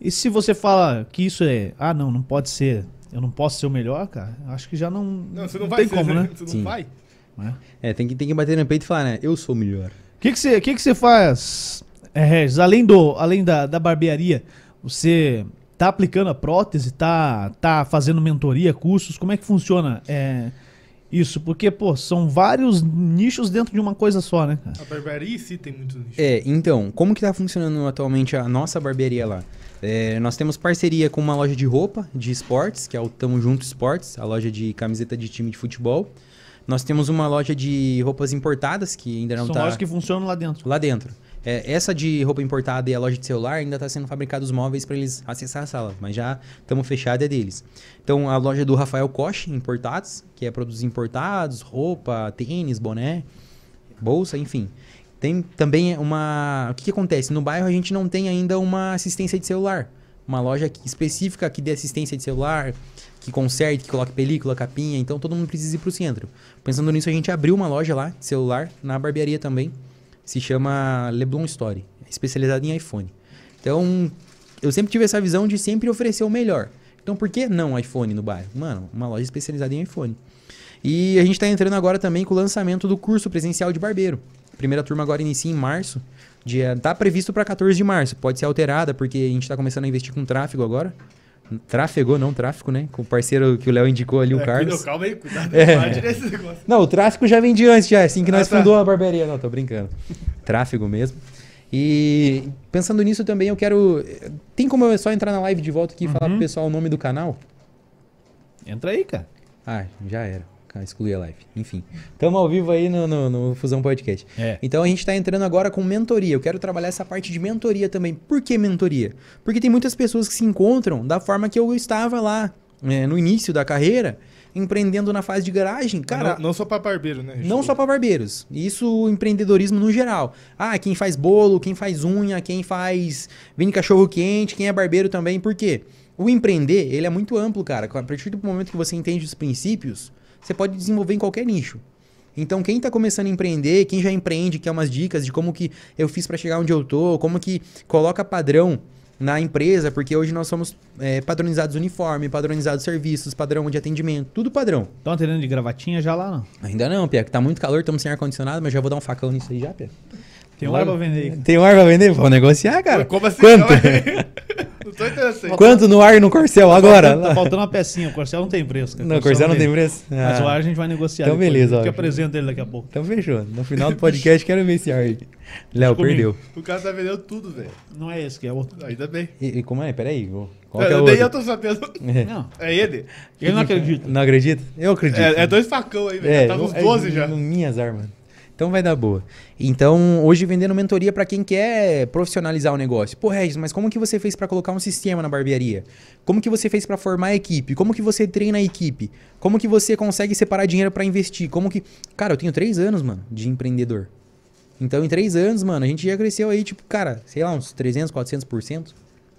E se você fala que isso é, ah, não, não pode ser, eu não posso ser o melhor, cara, acho que já não. Não, você não, não vai tem ser, como, né? Você não Sim. vai. É, tem que, tem que bater no peito e falar, né? Eu sou o melhor. O que, que, você, que, que você faz, é, Regis? Além, do, além da, da barbearia, você tá aplicando a prótese, tá, tá fazendo mentoria, cursos? Como é que funciona é, isso? Porque, pô, são vários nichos dentro de uma coisa só, né? A barbearia sim tem muitos nichos. É, então, como que tá funcionando atualmente a nossa barbearia lá? É, nós temos parceria com uma loja de roupa de esportes, que é o Tamo Junto Esportes, a loja de camiseta de time de futebol. Nós temos uma loja de roupas importadas que ainda não está. São tá lojas que funcionam lá dentro. Lá dentro. É, essa de roupa importada e a loja de celular ainda está sendo fabricados móveis para eles acessar a sala, mas já estamos fechados é deles. Então a loja do Rafael Koch, importados, que é produtos importados, roupa, tênis, boné, bolsa, enfim. Tem também uma. O que, que acontece? No bairro a gente não tem ainda uma assistência de celular. Uma loja específica que dê assistência de celular, que conserte, que coloque película, capinha, então todo mundo precisa ir para o centro. Pensando nisso, a gente abriu uma loja lá de celular, na barbearia também, se chama Leblon Story, especializada em iPhone. Então, eu sempre tive essa visão de sempre oferecer o melhor. Então, por que não iPhone no bairro? Mano, uma loja especializada em iPhone. E a gente está entrando agora também com o lançamento do curso presencial de barbeiro. A primeira turma agora inicia em março. Dia, tá previsto para 14 de março. Pode ser alterada porque a gente está começando a investir com tráfego agora. Tráfego, não tráfico, né? Com o parceiro que o Léo indicou ali, o é, Carlos. calma aí, cuidado é. nesse negócio. Não, o tráfico já vem de antes, já. É assim que nós ah, tá. fundou a barbearia. Não, tô brincando. tráfego mesmo. E pensando nisso também, eu quero. Tem como eu só entrar na live de volta aqui e uhum. falar pro pessoal o nome do canal? Entra aí, cara. Ah, já era excluir a live. Enfim, estamos ao vivo aí no, no, no Fusão Podcast. É. Então a gente está entrando agora com mentoria. Eu quero trabalhar essa parte de mentoria também. Por que mentoria? Porque tem muitas pessoas que se encontram da forma que eu estava lá é, no início da carreira empreendendo na fase de garagem, cara. não, não só pra barbeiro, né? Não só para barbeiros. Isso o empreendedorismo no geral. Ah, quem faz bolo, quem faz unha, quem faz vende cachorro quente, quem é barbeiro também. Por quê? O empreender, ele é muito amplo, cara. A partir do momento que você entende os princípios, você pode desenvolver em qualquer nicho. Então, quem está começando a empreender, quem já empreende, quer umas dicas de como que eu fiz para chegar onde eu tô, como que coloca padrão na empresa, porque hoje nós somos é, padronizados uniforme, padronizados serviços, padrão de atendimento, tudo padrão. Estão atendendo de gravatinha já lá, não? Ainda não, Pia, que tá muito calor, estamos sem ar-condicionado, mas já vou dar um facão nisso aí já, Pia. Tem um ar pra vender aí. Tem um ar pra vender? Vamos negociar, cara. Como assim? Quanto? não (laughs) tô entendendo. (laughs) Quanto no ar e no Corcel agora? Tá faltando uma pecinha, o Corcel não tem preço. cara. Não, Corcel não tem preço? Mas Ah. o ar a gente vai negociar. Então depois. beleza, Eu te apresento ele daqui a pouco. Então fechou. No final do podcast quero ver esse ar aí. Léo, perdeu. O cara tá vendendo tudo, velho. Não é esse que é outro. Ainda bem. E, e como é? Peraí. o- Qual que é o Nem eu outro? tô sabendo. É. Não, É ele? ele não acredita. Não acredita? Eu acredito. É, é dois facão aí, velho. Tá uns é 12 já. Minhas armas. Então vai dar boa. Então, hoje vendendo mentoria pra quem quer profissionalizar o negócio. Pô, Regis, mas como que você fez pra colocar um sistema na barbearia? Como que você fez pra formar a equipe? Como que você treina a equipe? Como que você consegue separar dinheiro pra investir? Como que... Cara, eu tenho três anos, mano, de empreendedor. Então, em três anos, mano, a gente já cresceu aí, tipo, cara, sei lá, uns 300, 400%.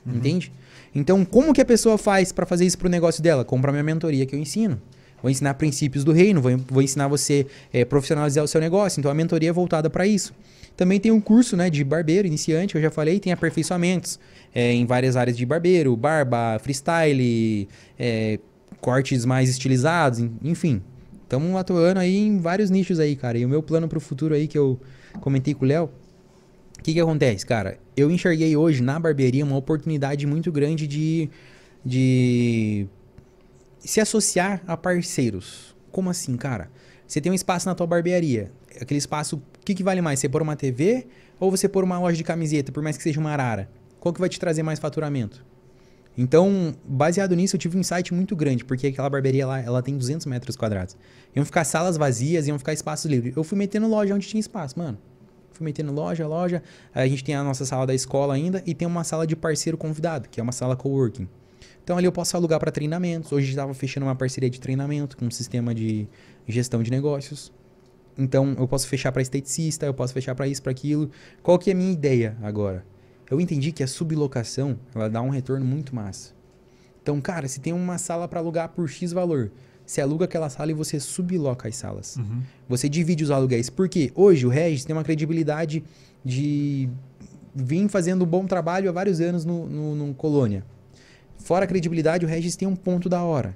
Entende? Então, como que a pessoa faz pra fazer isso pro negócio dela? Compra minha mentoria que eu ensino. Vou ensinar princípios do reino, vou, vou ensinar você a profissionalizar o seu negócio. Então, a mentoria é voltada para isso. Também tem um curso né, de barbeiro iniciante, eu já falei, tem aperfeiçoamentos é, em várias áreas de barbeiro, barba, freestyle, é, cortes mais estilizados, en- enfim. Estamos atuando aí em vários nichos aí, cara. E o meu plano pro futuro aí que eu comentei com o Léo, o que, que acontece, cara? Eu enxerguei hoje na barbearia uma oportunidade muito grande de, de se associar a parceiros. Como assim, cara? Você tem um espaço na tua barbearia. Aquele espaço, o que, que vale mais? Você pôr uma TV ou você pôr uma loja de camiseta, por mais que seja uma arara? Qual que vai te trazer mais faturamento? Então, baseado nisso, eu tive um insight muito grande, porque aquela barbearia lá, ela tem 200 metros quadrados. Iam ficar salas vazias, iam ficar espaços livres. Eu fui metendo loja onde tinha espaço, mano. Fui metendo loja, loja. A gente tem a nossa sala da escola ainda e tem uma sala de parceiro convidado, que é uma sala coworking. Então ali eu posso alugar para treinamentos. Hoje estava fechando uma parceria de treinamento com um sistema de gestão de negócios. Então eu posso fechar para esteticista, eu posso fechar para isso, para aquilo. Qual que é a minha ideia agora? Eu entendi que a sublocação, ela dá um retorno muito massa. Então, cara, se tem uma sala para alugar por X valor, você aluga aquela sala e você subloca as salas. Você divide os aluguéis. Porque hoje o Regis tem uma credibilidade de vir fazendo um bom trabalho há vários anos no, no, no Colônia. Fora a credibilidade, o Regis tem um ponto da hora.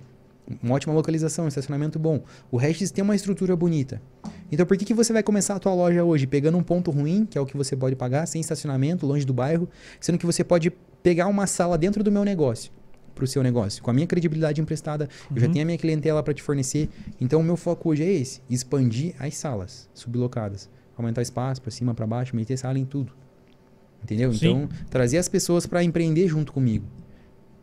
Uma ótima localização, um estacionamento bom. O Regis tem uma estrutura bonita. Então por que, que você vai começar a tua loja hoje pegando um ponto ruim, que é o que você pode pagar, sem estacionamento, longe do bairro, sendo que você pode pegar uma sala dentro do meu negócio, para o seu negócio, com a minha credibilidade emprestada, eu já tenho a minha clientela para te fornecer. Então o meu foco hoje é esse, expandir as salas sublocadas, aumentar espaço para cima, para baixo, meter sala em tudo. Entendeu? Sim. Então trazer as pessoas para empreender junto comigo.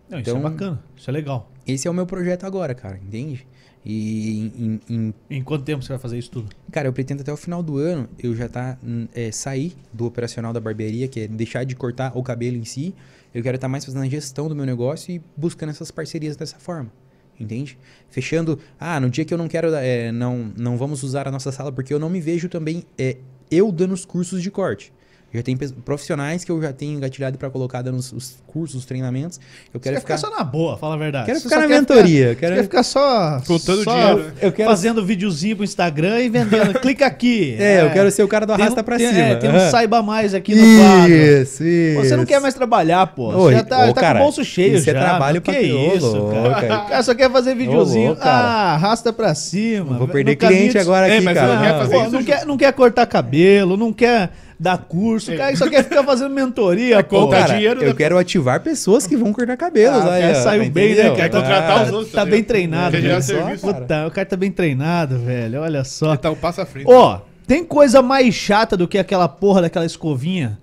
Não, isso Então- é bacana. Isso é legal. Esse é o meu projeto agora, cara, entende? E em- em- Em quanto tempo você vai fazer isso tudo? Cara, eu pretendo até o final do ano eu já tá hum, é, sair do operacional da barbearia, que é deixar de cortar o cabelo em si. Eu quero estar mais fazendo a gestão do meu negócio e buscando essas parcerias dessa forma. Entende? Fechando. Ah, no dia que eu não quero. é, não, não vamos usar a nossa sala, porque eu não me vejo também é, eu dando os cursos de corte. Já tem profissionais que eu já tenho engatilhado para colocar dando os, os cursos, os treinamentos. Eu Você quero quer ficar... ficar. só na boa, fala a verdade. Quero Você ficar na quer mentoria. Ficar, quero... Quer ficar só... Contando só dinheiro? Eu quero Fazendo videozinho pro Instagram e vendendo. (laughs) Clica aqui. É, eu quero ser o cara do Tem arrasta um- pra tem, cima. É, tem um saiba mais aqui no quadro. Isso, isso. Você não quer mais trabalhar, pô. Oi, Você já tá, ô, tá cara, com o bolso cheio isso é já. trabalho que pra quê? Ô, isso, louco, cara. (laughs) O cara só quer fazer videozinho. ah, arrasta pra cima. Vou perder cliente agora aqui, cara. Ah, isso, não quer cortar cabelo, não quer dar curso, cara, só quer ficar fazendo mentoria, pô. contar Cara, dinheiro, eu né? quero ativar pessoas que vão cortar cabelos. Ah, aí, ó, saiu bem, né? entendeu? Quer contratar Ah, os outros. Tá bem treinado, Quer serviço, Puta, o cara tá bem treinado, velho. Olha só. Tá o passo à frente. Ó, tem coisa mais chata do que aquela porra daquela escovinha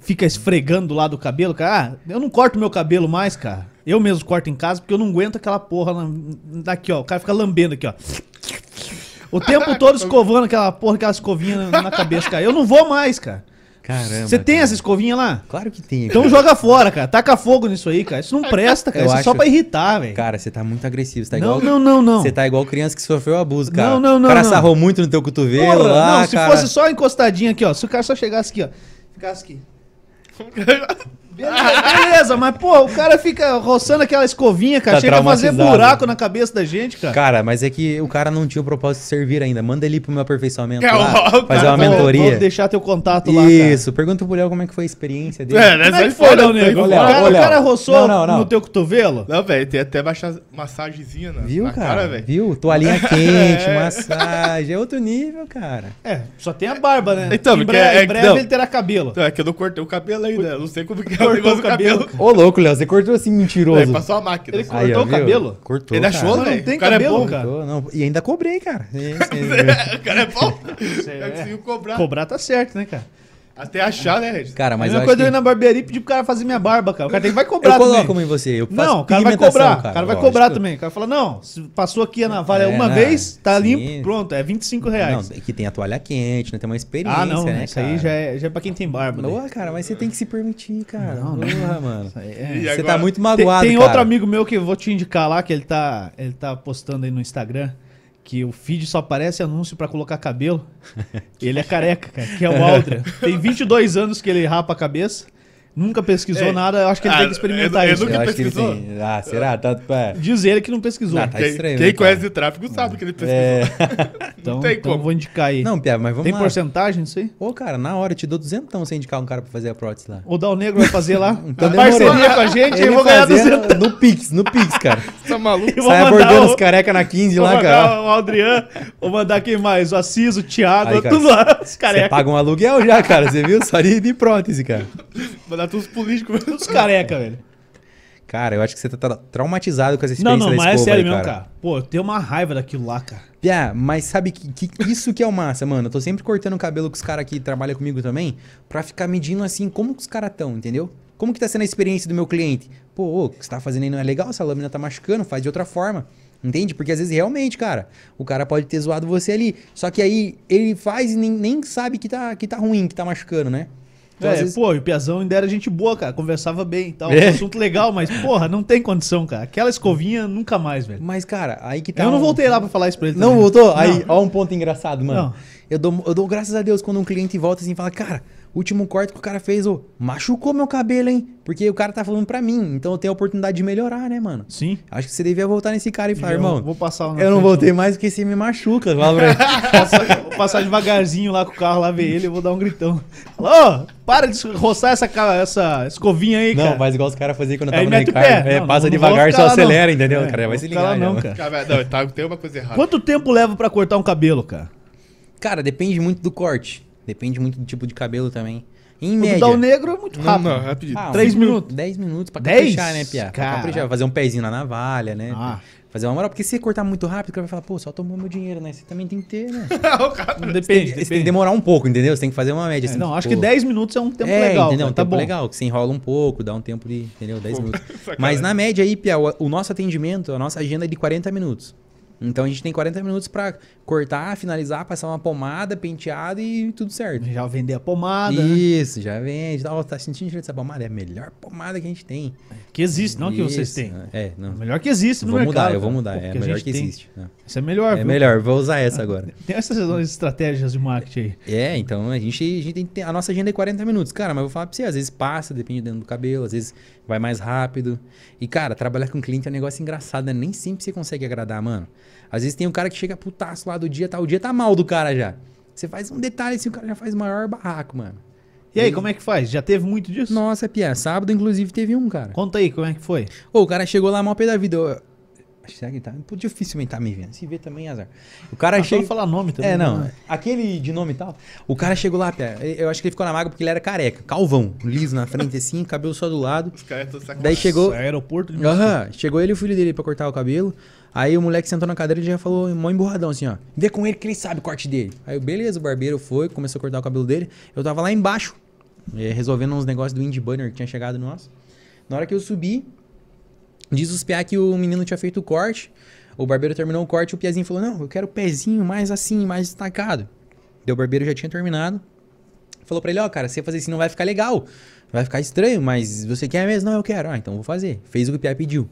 fica esfregando do lado do cabelo, cara. Ah, eu não corto meu cabelo mais, cara. Eu mesmo corto em casa porque eu não aguento aquela porra lá- daqui, ó. O cara fica lambendo aqui, ó. O tempo todo escovando aquela porra, aquela escovinha na, cabeça, cara. Eu não vou mais, cara. Caramba. Você tem cara. essa escovinha lá? Claro que tem. Então cara. joga fora, cara. Taca fogo nisso aí, cara. Isso não presta, cara. Eu Isso é só acho- pra irritar, velho. Cara, você tá muito agressivo. Você tá Não, igual. não, não, não. Você tá igual criança que sofreu abuso, cara. Não, não, não, O cara não. sarrou muito no teu cotovelo Porra, lá, não, se cara. fosse só encostadinho aqui, ó. Se o cara só chegasse aqui, ó. Ficasse aqui. (laughs) Beleza, beleza, mas, pô, o cara fica roçando aquela escovinha, cara. Tá Chega a fazer buraco na cabeça da gente, cara. Cara, mas é que o cara não tinha o propósito de servir ainda. Manda ele pro meu aperfeiçoamento É, lá, fazer cara uma Vou- mentoria. Vou deixar teu contato lá, cara. Isso, pergunta pro Léo como é que foi a experiência dele. É, né? Como é que foi, fora, Léo O Léo, cara, cara roçou Não, não, não. no teu cotovelo? Não, velho, tem até massa- massagenzinha na, Viu, na cara? cara, velho. Viu? Toalhinha (laughs) quente, massagem. É outro nível, cara. É, só tem a barba, né? Então, em, porque breve, é- em breve não. ele terá cabelo. Então, é que eu não cortei o cabelo ainda. Não sei como que é Cortou o cabelo. cabelo. Ô, louco, Léo, você cortou assim mentiroso. Ele passou a máquina. Ele Aí, cortou ó, o viu? cabelo? Cortou. Ele achou, velho. não tem O cara é cabelo, bom, cara. Cortou, não. E ainda cobrei, cara. (laughs) O cara é bom. (laughs) é- É conseguiu cobrar. Cobrar tá certo, né, cara? Até achar, né, Regis? cara, Mas a eu mesma coisa de eu ir que... na barbearia e pedir pro cara fazer minha barba, cara. O cara tem que vai cobrar Eu também. como em você. Eu faço Não, o cara vai cobrar. o cara vai lógico. cobrar também. O cara fala, não, passou aqui a navalha É, uma não, vez, tá sim. limpo, pronto, é 25 reais. Não, é que tem a toalha quente, né? Tem uma experiência, ah, não, né, isso aí cara? já é, já é pra quem tem barba. né? Boa, cara, mas você tem que se permitir, cara. Não, não. Mano. Aí é- Você agora- tá muito Tem, magoado, tem cara. outro amigo meu que eu vou te indicar lá, que ele tá, ele tá postando aí no Instagram, que o feed só aparece anúncio pra colocar cabelo. Ele é careca, cara, que é o Aldra. (laughs) Tem 22 anos que ele rapa a cabeça, nunca pesquisou É. nada, eu acho que ele Ah, tem que experimentar eu- eu isso. nunca- Eu acho que ele pesquisou? tem... Ah, será? Tá... é. Diz ele que não pesquisou. Ah, tá. Quem, estranho, quem né, cara? conhece o tráfico sabe que ele pesquisou. É... (laughs) então, não tem então como. vou indicar aí. Não, Pia, mas vamos tem lá. porcentagem nisso aí? Ô, cara, na hora eu te dou duzentão sem indicar um cara pra fazer a prótese lá. O Dal Negro vai fazer lá. (laughs) Então a demorou. parceria com a gente, eu vou ganhar 200. No Pix, no Pix, cara. (laughs) Tá maluco? Sai abordando o- os careca na 15 Vou lá, mandar cara. o Adriano, vou mandar quem mais? O Assis, o Thiago, tudo lá, os Você careca. paga um aluguel já, cara. Você viu? Só de, de prótese, cara. Mandar todos os políticos. (laughs) Os careca, velho. Cara, eu acho que você tá tra- traumatizado com essa Não, experiência não, da mas é sério aí, mesmo, cara. Pô, eu tenho uma raiva daquilo lá, cara. Piá, mas sabe que, que isso que é o massa, mano? Eu tô sempre cortando o cabelo com os caras que trabalham comigo também, pra ficar medindo assim como que os caras tão, entendeu? Como que tá sendo a experiência do meu cliente? Pô, ô, o que você tá fazendo aí não é legal, essa lâmina tá machucando, faz de outra forma. Entende? Porque às vezes realmente, cara, o cara pode ter zoado você ali. Só que aí ele faz e nem, nem sabe que tá, que tá ruim, que tá machucando, né? Então, é, vezes- pô, o Piazão ainda era gente boa, cara. Conversava bem e tal. É. Assunto legal, mas, porra, não tem condição, cara. Aquela escovinha nunca mais, velho. Mas, cara, aí que tá. eu não um- voltei lá pra falar isso pra ele. Não também. voltou? Aí, Não. ó um ponto engraçado, mano. Não. Eu dou, eu dou graças a Deus quando um cliente volta assim e fala, cara, último corte que o cara fez, ô, machucou meu cabelo, hein? Porque o cara tá falando pra mim, então eu tenho a oportunidade de melhorar, né, mano? Sim. Acho que você devia voltar nesse cara e falar, Eu irmão, Vou passar eu não voltei mais porque você me machuca. Fala pra ele. (laughs) Passar, devagarzinho lá com o carro lá ver ele e vou dar um gritão. Alô, para de roçar essa, essa escovinha aí, cara. Não, faz igual os caras faziam quando eu tava no mete o Ricardo. pé. É, Não, passa não devagar, só não. acelera, entendeu? É, o cara não vai se ligar. não, cara. Cara, não, tá, tem uma coisa errada. Quanto tempo leva pra cortar um cabelo, cara? Cara, depende muito do corte. Depende muito do tipo de cabelo também. Em O média. Dal Negro é muito Não, rápido. não, rapidinho. Ah, Três uns minutos? 10 minutos pra caprichar, né, Pia? Pra caprichar, fazer um pezinho na navalha, né? Ah. Fazer uma moral. Porque se você cortar muito rápido, o cara vai falar, pô, só tomou meu dinheiro, né? Você também tem que ter, né? (laughs) o cara... Depende, Você tem, você tem que depende. demorar um pouco, entendeu? Você tem que fazer uma média. É, assim, não, acho pô, que 10 minutos é um tempo é, legal. entendeu? cara, Um tá tempo bom. legal, que você enrola um pouco, dá um tempo de, entendeu? 10 minutos. (laughs) Mas na média aí, Pia, o, o nosso atendimento, a nossa agenda é de 40 minutos. Então a gente tem 40 minutos pra cortar, finalizar, passar uma pomada, penteado e tudo certo. Já vender a pomada, né? Isso, já vende. Ó, tá sentindo cheiro dessa pomada? É a melhor pomada que a gente tem. Que existe, não que vocês Isso, têm. É, não. O melhor que existe no Vou mercado. mudar, eu vou mudar. Pô, É a melhor que tem. existe. né? Isso é melhor, É viu? melhor, vou usar essa agora. (laughs) Tem essas estratégias de marketing aí. É, então a gente, a gente tem ter. A nossa agenda é 40 minutos. Cara, mas eu vou falar pra você, às vezes passa, depende do cabelo, às vezes vai mais rápido. E, cara, trabalhar com cliente é um negócio engraçado, né? Nem sempre você consegue agradar, mano. Às vezes tem um cara que chega putaço lá do dia, tá? O dia tá mal do cara já. Você faz um detalhe assim, o cara já faz maior barraco, mano. E aí, como é que faz? Já teve muito disso? Nossa, Pia, sábado, inclusive, teve um, cara. Conta aí, como é que foi? Ô, o cara chegou lá mal pé da vida. Eu- Será que tá? Pô, dificilmente tá me vendo. Se vê também, é azar. O cara Ah, chega. só falar nome também. É, não. né? Aquele de nome e tal. O cara chegou lá, Pia. Eu acho que ele ficou na mágoa porque ele era careca. Calvão, liso na frente assim, cabelo só do lado. Os caras estão sacanagem. Daí chegou. Aeroporto de Aham, chegou ele e o filho dele pra cortar o cabelo. Aí o moleque sentou na cadeira e já falou, mó emburradão assim, ó. Vê com ele que ele sabe o corte dele. Aí, beleza, o barbeiro foi, começou a cortar o cabelo dele. Eu tava lá embaixo, eh, resolvendo uns negócios do Indie Banner que tinha chegado no nosso. Na hora que eu subi, diz os piá que o menino tinha feito o corte. O barbeiro terminou o corte o piazinho falou: Não, eu quero o pezinho mais assim, mais destacado. Daí o barbeiro já tinha terminado. falou pra ele, ó, cara, se você fazer assim não vai ficar legal. Vai ficar estranho, mas você quer mesmo? Não, eu quero. Ah, então vou fazer. Fez o que o Piá pediu.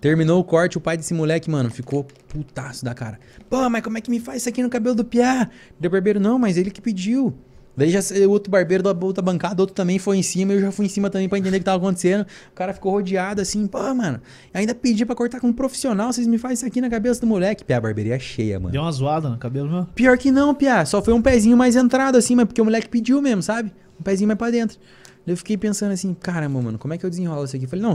Terminou o corte, o pai desse moleque, mano, ficou putaço da cara. Pô, mas como é que me faz isso aqui no cabelo do Piá? Deu barbeiro, não, mas ele que pediu. Daí já o outro barbeiro da outra bancada, outro também foi em cima, eu já fui em cima também pra entender o que tava acontecendo. O cara ficou rodeado assim, pô, mano. Ainda pedi pra cortar com um profissional, vocês me fazem isso aqui na cabeça do moleque. Piá, a barbearia cheia, mano. Deu uma zoada no cabelo meu? Pior que não, Piá. Só foi um pezinho mais entrado assim, mas porque o moleque pediu mesmo, sabe? Um pezinho mais pra dentro. Daí eu fiquei pensando assim, caramba, mano, como é que eu desenrolo isso aqui? Falei, não,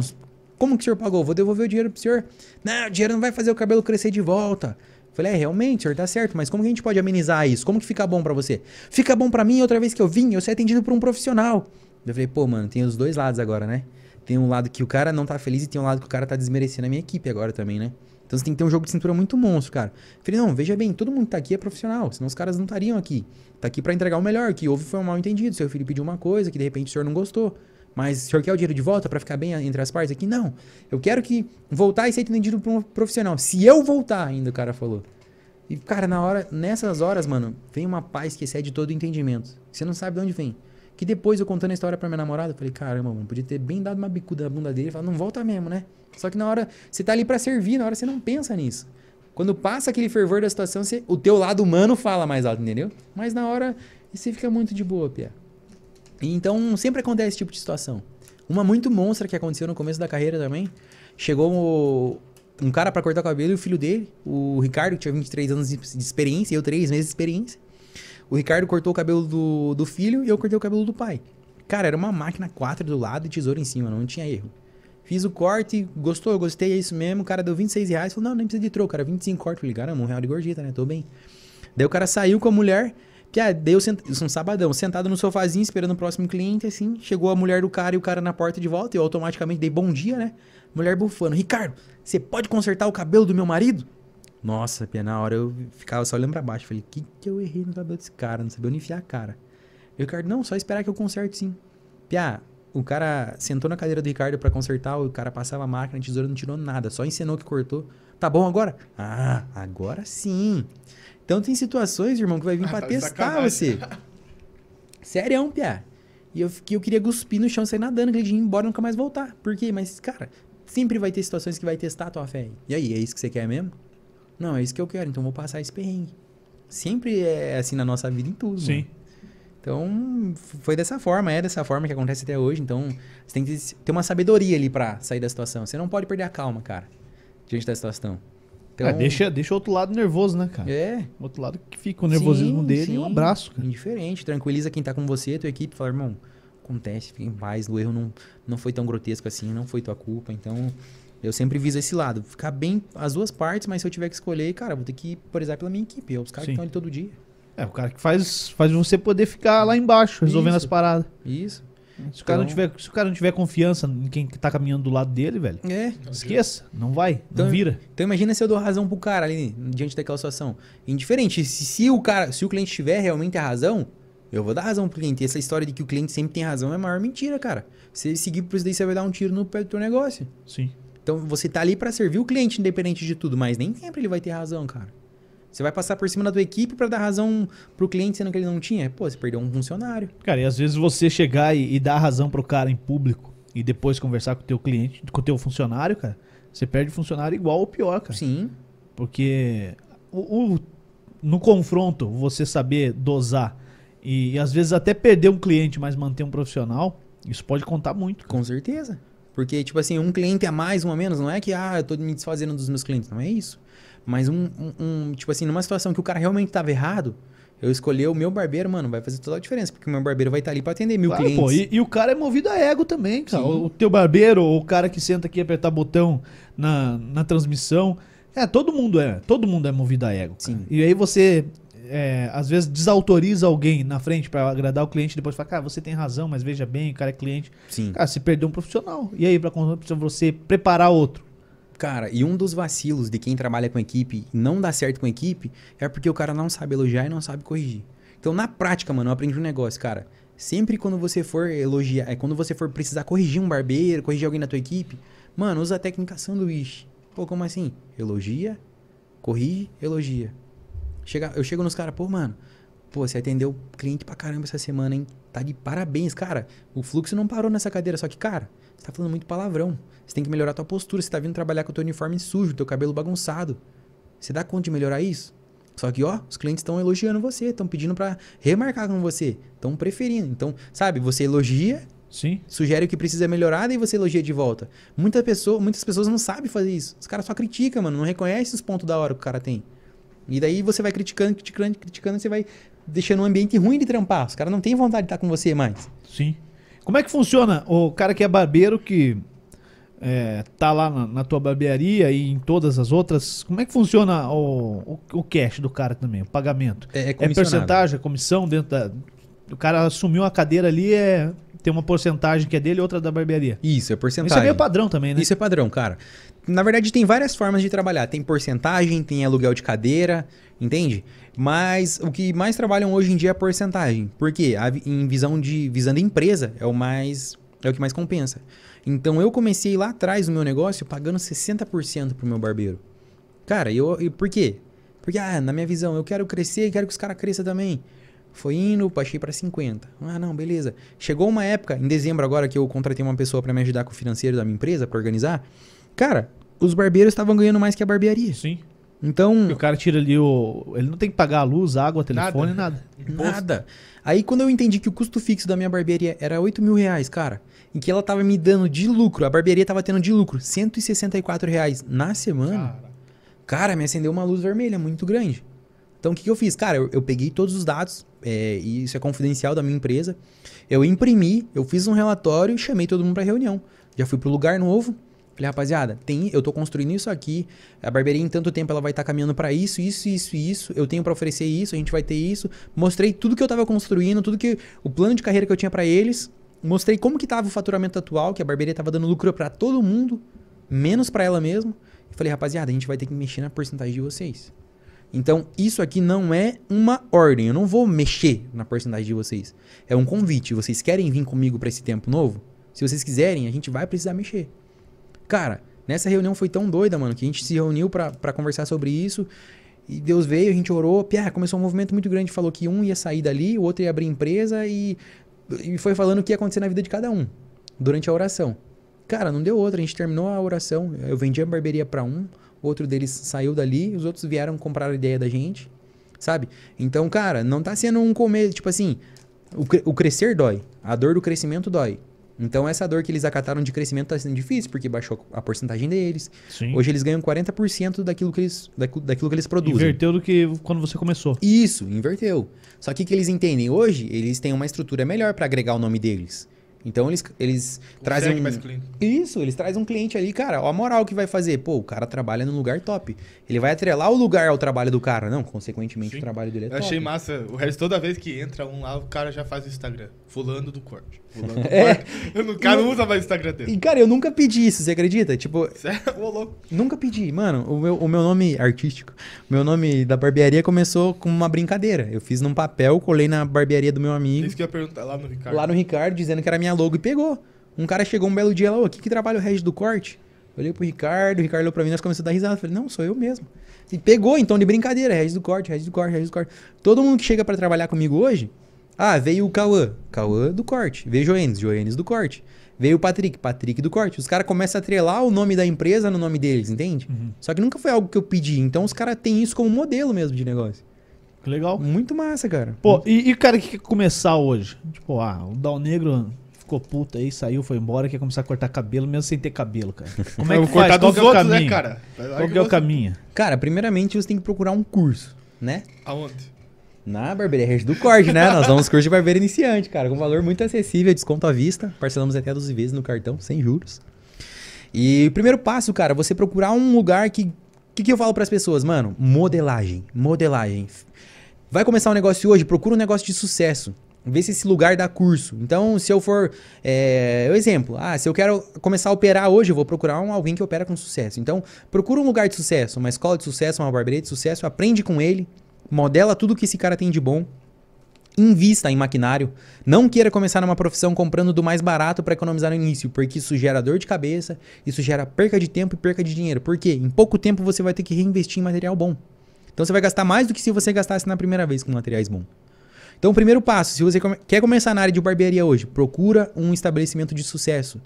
como que o senhor pagou? Vou devolver o dinheiro pro senhor. Não, o dinheiro não vai fazer o cabelo crescer de volta. Falei, é, realmente, o senhor tá certo, mas como que a gente pode amenizar isso? Como que fica bom para você? Fica bom para mim, outra vez que eu vim, eu ser atendido por um profissional. Eu falei, pô, mano, tem os dois lados agora, né? Tem um lado que o cara não tá feliz e tem um lado que o cara tá desmerecendo a minha equipe agora também, né? Então você tem que ter um jogo de cintura muito monstro, cara. Falei, não, veja bem, todo mundo que tá aqui é profissional, senão os caras não estariam aqui. Tá aqui para entregar o melhor, que houve foi um mal entendido. Seu filho pediu uma coisa que de repente o senhor não gostou. Mas o senhor quer o dinheiro de volta para ficar bem entre as partes aqui? Não. Eu quero que voltar e ser atendido por um profissional. Se eu voltar ainda, o cara falou. E, cara, na hora, nessas horas, mano, vem uma paz que excede todo o entendimento. Você não sabe de onde vem. Que depois eu contando a história pra minha namorada, eu falei, caramba, mano, podia ter bem dado uma bicuda na bunda dele e falar, não volta mesmo, né? Só que na hora, você tá ali para servir, na hora você não pensa nisso. Quando passa aquele fervor da situação, você, o teu lado humano fala mais alto, entendeu? Mas na hora, você fica muito de boa, Pia. Então, sempre acontece esse tipo de situação. Uma muito monstra que aconteceu no começo da carreira também. Chegou um cara para cortar o cabelo e o filho dele, o Ricardo, que tinha 23 anos de experiência, eu 3 meses de experiência. O Ricardo cortou o cabelo do, do filho e eu cortei o cabelo do pai. Cara, era uma máquina 4 do lado e tesoura em cima, não tinha erro. Fiz o corte, gostou, gostei, é isso mesmo. O cara deu 26 reais. Falou, não, nem precisa de troco, cara, 25 corte. Falei, caramba, um real de gorjeta, né? Tô bem. Daí o cara saiu com a mulher. Pia, deu sent... um sabadão, sentado no sofazinho, esperando o próximo cliente, assim. Chegou a mulher do cara e o cara na porta de volta. Eu automaticamente dei bom dia, né? Mulher bufando. Ricardo, você pode consertar o cabelo do meu marido? Nossa, Pia, na hora eu ficava só olhando pra baixo. Falei, que que eu errei no cabelo desse cara? Não sabia onde enfiar a cara. E o Ricardo, não, só esperar que eu conserte sim. Pia, o cara sentou na cadeira do Ricardo para consertar, o cara passava a máquina, a tesoura não tirou nada, só encenou que cortou. Tá bom agora? Ah, agora sim. Então tem situações, irmão, que vai vir ah, pra tá testar você. (laughs) Sério, é um piá. E eu, que eu queria cuspir no chão, sair nadando, aquele dia ir embora e nunca mais voltar. Por quê? Mas, cara, sempre vai ter situações que vai testar a tua fé. E aí, é isso que você quer mesmo? Não, é isso que eu quero, então vou passar esse perrengue. Sempre é assim na nossa vida em tudo. Sim. Mano. Então, foi dessa forma, é dessa forma que acontece até hoje. Então, você tem que ter uma sabedoria ali pra sair da situação. Você não pode perder a calma, cara, diante da situação. Então, é, deixa, deixa o outro lado nervoso, né, cara? É. O outro lado que fica o nervosismo sim, dele sim. e um abraço, cara. Indiferente, tranquiliza quem tá com você, tua equipe, fala, irmão, acontece, fica em paz, o erro não, não foi tão grotesco assim, não foi tua culpa, então eu sempre viso esse lado, ficar bem as duas partes, mas se eu tiver que escolher, cara, vou ter que prezar pela minha equipe, os caras que estão ali todo dia. É, o cara que faz, faz você poder ficar lá embaixo, resolvendo Isso. as paradas. Isso. Se o, cara não então- tiver, se o cara não tiver confiança em quem tá caminhando do lado dele, velho. É. Esqueça. Não vai. Então, não vira. Então imagina se eu dou razão pro cara ali, diante daquela situação. Indiferente. Se, se, o cara, se o cliente tiver realmente a razão, eu vou dar razão pro cliente. E essa história de que o cliente sempre tem razão é a maior mentira, cara. Se seguir por isso daí, você vai dar um tiro no pé do teu negócio. Sim. Então você tá ali para servir o cliente, independente de tudo, mas nem sempre ele vai ter razão, cara. Você vai passar por cima da tua equipe para dar razão pro cliente, sendo que ele não tinha? Pô, você perdeu um funcionário. Cara, e às vezes você chegar e, e dar razão pro cara em público e depois conversar com o teu cliente, com o teu funcionário, cara, você perde funcionário igual ou pior, cara. Sim. Porque o, o no confronto, você saber dosar e, e, às vezes até perder um cliente, mas manter um profissional, isso pode contar muito. Cara. Com certeza. Porque, tipo assim, um cliente a mais, um a menos, não é que, ah, eu tô me desfazendo dos meus clientes. Não é isso. Mas um, um, um, tipo assim, numa situação que o cara realmente tava errado, eu escolher o meu barbeiro, mano, vai fazer toda a diferença. Porque o meu barbeiro vai estar tá ali pra atender mil claro, clientes. Pô, e, e, o cara é movido a ego também, cara. O, o teu barbeiro, o cara que senta aqui e apertar botão na, na transmissão. É, todo mundo é. Todo mundo é movido a ego. Sim. E aí você, é, às vezes, desautoriza alguém na frente para agradar o cliente. Depois fala, cara, você tem razão, mas veja bem, o cara é cliente. Sim. Cara, você perdeu um profissional. E aí, pra você preparar outro? Cara, e um dos vacilos de quem trabalha com equipe não dá certo com equipe é porque o cara não sabe elogiar e não sabe corrigir. Então, na prática, mano, eu aprendi um negócio, cara. Sempre quando você for elogiar, é quando você for precisar corrigir um barbeiro, corrigir alguém na tua equipe, mano, usa a técnica sanduíche. Pô, como assim? Elogia, corrige, elogia. Chega, eu chego nos caras, pô, mano, Pô, você atendeu cliente pra caramba essa semana, hein? Tá de parabéns, cara. O fluxo não parou nessa cadeira, só que, cara, você tá falando muito palavrão. Você tem que melhorar a tua postura. Você tá vindo trabalhar com o teu uniforme sujo, teu cabelo bagunçado. Você dá conta de melhorar isso? Só que, ó, os clientes estão elogiando você, estão pedindo pra remarcar com você, estão preferindo. Então, sabe, você elogia, Sim. sugere o que precisa melhorar, daí você elogia de volta. Muita pessoa, muitas pessoas não sabem fazer isso. Os caras só criticam, mano, não reconhecem os pontos da hora que o cara tem. E daí você vai criticando, criticando, criticando, você vai deixando um ambiente ruim de trampar. Os caras não têm vontade de estar com você mais. Sim. Como é que funciona o cara que é barbeiro que é, tá lá na, na tua barbearia e em todas as outras? Como é que funciona o, o, o cash do cara também, o pagamento? É, é É porcentagem, é comissão dentro da. O cara assumiu uma cadeira ali, é, tem uma porcentagem que é dele e outra da barbearia. Isso, é porcentagem. Isso é meio padrão também, né? Isso é padrão, cara. Na verdade, tem várias formas de trabalhar. Tem porcentagem, tem aluguel de cadeira, entende? Mas o que mais trabalham hoje em dia é a porcentagem. Por quê? A em visão de visando empresa é o mais é o que mais compensa. Então eu comecei lá atrás no meu negócio pagando 60% pro meu barbeiro. Cara, eu, e por quê? Porque ah, na minha visão, eu quero crescer e quero que os caras cresçam também. Foi indo, baixei para 50. Ah, não, beleza. Chegou uma época, em dezembro agora, que eu contratei uma pessoa para me ajudar com o financeiro da minha empresa, para organizar. Cara, os barbeiros estavam ganhando mais que a barbearia. Sim. Então, E o cara tira ali o. Ele não tem que pagar a luz, água, telefone, nada. Nada. Aí quando eu entendi que o custo fixo da minha barbearia era 8 mil reais, cara, e que ela tava me dando de lucro, a barbearia tava tendo de lucro 164 reais na semana, Cara, cara, me acendeu uma luz vermelha muito grande. Então o que, que eu fiz? Cara, eu, eu peguei todos os dados, é, e isso é confidencial da minha empresa, eu imprimi, eu fiz um relatório e chamei todo mundo pra reunião. Já fui pro lugar novo, falei, rapaziada, tem, eu tô construindo isso aqui, a barbearia em tanto tempo ela vai estar caminhando pra isso, isso, isso isso, eu tenho pra oferecer isso, a gente vai ter isso. Mostrei tudo que eu tava construindo, tudo que o plano de carreira que eu tinha pra eles, mostrei como que tava o faturamento atual, que a barbearia tava dando lucro pra todo mundo, menos pra ela mesma. E falei, rapaziada, a gente vai ter que mexer na porcentagem de vocês. Então, isso aqui não é uma ordem. Eu não vou mexer na porcentagem de vocês. É um convite. Vocês querem vir comigo para esse tempo novo? Se vocês quiserem, a gente vai precisar mexer. Cara, nessa reunião foi tão doida, mano, que a gente se reuniu pra conversar sobre isso. E Deus veio, a gente orou. Pia, começou um movimento muito grande. Falou que um ia sair dali, o outro ia abrir empresa e, e foi falando o que ia acontecer na vida de cada um durante a oração. Cara, não deu outra. A gente terminou a oração. Eu vendi a barbearia pra um, outro deles saiu dali, os outros vieram comprar a ideia da gente, sabe? Então, cara, não tá sendo um começo, tipo assim, o, cre- o crescer dói, a dor do crescimento dói. Então, essa dor que eles acataram de crescimento tá sendo difícil, porque baixou a porcentagem deles. Sim. Hoje eles ganham 40% daquilo que eles, daquilo, daquilo que eles produzem. Inverteu do que quando você começou. Isso, inverteu. Só que o que eles entendem hoje, eles têm uma estrutura melhor para agregar o nome deles. Então eles, eles trazem. um- mais cliente. Isso, eles trazem um cliente ali, cara. Ó, a moral que vai fazer. Pô, o cara trabalha num lugar top. Ele vai atrelar o lugar ao trabalho do cara. Não, consequentemente, Sim. o trabalho dele é Eu top. achei massa. O resto, toda vez que entra um lá, o cara já faz o Instagram. Fulano do corte. Fulano do (laughs) É. (laughs) corte. O cara não usa mais o Instagram dele. E, cara, eu nunca pedi isso, você acredita? Tipo, Sério? (laughs) Ô, louco. Nunca pedi. Mano, o meu, o meu nome artístico, meu nome da barbearia começou com uma brincadeira. Eu fiz num papel, colei na barbearia do meu amigo, Isso que eu ia perguntar lá no Ricardo. lá no Ricardo, dizendo que era minha logo e pegou. Um cara chegou um belo dia lá, ô, aqui que trabalha o Regis do corte? Olhei pro Ricardo, o Ricardo olhou pra mim, nós começamos a dar risada. Falei, não, sou eu mesmo. E pegou, então, de brincadeira, Regis do corte, Regis do corte, Regis do corte. Todo mundo que chega pra trabalhar comigo hoje, ah, veio o Cauã, Cauã do corte. Veio Joenes, Joenes do corte. Veio o Patrick, Patrick do corte. Os caras começam a atrelar o nome da empresa no nome deles, entende? Só que nunca foi algo que eu pedi. Então os caras têm isso como modelo mesmo de negócio. Que Legal. Muito massa, cara. Pô, e, e o cara que quer começar hoje? Tipo, ah, o Dal Negro ficou puto aí, saiu, foi embora, quer começar a cortar cabelo, mesmo sem ter cabelo, cara. (laughs) Como é que faz? cortar Qual que é o outros, caminho? né, cara? Qual que é o você- caminho? Cara, primeiramente você tem que procurar um curso, né? Aonde? Na Barbearia Regis do Corte, né? Nós damos curso de barbeiro iniciante, cara, com valor muito acessível, desconto à vista. Parcelamos até 12 vezes no cartão, sem juros. E o primeiro passo, cara, você procurar um lugar que. O que, que eu falo pras pessoas? Mano, modelagem. Modelagem. Vai começar um negócio hoje, procura um negócio de sucesso. Vê se esse lugar dá curso. Então, se eu for. É, exemplo, ah, se eu quero começar a operar hoje, eu vou procurar um, alguém que opera com sucesso. Então, procura um lugar de sucesso, uma escola de sucesso, uma barbearia de sucesso, aprende com ele, modela tudo que esse cara tem de bom. Invista em maquinário. Não queira começar numa profissão comprando do mais barato para economizar no início, porque isso gera dor de cabeça, isso gera perca de tempo e perca de dinheiro. Por quê? Em pouco tempo você vai ter que reinvestir em material bom. Então você vai gastar mais do que se você gastasse na primeira vez com materiais bons. Então, o primeiro passo, se você come- quer começar na área de barbearia hoje, procura um estabelecimento de sucesso.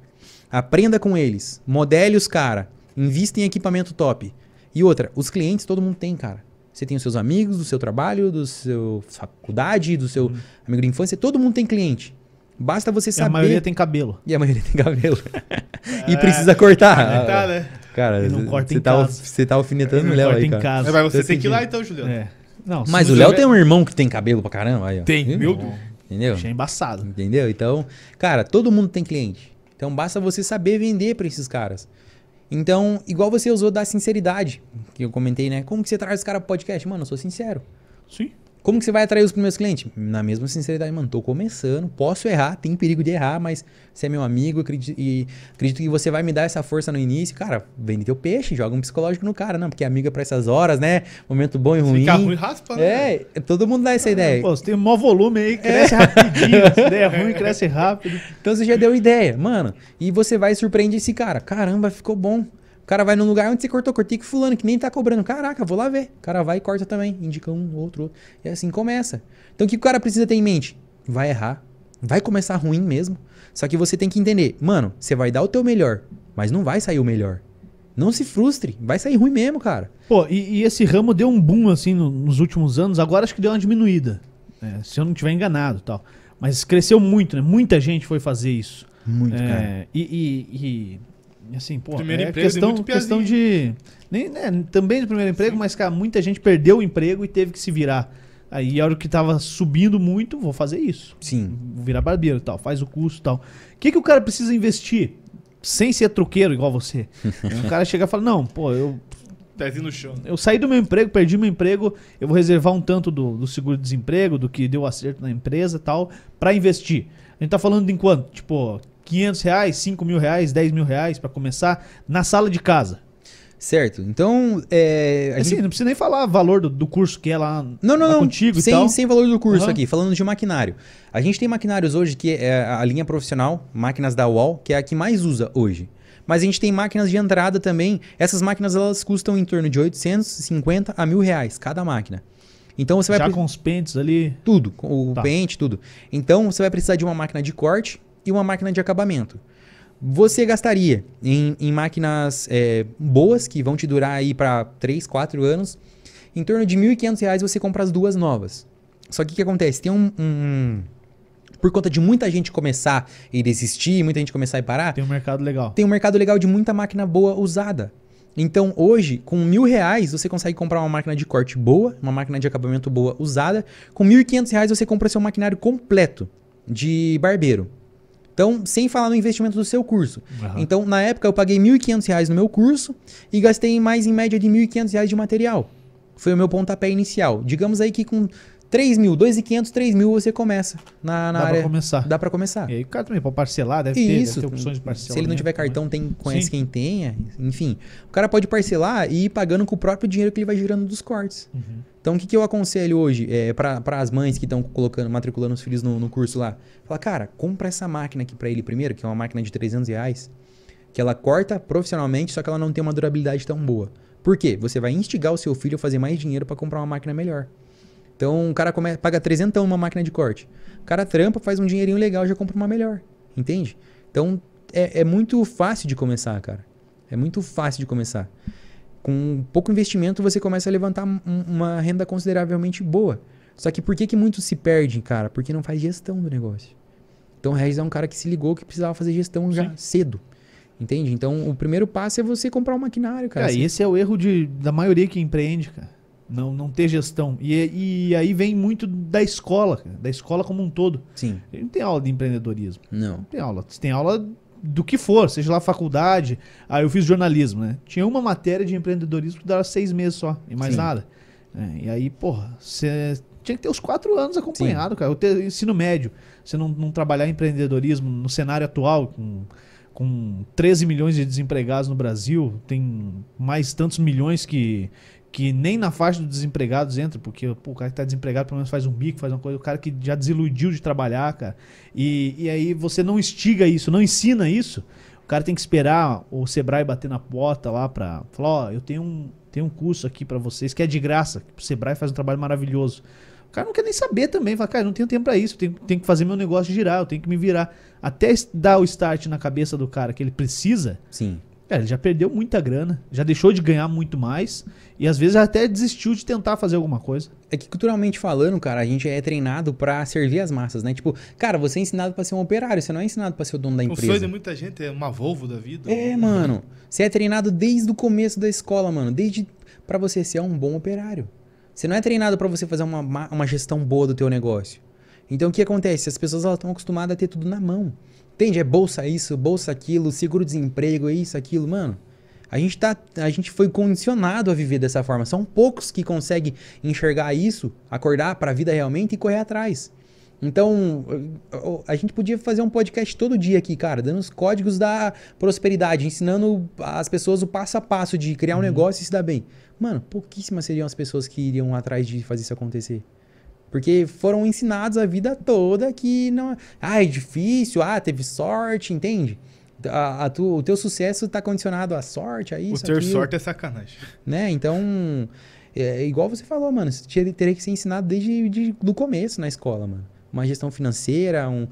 Aprenda com eles, modele os cara, invista em equipamento top. E outra, os clientes todo mundo tem, cara. Você tem os seus amigos do seu trabalho, do seu faculdade, do seu amigo de infância, todo mundo tem cliente. Basta você E a saber. maioria tem cabelo. E a maioria tem cabelo. (laughs) e precisa cortar. Tá, né? Cara, você tá, você tá alfinetando Não o Léo corta aí, em cara. casa. Mas você Tô tem que ir lá sentindo. então, Juliano. É. Não, Mas o Léo tem um irmão que tem cabelo pra caramba. Aí, ó. Tem, Viu? meu Deus. Entendeu? Achei embaçado. Entendeu? Então, cara, todo mundo tem cliente. Então basta você saber vender pra esses caras. Então, igual você usou da sinceridade, que eu comentei, né? Como que você traz os caras pro podcast? Mano, eu sou sincero. Sim. Como que você vai atrair os primeiros clientes? Na mesma sinceridade, mano, tô começando, posso errar, tem perigo de errar, mas você é meu amigo acredito, e acredito que você vai me dar essa força no início. Cara, vende teu peixe, joga um psicológico no cara, não, porque amigo é pra essas horas, né? Momento bom e ruim. Fica ruim, raspa, né? É, todo mundo dá essa ideia. Pô, você tem um maior volume aí, cresce rapidinho. (laughs) Se der ruim, cresce rápido. Então você já deu ideia, mano. E você vai e surpreende esse cara. Caramba, ficou bom. O cara vai num lugar onde você cortou, cortei com fulano, que nem tá cobrando. Caraca, vou lá ver. O cara vai e corta também. Indica um, outro, outro. E assim começa. Então o que o cara precisa ter em mente? Vai errar. Vai começar ruim mesmo. Só que você tem que entender, mano, você vai dar o teu melhor, mas não vai sair o melhor. Não se frustre, vai sair ruim mesmo, cara. Pô, e, e esse ramo deu um boom, assim, no- nos últimos anos. Agora acho que deu uma diminuída. né? se eu não tiver enganado e tal. Mas cresceu muito, né? Muita gente foi fazer isso. Muito, É, cara. E, e- e, assim, pô, Primeiro é emprego de questão, muito questão de... Nem, né, também de primeiro emprego, mas, cara, muita gente perdeu o emprego e teve que se virar. Aí, a hora que tava subindo muito, vou fazer isso. Sim. Vou virar barbeiro e tal, faz o curso e tal. O que, que o cara precisa investir? Sem ser truqueiro igual você. o (laughs) cara chega e fala, não, pô, eu Pezinho no chão. eu saí do meu emprego, perdi meu emprego, eu vou reservar um tanto do, do seguro-desemprego, do que deu acerto na empresa e tal, pra investir. A gente tá falando de quanto? Tipo, 500 reais, 5 mil reais, 10 mil reais pra começar na sala de casa. Certo. Então, é. Assim, gente- não precisa nem falar valor do, do curso que é lá, Não, não, lá não. contigo sem, e tal. sem valor do curso Aham. aqui, falando de maquinário. A gente tem maquinários hoje que é a linha profissional, máquinas da UOL, que é a que mais usa hoje. Mas a gente tem máquinas de entrada também. Essas máquinas elas custam em torno de 850 a mil reais cada máquina. Então você vai Já pre- com os pentes ali. tudo, com o Tá. pente, tudo. Então você vai precisar de uma máquina de corte e uma máquina de acabamento. Você gastaria em, em máquinas é, boas, que vão te durar aí para 3, 4 anos, em torno de 1.500 reais você compra as duas novas. Só que o que acontece? Tem um, um- Por conta de muita gente começar e desistir, muita gente começar e parar, Tem um mercado legal. tem um mercado legal de muita máquina boa usada. Então, hoje, com mil reais, você consegue comprar uma máquina de corte boa, uma máquina de acabamento boa usada. Com mil e quinhentos reais, você compra seu maquinário completo de barbeiro. Então, sem falar no investimento do seu curso. Aham. Então, na época, eu paguei 1.500 reais no meu curso e gastei mais, em média, de 1.500 reais de material. Foi o meu pontapé inicial. Digamos aí que com 3 mil, 2.500, 3 mil você começa na, na Dá área. pra começar. Dá pra começar. E aí o cara também pode parcelar, deve ter, Isso. deve ter opções de parcelamento. Se ele não tiver também. cartão, tem, conhece Sim. quem tenha. Enfim, o cara pode parcelar e ir pagando com o próprio dinheiro que ele vai girando dos cortes. Uhum. Então, o que, que eu aconselho hoje é, para as mães que estão colocando, matriculando os filhos no, no curso lá? Fala, cara, compra essa máquina aqui para ele primeiro, que é uma máquina de 300 reais, que ela corta profissionalmente, só que ela não tem uma durabilidade tão boa. Por quê? Você vai instigar o seu filho a fazer mais dinheiro para comprar uma máquina melhor. Então, o cara come, paga 300 numa máquina de corte. O cara trampa, faz um dinheirinho legal já compra uma melhor. Entende? Então, é, é muito fácil de começar, cara. É muito fácil de começar. Com pouco investimento, você começa a levantar um- uma renda consideravelmente boa. Só que por que, que muitos se perdem, cara? Porque não faz gestão do negócio. Então, o Regis é um cara que se ligou que precisava fazer gestão já cedo. Entende? Então, o primeiro passo é você comprar um maquinário, cara. Cara, Você- e esse é o erro de, da maioria que empreende, cara. Não, não ter gestão. E, e aí vem muito da escola, cara, da escola como um todo. Sim. Não tem aula de empreendedorismo. Não. Não tem aula. Você tem aula do que for, seja lá faculdade. Ah, eu fiz jornalismo, né? Tinha uma matéria de empreendedorismo que dava seis meses só, e mais Sim. nada. É, e aí, porra, você tinha que ter os quatro anos acompanhado, cara. Eu ter ensino médio. Você não, não trabalhar em empreendedorismo no cenário atual, com, com 13 milhões de desempregados no Brasil, tem mais tantos milhões que, que nem na faixa dos desempregados entra, porque pô, o cara que tá desempregado pelo menos faz um bico, faz uma coisa, o cara que já desiludiu de trabalhar, cara. E, e aí você não instiga isso, não ensina isso. O cara tem que esperar o Sebrae bater na porta lá pra falar, ó, eu tenho um, tenho um curso aqui pra vocês que é de graça. O Sebrae faz um trabalho maravilhoso. O cara não quer nem saber também. Fala, cara, não tenho tempo pra isso. Eu tenho, tenho que fazer meu negócio girar, eu tenho que me virar. Até dar o start na cabeça do cara que ele precisa, Sim. Cara, ele já perdeu muita grana, já deixou de ganhar muito mais e às vezes até desistiu de tentar fazer alguma coisa. É que culturalmente falando, cara, a gente é treinado pra servir as massas, né? Tipo, cara, você é ensinado pra ser um operário, você não é ensinado pra ser o dono da O sonho de empresa. muita gente é uma Volvo da vida. É, mano. Você é treinado desde o começo da escola, mano. Desde pra você ser um bom operário. Você não é treinado pra você fazer uma, ma- uma gestão boa do teu negócio. Então o que acontece? As pessoas estão acostumadas a ter tudo na mão. Entende? É bolsa isso, bolsa aquilo, seguro-desemprego, é isso, aquilo, mano. A gente, tá, a gente foi condicionado a viver dessa forma. São poucos que conseguem enxergar isso, acordar pra vida realmente e correr atrás. Então, a gente podia fazer um podcast todo dia aqui, cara, dando os códigos da prosperidade, ensinando as pessoas o passo a passo de criar um negócio e se dar bem. Mano, pouquíssimas seriam as pessoas que iriam atrás de fazer isso acontecer. Porque foram ensinados a vida toda que não. Ah, é difícil, ah, teve sorte, entende? A, a tu- o teu sucesso está condicionado à sorte, a O isso. ter aquilo sorte é sacanagem. né? Então, é igual você falou, mano, você teria, que ser ensinado desde de, do começo na escola, mano. Uma gestão financeira, um,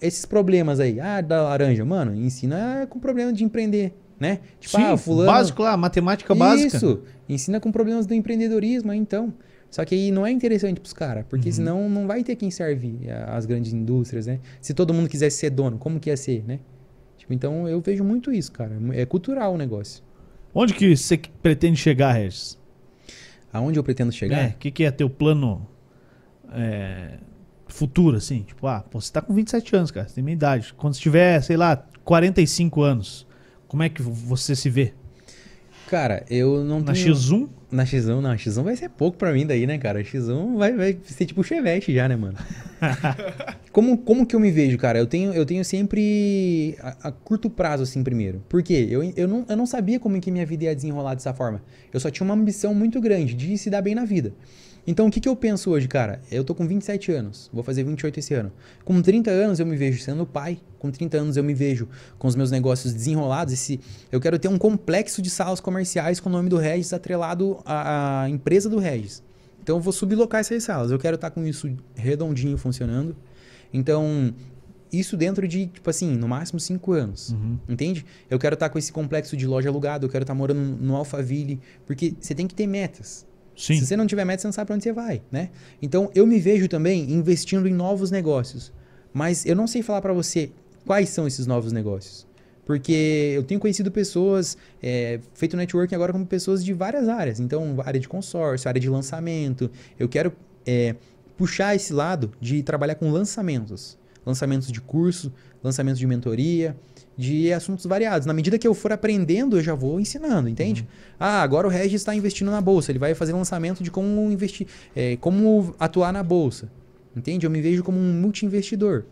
esses problemas aí, ah, da laranja, mano, ensina com problema de empreender, né? Tipo, ah, fulano... básico lá, matemática básica. Isso, ensina com problemas do empreendedorismo aí, então. Só que aí não é interessante pros caras, porque Uhum. senão não vai ter quem serve as grandes indústrias, né? Se todo mundo quisesse ser dono, como que ia ser, né? Tipo, então eu vejo muito isso, cara. É cultural o negócio. Onde que você pretende chegar, Regis? Aonde eu pretendo chegar? É, O que, que é teu plano é, futuro, assim? Tipo, ah, pô, você tá com 27 anos, cara, você tem minha idade. Quando você tiver, sei lá, 45 anos, como é que você se vê? Cara, eu não Na tenho... X1? Na X1, não. X1 vai ser pouco pra mim daí, né, cara? X1 vai, vai ser tipo o Chevette já, né, mano? (laughs) como, como que eu me vejo, cara? Eu tenho, eu tenho sempre a, a curto prazo, assim, primeiro. Por quê? Eu, eu, não, eu não sabia como que minha vida ia desenrolar dessa forma. Eu só tinha uma ambição muito grande de se dar bem na vida. Então, o que, que eu penso hoje, cara? Eu tô com 27 anos, vou fazer 28 esse ano. Com 30 anos eu me vejo sendo pai. Com 30 anos eu me vejo com os meus negócios desenrolados. Esse, eu quero ter um complexo de salas comerciais com o nome do Regis atrelado à, à empresa do Regis. Então eu vou sublocar essas salas. Eu quero estar com isso redondinho funcionando. Então, isso dentro de, tipo assim, no máximo 5 anos. Uhum. Entende? Eu quero estar com esse complexo de loja alugada, eu quero estar morando no Alphaville, porque você tem que ter metas. Sim. Se você não tiver meta, você não sabe pra onde você vai, né? Então, eu me vejo também investindo em novos negócios. Mas eu não sei falar pra você quais são esses novos negócios. Porque eu tenho conhecido pessoas, é, feito networking agora com pessoas de várias áreas. Então, área de consórcio, área de lançamento. Eu quero é, puxar esse lado de trabalhar com lançamentos. Lançamentos de curso, lançamentos de mentoria, de assuntos variados. Na medida que eu for aprendendo, eu já vou ensinando, entende? Ah, agora o Regis está investindo na bolsa. Ele vai fazer lançamento de como investir, é, como atuar na bolsa. Entende? Eu me vejo como um multi-investidor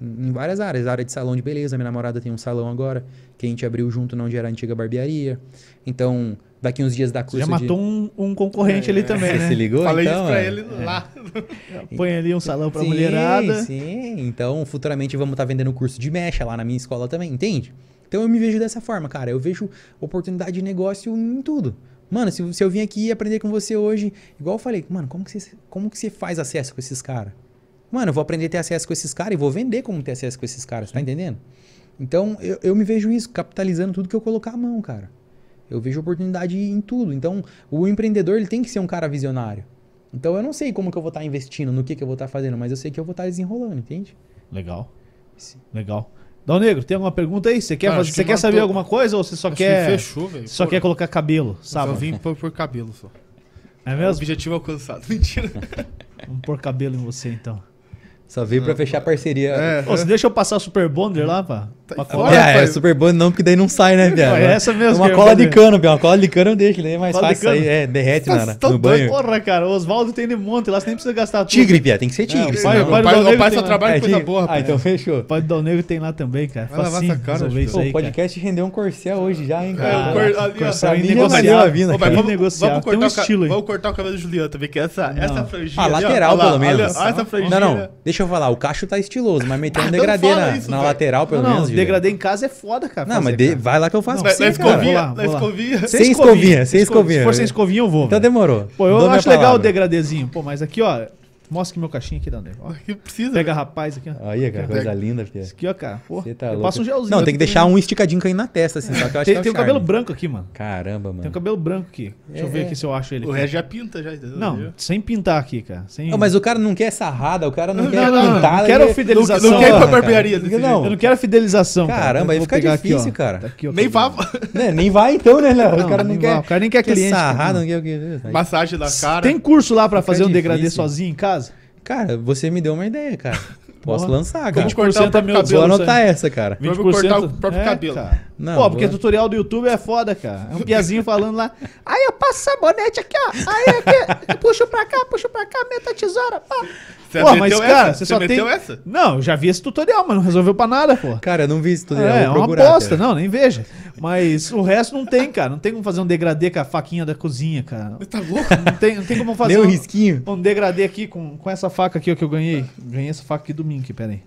em em várias áreas. Área de salão de beleza. Minha namorada tem um salão agora que a gente abriu junto onde era a antiga barbearia. Então, daqui uns dias da Você curso já de... matou um, um concorrente ali também, (laughs) Você né? se ligou? Falei então, isso pra é? ele lá. (laughs) Põe ali um salão pra sim, mulherada. Sim, então futuramente vamos estar vendendo curso de mecha lá na minha escola também, entende? Então eu me vejo dessa forma, cara. Eu vejo oportunidade de negócio em tudo. Mano, se, se eu vim aqui aprender com você hoje, igual eu falei, mano, como que você, como que você faz acesso com esses caras? Mano, eu vou aprender a ter acesso com esses caras e vou vender como ter acesso com esses caras, tá entendendo? Então eu, eu me vejo isso, capitalizando tudo que eu colocar a mão, cara. Eu vejo oportunidade em tudo. Então, o empreendedor ele tem que ser um cara visionário. Então, eu não sei como que eu vou estar investindo, no que, que eu vou estar fazendo, mas eu sei que eu vou estar desenrolando, entende? Legal. Sim. Legal. Dal Negro, tem alguma pergunta aí? Você quer, Cara, fazer- você que quer saber alguma coisa ou você só Acho quer que fechou, velho. só Pô, quer colocar cabelo, Só sabe? vim por, por cabelo só. É O mesmo? objetivo alcançado. (laughs) Mentira. Vamos pôr cabelo em você então. Só veio pra fechar parceria. É. Ô, você deixa eu passar o Super Bonder lá, pá? Tá Pra fora. é, é pai. super bom não, porque daí não sai, né, viado? É essa mesmo É uma cola de cano, Pia. Uma cola de cano eu deixo, daí é mais Cola de fácil sair. É, derrete Tá na, tão no banho. Porra, cara, o Oswaldo tem de monte lá, você nem precisa gastar tudo. Tigre, Pia, tem que ser tigre. É, senão- pai- O pai do pai, o pai só lá. trabalha É, com coisa boa, Ah, então fechou. O pai do Dal Negro tem lá também, cara. Vai lavar essa cara, Pô, o podcast rendeu um corcel hoje já, hein, É, cara? o. Corcel a cara. vamos, um cortar o ca- estilo aí. vamos cortar o cabelo do Juliano também, que essa, franjinha. Ah, ali, ó, lateral, pelo menos. Essa franjinha. Não, não, deixa eu falar, o cacho tá estiloso, mas meteu um (laughs) Não degradê na, isso, na lateral, pelo não, não, menos. Juliano. degradê em casa é foda, cara. Não, fazer, mas de- cara. vai lá que eu faço Na, na você, cara. escovinha, na escovinha. Sem escovinha, sem escovinha. Se for sem escovinha, eu vou. Então demorou. Pô, eu acho legal o palavra. degradezinho. Pô, mas aqui, ó, Mostra aqui meu caixinho aqui, Dander. Ó, Que (laughs) precisa. Pega rapaz aqui, ó. Aí, cara, coisa linda, filha. Esse aqui, ó, cara. Pô, Você tá eu louco. passo um gelzinho. Não, tem que deixar um esticadinho caindo na testa, assim, só que eu acho Tem, que é tem um cabelo branco aqui, mano. Caramba, Tem um mano. cabelo branco aqui. Deixa eu É, ver é. aqui se eu acho ele. O resto já pinta, já, entendeu? Não, sem pintar aqui, cara. Sem... Não, mas o cara não quer sarrada, o cara não, Não, quer não, não, pintada. não quero ele- fidelização. Não quer ir pra barbearia desse Não, Eu não quero fidelização. cara. Caramba, aí fica difícil, cara. Tá Nem vá. (laughs) Né, Nem vai então, né, Léo? Não, O cara não nem quer. O cara nem quer cliente, sarrada, não. não quer o quê? Massagem da cara. Tem curso lá pra fazer um degradê sozinho em casa? Cara, você me deu uma ideia, cara. (laughs) Posso Porra. lançar, cara. Vamos cortar o 20% é meu próprio Vou cabelo. anotar essa, cara. Vamos cortar o próprio cabelo. É, Cara. Não, Pô, porque vou- tutorial do YouTube é foda, cara. É um piazinho falando lá. Aí eu passo sabonete aqui, ó. Aí aqui, puxo pra cá, puxo pra cá, meta a tesoura. Pá. Você Pô, mas, essa? cara, você Você só tem. meteu essa? Não, eu já vi esse tutorial, mas não resolveu pra nada, pô. Cara, eu não vi isso tudo. É, é uma cara. não, nem veja. Mas o resto não tem, cara. Não tem como fazer um degradê com a faquinha da cozinha, cara. Você tá louco? Não tem, não tem como fazer um risquinho. um degradê aqui com, com essa faca aqui ó, que eu ganhei. Ganhei essa faca aqui domingo, aqui, pera aí.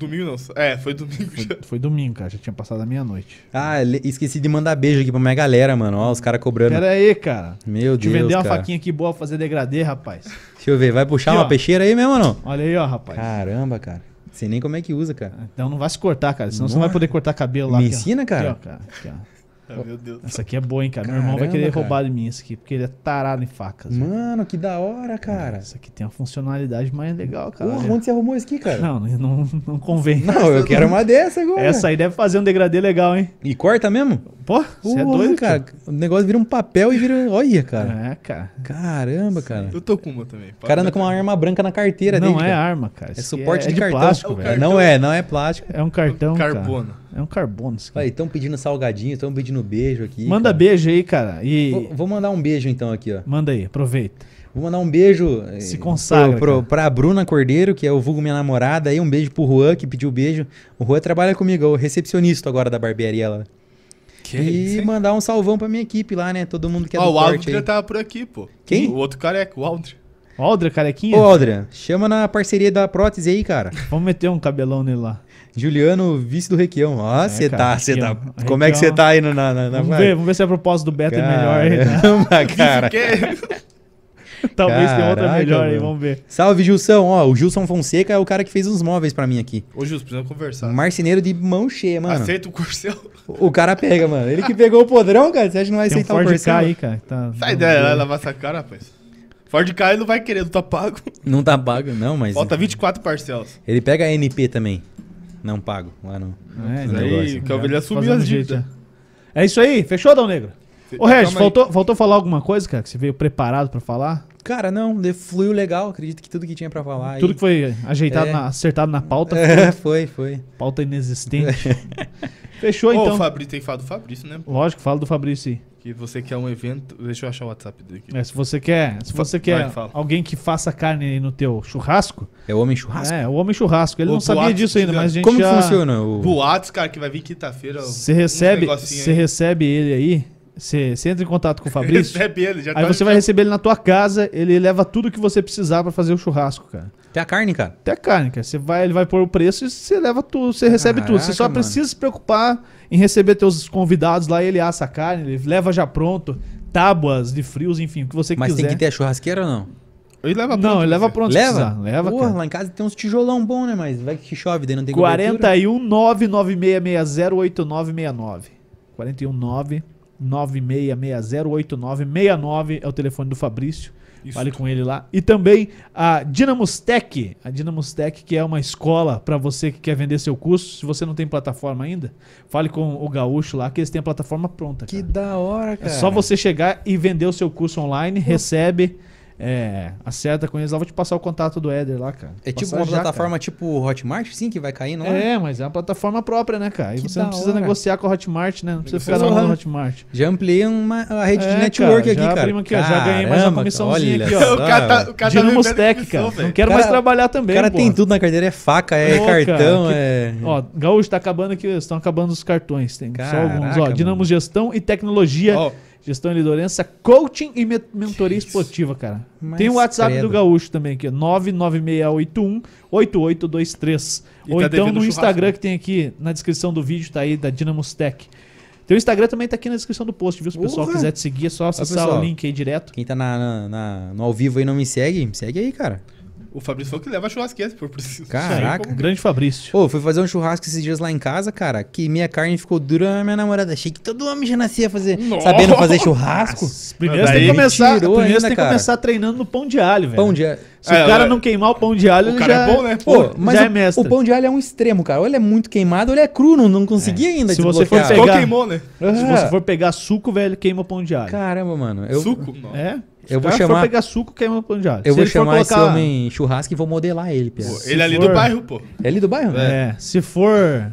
Domingo não. É, foi domingo já. Foi domingo, cara. Já tinha passado a meia-noite. Ah, esqueci de mandar beijo aqui pra minha galera, mano. Ó, os caras cobrando. Pera aí, cara. Meu Deixa eu Deus, vender uma cara. faquinha aqui boa pra fazer degradê, rapaz. Deixa eu ver, vai puxar Aqui, uma ó. peixeira aí mesmo ou não? Olha aí, ó, rapaz. Caramba, cara. Sei nem como é que usa, cara. Então não vai se cortar, cara. Senão você não vai poder cortar cabelo lá. Me aqui, ó. ensina, cara? Aqui, ó, cara. Aqui, ó. Ah, meu Deus. Essa aqui é boa, hein, cara. Meu irmão vai Caramba, querer cara. roubar de mim esse aqui, porque ele é tarado em facas. Mano, que da hora, cara. Essa aqui tem uma funcionalidade mais legal, cara. Porra, onde você arrumou isso aqui, cara? Não, não, não convém. Não, eu quero uma dessa agora. Essa aí deve fazer um degradê legal, hein? E corta mesmo? Pô, você é doido, cara. O negócio vira um papel e vira. Olha, cara. É, cara. Caramba, cara. Eu tô com uma também. O cara anda com uma arma branca na carteira Não dele. é cara. arma, cara. É Isso suporte é, de, de cartão. plástico, É velho. Não é, não é plástico. É um cartão, Carbono. cara. É um carbono. Isso aqui. Aí, estão pedindo salgadinho, estão pedindo beijo aqui. Manda cara. beijo aí, cara. E Vou, vou mandar um beijo então aqui, ó. manda aí, aproveita. Vou mandar um beijo eh, Se consagra, pro, pro, pra Bruna Cordeiro, que é o vulgo minha namorada. Aí um beijo pro Juan, que pediu beijo. O Juan trabalha comigo, é o recepcionista agora da barbearia lá. Que e isso, mandar um salvão pra minha equipe lá, né? Todo mundo que é Ó, do o aí. tava por aqui, pô. Quem? O outro careca, o Aldrin. Aldra, carequinha. Ô, Aldria, chama na parceria da prótese aí, cara. Vamos meter um cabelão nele lá. Juliano, vice do Requião. Ó, você É, tá, você tá. Requião. Como é que você tá aí no- na, na, na Vamos ver, vamos ver se a propósito do beta é melhor aí. né? Caramba, (laughs) cara. (laughs) Talvez tenha outra Caraca, melhor aí, vamos ver. Salve, Gilson. Ó, o Gilson Fonseca é o cara que fez os móveis pra mim aqui. Ô, Jus, precisamos conversar. Marceneiro de mão cheia, mano. Aceita o Corcel. O cara pega, mano. Ele que pegou o podrão, cara. Você acha que não vai Tem um aceitar o Ford Corcel? K aí, cara. Tá, Sai daí, vai lavar essa cara, rapaz. Ford K ele não vai querer, não tá pago. Não tá pago, não, mas. Falta 24 parcelas. Ele pega a NP também. Não pago. Lá não. É, daí, negócio. que a ovelha já assumiu as jeito, dívidas. já. É isso aí, fechou, Dão Negro? Ô, Regis, aí. faltou, faltou falar alguma coisa, cara? Que você veio preparado pra falar? Cara, não. Fluiu legal. Acredito que tudo que tinha pra falar. aí- Tudo que foi ajeitado, É. na- acertado na pauta, É, foi, foi. pauta inexistente. (laughs) Fechou, Ô, então. o Fabrício tem falado do Fabrício, né? Lógico, fala do Fabrício aí. Que você quer um evento. Deixa eu achar o WhatsApp dele aqui. É, se você quer, se Fa- você quer vai, alguém que faça carne aí no teu churrasco, É o homem churrasco. é, o homem churrasco. Ele Ô, não sabia disso ainda, mas a gente Como já... que funciona? O... Boatos, cara, que vai vir quinta-feira. Você recebe, você recebe ele aí, você, você entra em contato com o Fabrício, (laughs) Recebe ele, já aí tá você vai receber ele na tua casa, ele leva tudo que você precisar pra fazer o churrasco, cara. Tem a carne, cara. Até a carne, cara. Você vai, ele vai pôr o preço e você leva tudo, você recebe tudo. Você só mano. precisa se preocupar em receber teus convidados lá, ele assa a carne, ele leva já pronto, tábuas de frios, enfim, o que você Mas quiser. tem que ter a churrasqueira ou não? Ele leva Não, ele leva pronto Leva? precisar. Leva, Porra, cara. lá em casa tem uns tijolão bom, né? Mas vai que chove, daí não tem cobertura. 41 996608969. 41 996608969 é o telefone do Fabrício. Isso. Fale com ele lá. E também a Dynamos Tech, a Dynamos Tech, que é uma escola para você que quer vender seu curso. Se você não tem plataforma ainda, fale com o Gaúcho lá, que eles têm a plataforma pronta. Que cara. da hora, É cara. só você chegar e vender o seu curso online, recebe, é, acerta com eles lá. Vou te passar o contato do Éder lá, cara. É tipo Passar uma já, cara. plataforma tipo Hotmart, sim, que vai caindo lá? É, mas é uma plataforma própria, né, cara? E Que você não precisa hora. negociar com a Hotmart, né? Não precisa ficar na Porra. mão da Hotmart. Já ampliei uma, a rede É, de network cara, aqui, já cara. aqui, ó, já ganhei mais uma Caramba, comissãozinha olha aqui, ó. O cara tá, o cara tá Dynamos vivendo Tech, comissão, cara. velho. Não quero Cara, mais trabalhar também, O cara pô. tem tudo na carteira, é faca, é Pô, cartão, cara, que- é... Ó, Gaúcho tá acabando aqui, estão acabando os cartões. Tem só alguns, ó. Caraca, Dinamos mano. Gestão e Tecnologia, Ó, Gestão e Liderança, Coaching e me- Mentoria Esportiva, cara. Mas Tem o WhatsApp credo. do Gaúcho também aqui, ó, 99681 8823. E Ou tá então no Instagram né? que tem aqui na descrição do vídeo, tá aí, da Dynamos Tech. Teu Instagram também tá aqui na descrição do post, viu? Se o pessoal quiser te seguir, é só acessar pessoal. o link aí direto. Quem tá na, na- na- no ao vivo aí e não me segue, me segue aí, cara. O Fabrício falou que leva churrasqueira se for preciso. Caraca. Aí, Grande Fabrício. Pô, fui fazer um churrasco esses dias lá em casa, cara, que minha carne ficou dura, minha namorada. Achei que todo homem já nascia fazer, Nossa! sabendo fazer churrasco. Primeiro você tem que começar, primeiro ainda, você tem que começar treinando no pão de alho, velho. Pão de alho. Se É, o cara é. não queimar o pão de alho, O ele cara já é bom, né? Pô, Pô, mas já o, é mestre. o pão de alho é um extremo, cara. Ou ele é muito queimado, ou ele é cru, não, não consegui ainda Se você for pegar- Só queimou, né? Se Ah, você for pegar suco, velho, queima o pão de alho. Caramba, mano. Eu, Suco? Não. É? Se Eu vou chamar- for pegar suco, queima o pão de alho. eu Se vou chamar esse colocar- homem churrasco e vou modelar ele. Pô, ele é ali for- do bairro, pô. É ali do bairro? É, se for.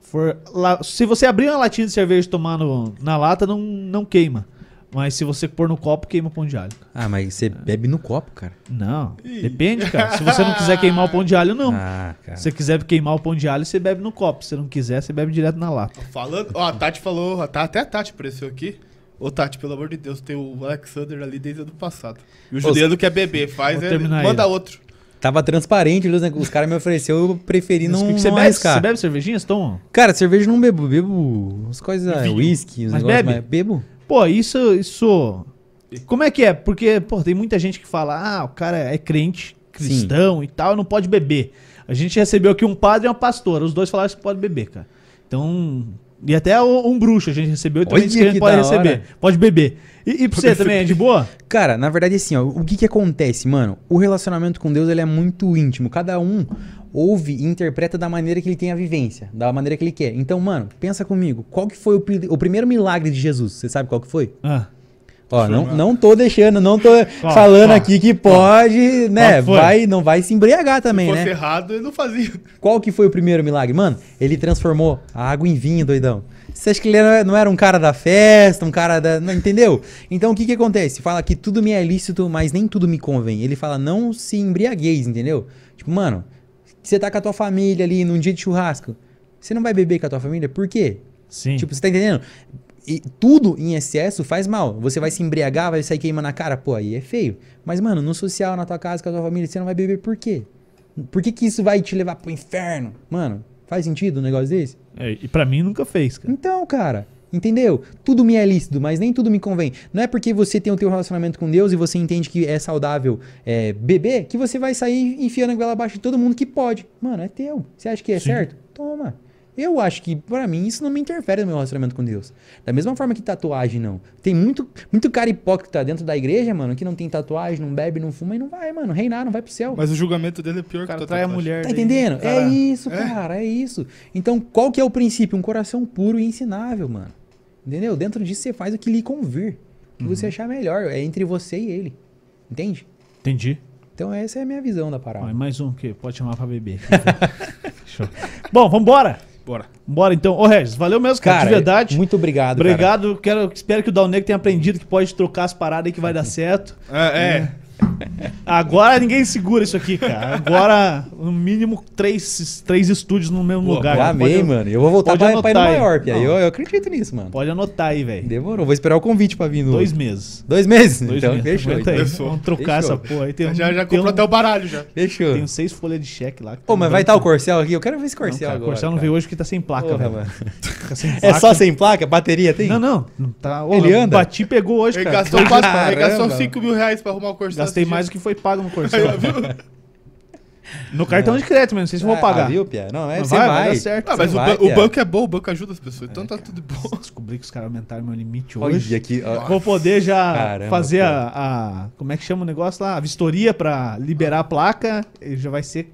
for lá- se você abrir uma latinha de cerveja e tomar no- na lata, não, não queima. Mas se você pôr no copo, queima o pão de alho. Ah, mas você bebe no copo, cara. Não, Ih. depende, cara. Se você não quiser queimar o pão de alho, não. (laughs) Ah, cara. Se você quiser queimar o pão de alho, você bebe no copo. Se não quiser, você bebe direto na lata. Falando. Ó, a Tati falou. Tá, até a Tati apareceu aqui. Ô, Tati, pelo amor de Deus, tem o Alexander ali desde o ano passado. E o Juliano quer beber, faz terminar Manda ele. outro. Tava transparente, os, os caras me ofereceu, eu preferi Mas não, o que que você não bebe? arriscar. Você bebe cervejinhas, Tom? Cara, cerveja eu não bebo, bebo umas coisas, uns Mas negócios, bebe? mas bebo. Pô, isso, isso. Como é que é? Porque, pô, tem muita gente que fala, ah, o cara é crente, cristão e tal, não pode beber. A gente recebeu aqui um padre e uma pastora, os dois falaram que pode beber, cara. Então. E até um bruxo a gente recebeu e também Olha disse que a gente pode receber. hora. Pode beber. E, e pra você também é de boa? Cara, na verdade, assim, ó, o que que acontece, mano? O relacionamento com Deus, ele é muito íntimo. Cada um ouve e interpreta da maneira que ele tem a vivência, da maneira que ele quer. Então, mano, pensa comigo, qual que foi o, o primeiro milagre de Jesus? Você sabe qual que foi? Ah. Ó, não, não tô deixando, não tô falando aqui que pode, né? Vai, não vai se embriagar também, Se né? fosse errado, ele não fazia. Qual que foi o primeiro milagre? Mano, ele transformou a água em vinho, doidão. Você acha que ele era- não era um cara da festa, um cara da. Não, entendeu? Então o que que acontece? Fala que tudo me é lícito, mas nem tudo me convém. Ele fala, não se embriagueis, entendeu? Tipo, mano, você tá com a tua família ali num dia de churrasco. Você não vai beber com a tua família? Por quê? Sim. Tipo, você tá entendendo? E tudo em excesso faz mal. Você vai se embriagar, vai sair queimando a cara, pô, aí é feio. Mas, mano, no social, na tua casa, com a tua família, você não vai beber por quê? Por que que isso vai te levar pro inferno? Mano, faz sentido um negócio desse? É, e pra mim nunca fez, cara. Então, cara, entendeu? Tudo me é lícito, mas nem tudo me convém. Não é porque você tem o teu relacionamento com Deus e você entende que é saudável é, beber, que você vai sair enfiando a goela abaixo de todo mundo que pode. Mano, é teu. Você acha que é Sim. certo? Toma. Eu acho que, pra mim, isso não me interfere no meu relacionamento com Deus. Da mesma forma que tatuagem, não. Tem muito, muito cara hipócrita dentro da igreja, mano, que não tem tatuagem, não bebe, não fuma e não vai, mano. Reinar, não vai pro céu. Mas o julgamento dele é pior O cara que trai a mulher. Tá daí, entendendo? cara. É isso, É. cara, é isso. Então, qual que é o princípio? Um coração puro e ensinável, mano. Entendeu? Dentro disso você faz o que lhe convir. O que Uhum. você achar melhor. É entre você e ele. Entende? Entendi. Então, essa é a minha visão da parada. E mais um que pode chamar pra beber. (laughs) Show. Bom, vambora. Bora. Bora então. Ô, Regis, valeu mesmo, cara. Cara, de verdade. muito obrigado, cara. Obrigado. Quero, espero que o Dal Negro tenha aprendido que pode trocar as paradas aí que vai dar certo. É, é. Agora ninguém segura isso aqui, cara. Agora, no mínimo, três, três estúdios no mesmo Boa, lugar. Eu cara. amei, Pode- mano. Eu vou voltar pra, pra ir no anotar aí. Não. Eu, eu acredito nisso, mano. Pode anotar aí, velho. Demorou. Vou esperar o convite pra vir no... Dois meses. Dois meses? Dois então, meses. fechou. Aí. Então. Fechou. Vamos trocar Fechou. essa porra aí. Tem um- já já comprou um- até o baralho já. Fechou. Tem uns seis folhas de cheque lá. Pô, tá mas vai estar banco. o Corcel aqui? Eu quero ver esse Não, Corcel cara, o agora. Corcel não cara. veio hoje que tá sem placa, Porra, velho. mano. Tá sem (laughs) É só sem placa? Bateria tem? Não, não. não tá, Ô, Ele anda? Bati pegou hoje, Ele cara. ele gastou Caramba. 5 mil reais pra arrumar o Corsair. Gastei mais do que foi pago no viu? (laughs) no cartão de crédito mesmo, não sei se eu vou Ah, pagar. viu, Pia? Não, é, você vai, vai. vai dar certo. Ah, mas o, vai, o Pia. banco é bom, o banco ajuda as pessoas. Então tá tudo bom. Descobri que os caras aumentaram meu limite hoje. Olha aqui, ó. Vou poder já Caramba, fazer a, a- Como é que chama o negócio lá? A vistoria pra liberar a placa. E já vai ser.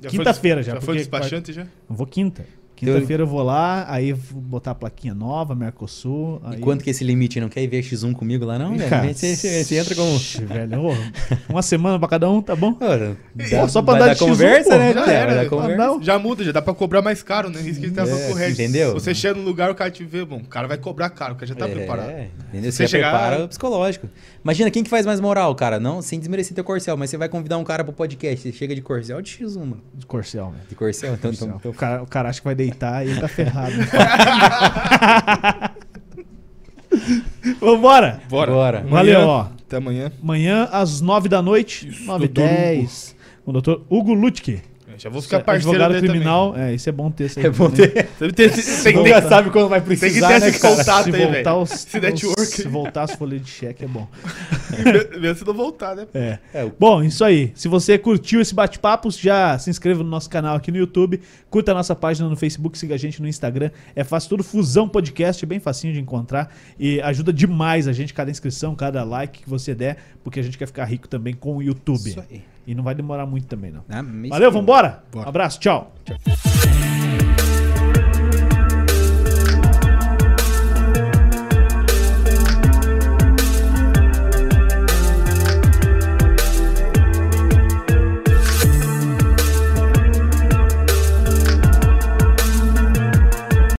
Já foi Quinta-feira já, Já foi despachante já? Eu vou quinta. Quinta-feira eu vou lá, aí vou botar a plaquinha nova, Mercosul. E Aí... quanto que é esse limite? Não quer ir ver X1 comigo lá, não? Cara, Você, entra como. Ixi, velho. ô, uma semana pra cada um, tá bom? Ora, Pô, só pra dar de X1, conversa, pô, né? já era, né? conversa. não. Já muda, já dá pra cobrar mais caro, né? Isso que ele tá É, com o Regis. entendeu? Você chega no lugar, o cara te vê, bom, o cara vai cobrar caro, o cara já tá preparado. É, entendeu? Você Você, chegar- prepara o psicológico. Imagina, quem que faz mais moral, cara? Não, sem desmerecer teu Corcel, mas você vai convidar um cara pro podcast, você chega de Corcel de X1, mano. De Corcel, velho. De Corcel, então... Corcel. então, então O, cara, o cara acha que vai deitar e ele tá ferrado. (laughs) Vambora! Bora. Bora. Valeu, Amanhã- ó. Até amanhã. Amanhã, às 9 da noite, Isso, 9 e doutor 10, com o doutor Hugo Lutke. Já vou ficar parceiro advogado dele criminal. É, isso é bom ter isso aí. É bom também. ter... também. Tem, tem, tem, Nunca tem, sabe quando vai tem que precisar, ter né, esse cara? contato se aí, voltar velho. os, Esse network os- se voltar as folhas de cheque é bom. (laughs) Mesmo se não voltar, né? É. É, o- Bom, isso aí. Se você curtiu esse bate-papo, já se inscreva no nosso canal aqui no YouTube, curta a nossa página no Facebook, siga a gente no Instagram. É fácil tudo, Fusão Podcast, é bem facinho de encontrar e ajuda demais a gente, cada inscrição, cada like que você der, porque a gente quer ficar rico também com o YouTube. Isso aí. E não vai demorar muito também, não. Ah, Valeu, vambora? Bora. Abraço, tchau. Tchau.